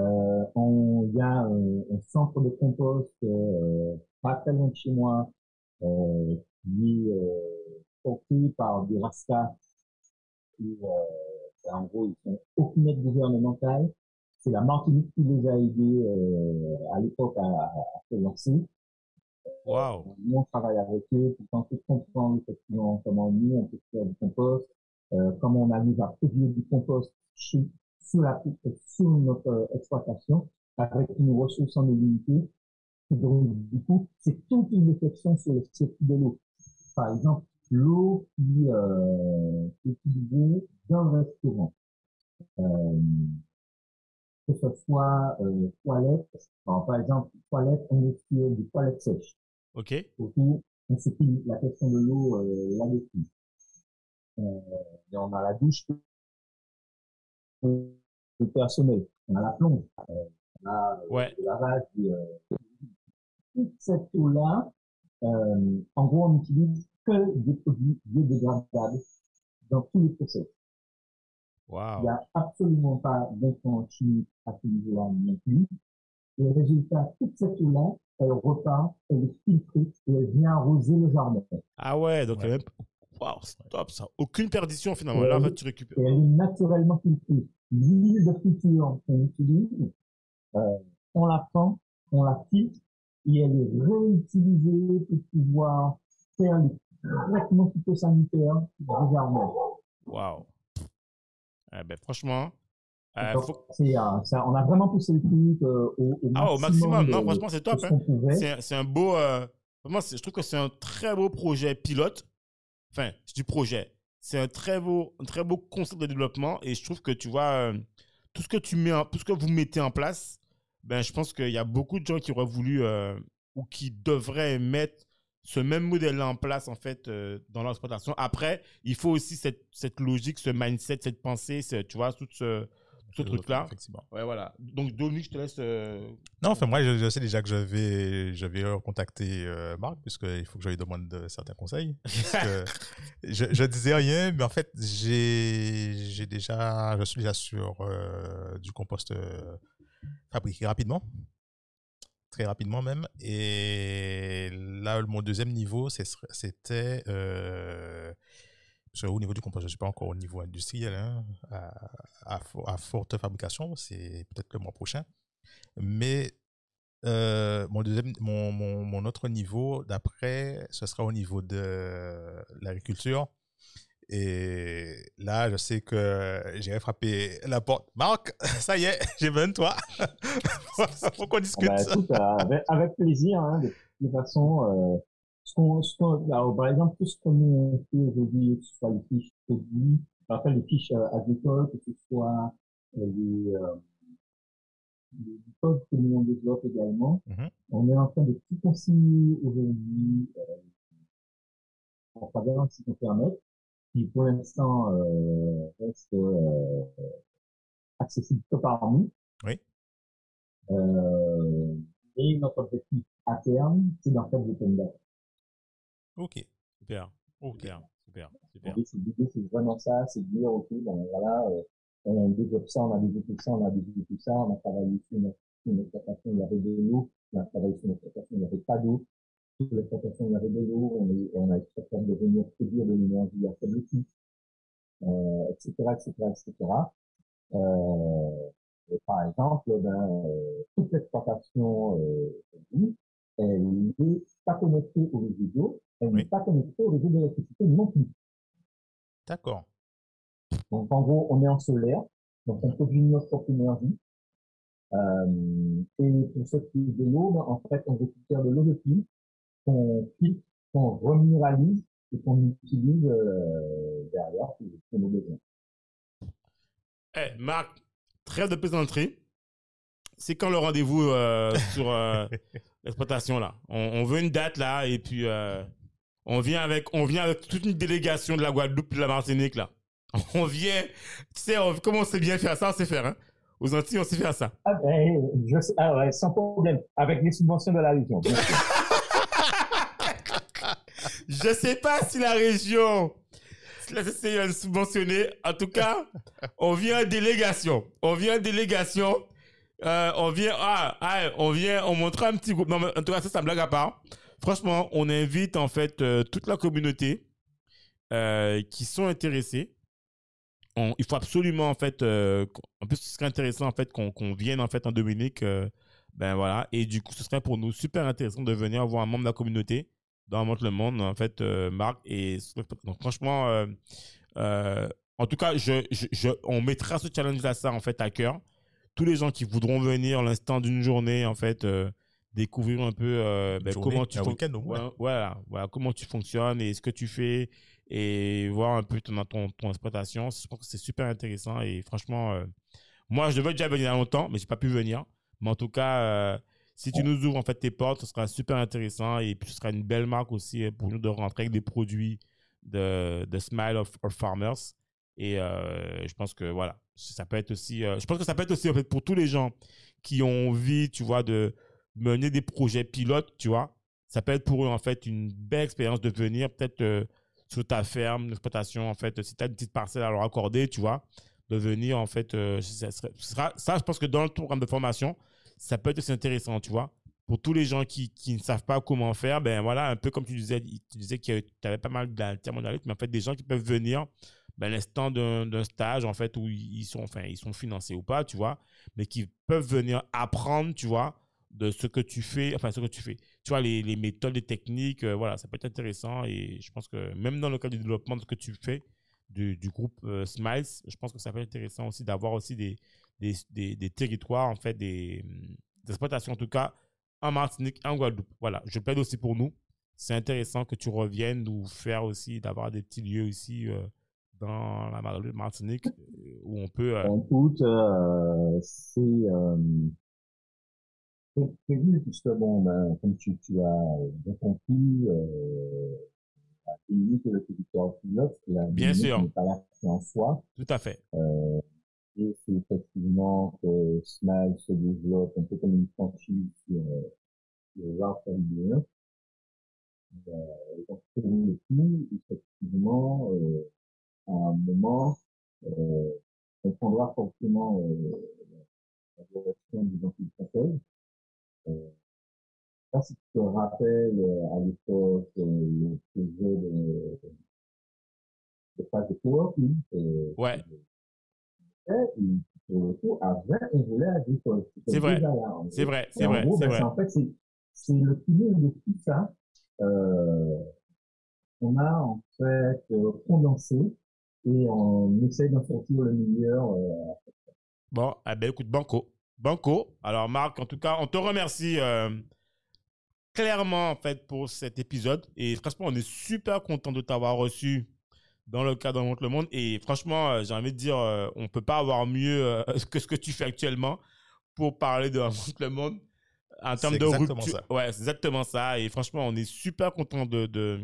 Speaker 4: Euh, on, il y a un, un centre de compost euh, pas très loin de chez moi euh, qui est euh, porté par des rastas. Et, euh, en gros, ils sont aucune aide gouvernementale. C'est la Martinique qui les a aidés euh, à l'époque à, à, se lancer. Nous, on travaille avec eux pour tenter de comprendre effectivement comment nous, on peut faire du compost, euh, comment on arrive à produire du compost chez, sur, la, sur notre euh, exploitation avec une ressource en eau limitée. Donc, du coup, c'est toute une réflexion sur le cycle de l'eau. Par exemple, l'eau qui euh, est utilisée dans le restaurant. Euh, que ce soit euh, toilette, alors, par exemple, toilette, on est sur des toilettes sèches
Speaker 3: Ok.
Speaker 4: autour, on se la question de l'eau euh, là-dessus. Euh, et on a la douche le personnel, on a la plonge, on a euh,
Speaker 3: Ouais.
Speaker 4: le lavage, et, euh, toute cette eau-là, euh, en gros, on n'utilise que des produits biodégradables dans tous les process. Il
Speaker 3: Waouh.
Speaker 4: n'y a absolument pas d'intrants chimiques à ce niveau-là non plus. Et le résultat, toute cette eau-là, elle repart, elle est filtrée et elle vient arroser le jardin.
Speaker 3: Ah ouais, donc
Speaker 1: Ouais.
Speaker 3: il. Waouh, stop ça. Aucune perdition finalement. Là, en fait, tu récupères.
Speaker 4: Et elle est naturellement filtrée. L'huile de friture qu'on utilise, euh, on la prend, on la filtre et elle est réutilisée pour pouvoir faire les traitements phytosanitaires jardin.
Speaker 3: Waouh. Eh ben, franchement, euh,
Speaker 4: Donc,
Speaker 3: faut-
Speaker 4: c'est, euh, on a vraiment poussé le truc euh, au, au
Speaker 3: Ah, au maximum.
Speaker 4: de-
Speaker 3: Non, franchement, c'est top. hein. C'est un beau. euh, vraiment, je trouve que c'est un très beau projet pilote. Enfin, je dis projet. C'est un très beau, un très beau concept de développement et je trouve que tu vois euh, tout ce que tu mets, en- tout ce que vous mettez en place. Ben, je pense qu'il y a beaucoup de gens qui auraient voulu euh, ou qui devraient mettre ce même modèle-là en place en fait euh, dans leur exploitation. Après, il faut aussi cette, cette logique, ce mindset, cette pensée, ce- tu vois, tout ce, ce truc-là.
Speaker 1: Effectivement.
Speaker 3: Ouais, voilà. Donc, Dominique, je te laisse. euh,
Speaker 1: Non, enfin, moi, je, je sais déjà que je vais, je vais contacter euh, Marc, puisqu'il faut que je lui demande de- certains conseils. Je, je disais rien, mais en fait, j'ai déjà, je suis déjà sur euh, du compost fabriqué rapidement. Très rapidement même. Et là, mon deuxième niveau, c'était. Qu'au niveau du compost, je ne suis pas encore au niveau industriel, hein, à, à fo- à forte fabrication, c'est peut-être le mois prochain. Mais euh, mon, autre niveau d'après, ce sera au niveau de l'agriculture. Et là, je sais que j'irai frapper la porte. Marc, ça y est, j'ai besoin de toi. Faut qu'on discute.
Speaker 4: bah, avec plaisir, hein, de toute façon. Euh, ce qu'on, ce qu'on, alors, par exemple, tout ce que nous on fait aujourd'hui, que ce soit les fiches produits, enfin les fiches euh, agricoles, que ce soit euh, les, euh, les codes que nous on développe également,
Speaker 1: Mhm.
Speaker 4: on est en train de tout consigner aujourd'hui euh, en travers un site internet qui pour l'instant euh, reste euh, accessible que par nous.
Speaker 1: Oui.
Speaker 4: Euh, et notre objectif à terme, c'est d'en faire des open data.
Speaker 1: Ok.
Speaker 3: Super. Super. Super. Super.
Speaker 4: L'idée, c'est vraiment ça, c'est de dire, ok, ben voilà, euh, on développe ça, on a développé ça, on a développé ça, on a travaillé sur notre exploitation, il y avait de l'eau, on a travaillé sur notre exploitation, il n'y avait pas d'eau, sur l'exploitation, il y avait de l'eau, on, est, on a été capable de venir produire de l'énergie outil, euh, etc., etc., etc. Euh, et par exemple, ben, euh, toute l'exploitation euh, elle n'est pas connectée au réseau elle
Speaker 1: Oui.
Speaker 4: n'est pas connectée au réseau d'électricité non plus.
Speaker 1: D'accord.
Speaker 4: Donc, en gros, on est en solaire, donc on produit notre propre énergie. Euh, et pour ce qui est de l'eau, ben, en fait, on récupère de l'eau de pluie qu'on filtre, qu'on reminéralise et qu'on utilise euh, derrière pour, nos besoins.
Speaker 3: Eh, Marc, trêve de plaisanterie. C'est quand le rendez-vous euh, sur l'exploitation là? On, on veut une date là et puis on vient avec on vient avec toute une délégation de la Guadeloupe et de la Martinique là. On vient, tu sais, on, comment on sait bien faire ça, on sait faire hein. Aux Antilles, on sait faire ça?
Speaker 4: Ah, ben, je sais, ah ouais, sans problème, avec les subventions de la région.
Speaker 3: Je sais pas si la région si la nous subventionner. En tout cas, on vient en délégation. On vient en délégation. Euh, on vient, ah, ah, on vient, on montre un petit groupe. Non, mais en tout cas, ça, ça me blague à part. Franchement, on invite en fait euh, toute la communauté euh, qui sont intéressés. Il faut absolument en fait, euh, en plus, ce serait intéressant en fait qu'on vienne en fait Dominique. ben voilà. Et du coup, ce serait pour nous super intéressant de venir voir un membre de la communauté dans le Monde, en fait, Marc. Et donc, franchement, en tout cas, je, je, on mettra ce challenge-là, ça, en fait, à cœur. Tous les gens qui voudront venir l'instant d'une journée, en fait, découvrir un peu euh, ben,
Speaker 1: Journée,
Speaker 3: comment tu fon-
Speaker 1: au moins.
Speaker 3: Voilà, voilà, comment tu fonctionnes et ce que tu fais et voir un peu ton, ton, ton exploitation. Je pense que c'est super intéressant et franchement, euh, moi, je devais déjà venir il y a longtemps, mais j'ai pas pu venir. Mais en tout cas, euh, si tu nous ouvres en fait tes portes, ce sera super intéressant et puis ce sera une belle marque aussi euh, pour nous de rentrer avec des produits de, de Smile of of Farmers. Et je pense que voilà, ça peut être aussi, je pense que ça peut être aussi en fait pour tous les gens qui ont envie, tu vois, de mener des projets pilotes, tu vois. Ça peut être pour eux en fait une belle expérience de venir peut-être euh, sur ta ferme d'exploitation en fait, si tu as une petite parcelle à leur accorder, tu vois, de venir en fait, euh, ça, je pense que dans le programme de formation, ça peut être intéressant, tu vois. Pour tous les gens qui, qui ne savent pas comment faire, ben voilà, un peu comme tu disais, tu disais que tu avais pas mal d'intermondialisme, mais en fait, des gens qui peuvent venir ben, l'instant d'un stage, en fait, où ils sont, enfin, ils sont financés ou pas, tu vois, mais qui peuvent venir apprendre, tu vois, de ce que tu fais, enfin, ce que tu fais. Tu vois, les, les méthodes, les techniques, euh, voilà, ça peut être intéressant et je pense que même dans le cadre du développement de ce que tu fais, du, du groupe euh, Smiles. Je pense que ça peut être intéressant aussi d'avoir aussi des, des, des, territoires, en fait, des, des exploitations en tout cas, en Martinique, en Guadeloupe. Voilà, je plaide aussi pour nous. C'est intéressant que tu reviennes nous faire aussi, d'avoir des petits lieux ici euh, dans la Mar- Martinique où on peut.
Speaker 4: En c'est c'est prévu puisque bon, ben, comme tu, tu as bien compris, euh, la Dominique est le territoire pilote, et la
Speaker 3: Bien sûr.
Speaker 4: n'est pas là en soi.
Speaker 3: tout à fait.
Speaker 4: Euh, et c'est effectivement que Smile se développe un peu comme une franchise sur euh, le genre caribéen. Euh, et donc, pour le coup, effectivement, euh, à un moment, euh, on prendra forcément euh, la direction des Antilles françaises. Euh, pas si tu te rappelles euh, à l'époque euh, le projet de, de phase de coworking. euh,
Speaker 3: Ouais.
Speaker 4: et pour le coup, avait un volet agricole. C'était
Speaker 3: C'est vrai. C'est
Speaker 4: gros.
Speaker 3: vrai, c'est vrai,
Speaker 4: gros, ben,
Speaker 3: vrai.
Speaker 4: en fait, c'est, le pilier de tout ça. Euh, on a en fait euh, condensé et on essaie d'en sortir le meilleur. Euh,
Speaker 3: Bon, eh ben, écoute, Banco. Banco. Alors, Marc, en tout cas, on te remercie euh, clairement, en fait, pour cet épisode. Et franchement, on est super content de t'avoir reçu dans le cadre de le Monde. Et franchement, euh, j'ai envie de dire, euh, on ne peut pas avoir mieux que ce que tu fais actuellement pour parler de le Monde. En termes de
Speaker 1: exactement
Speaker 3: rupture.
Speaker 1: ça.
Speaker 3: Ouais, c'est exactement ça. Et franchement, on est super content de, de,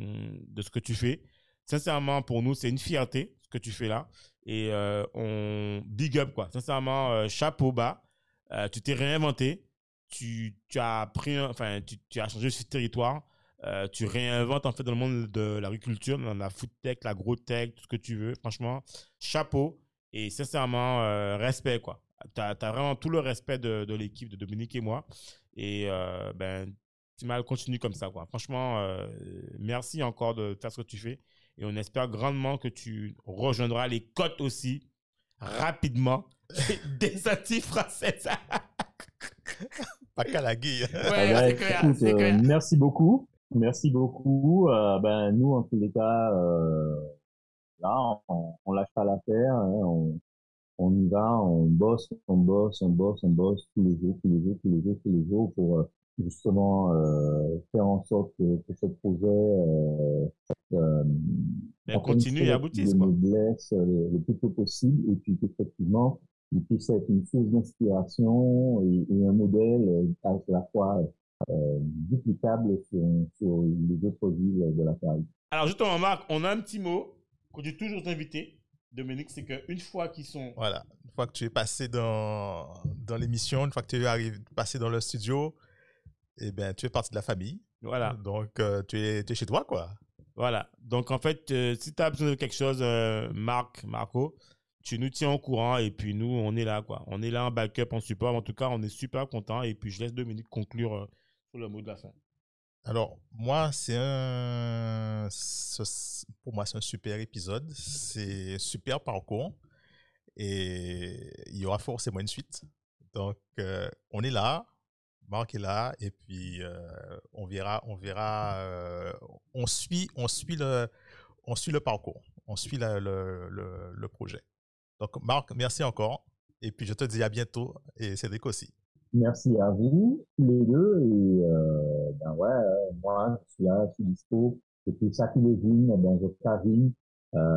Speaker 3: de ce que tu fais. Sincèrement, pour nous, c'est une fierté, ce que tu fais là. Et euh, on big up, quoi. Sincèrement, euh, chapeau bas. Euh, tu t'es réinventé. Tu, as pris, enfin, tu, as changé ce territoire. Euh, tu réinventes en fait dans le monde de l'agriculture, dans la food tech, l'agro-tech, tout ce que tu veux. Franchement, chapeau. Et sincèrement, euh, respect, quoi. Tu as, vraiment tout le respect de, l'équipe de Dominique et moi. Et ben, tu m'as continué comme ça, quoi. Franchement, merci encore de faire ce que tu fais. Et on espère grandement que tu rejoindras les côtes aussi rapidement des Antilles françaises.
Speaker 1: Pas qu'à la guille.
Speaker 3: ouais,
Speaker 4: ah
Speaker 3: c'est clair,
Speaker 4: écoute,
Speaker 3: c'est
Speaker 4: euh, merci beaucoup. Merci beaucoup. Euh, ben, nous, en tous les cas, euh, là, on, on lâche pas l'affaire. Hein, on, on y va, on bosse, on bosse, on bosse, on bosse tous les jours, tous les jours, tous les jours, tous les jours pour euh, justement euh, faire en sorte que, que ce projet euh, euh,
Speaker 3: Ben, continue et aboutisse,
Speaker 4: le
Speaker 3: quoi.
Speaker 4: noblesse euh, le, le plus tôt possible et puis qu'effectivement il puisse être une source d'inspiration et, et un modèle euh, à la fois euh, duplicable sur, sur les autres villes de la Caraïbe.
Speaker 3: Alors, justement, Marc, on a un petit mot qu'on dit toujours aux invités, Dominique, c'est qu'une fois qu'ils sont.
Speaker 1: Voilà. Une fois que tu es passé dans, dans l'émission, une fois que tu es arrivé, passé dans le studio, eh ben, tu es partie de la famille.
Speaker 3: Voilà.
Speaker 1: Donc, euh, tu, es, tu es chez toi, quoi.
Speaker 3: Voilà. Donc, en fait, euh, si tu as besoin de quelque chose, euh, Marc, Marco, tu nous tiens au courant et puis nous, on est là, quoi. On est là en backup, en support. En tout cas, on est super content. Et puis, je laisse Dominique conclure sur le mot de la fin.
Speaker 1: Alors, moi, c'est un. pour moi, c'est un super épisode. C'est un super parcours. Et il y aura forcément une suite. Donc, on est là. Marc est là. Et puis, euh, on verra. On verra. euh, on, suit, on, suit le, on suit le parcours. On suit le, le, le projet. Donc, Marc, merci encore. Et puis, je te dis à bientôt. Et Cédric aussi.
Speaker 4: Merci à vous, les deux, et euh, ben ouais, moi, je suis là, je suis dispo, et puis ça qui les vigne, ben je carine,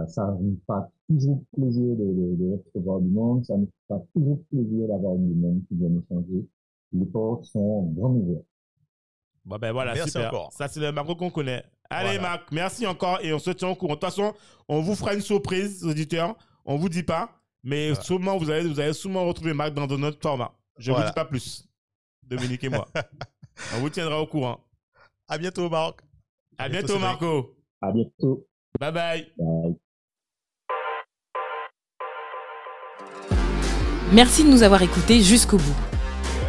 Speaker 4: ça me fait toujours plaisir de, de, recevoir du monde, ça me fait toujours plaisir d'avoir du monde qui vient échanger. Les portes sont vraiment ouvertes.
Speaker 3: Bon, ben voilà,
Speaker 1: Merci
Speaker 3: super.
Speaker 1: encore.
Speaker 3: Ça, c'est le Marco qu'on connaît. Allez,
Speaker 1: Voilà.
Speaker 3: Marc, merci encore et on se tient au courant. De toute façon, on vous fera une surprise, auditeurs. On vous dit pas, mais
Speaker 1: Voilà.
Speaker 3: sûrement, vous allez, vous allez sûrement retrouver Marc dans un autre format. Je ne
Speaker 1: Voilà.
Speaker 3: vous dis pas plus. Dominique et moi. on vous tiendra au courant.
Speaker 1: À bientôt, Marc.
Speaker 3: À
Speaker 1: bientôt.
Speaker 3: Marco.
Speaker 4: À bientôt.
Speaker 3: Bye bye.
Speaker 4: Bye.
Speaker 2: Merci de nous avoir écoutés jusqu'au bout.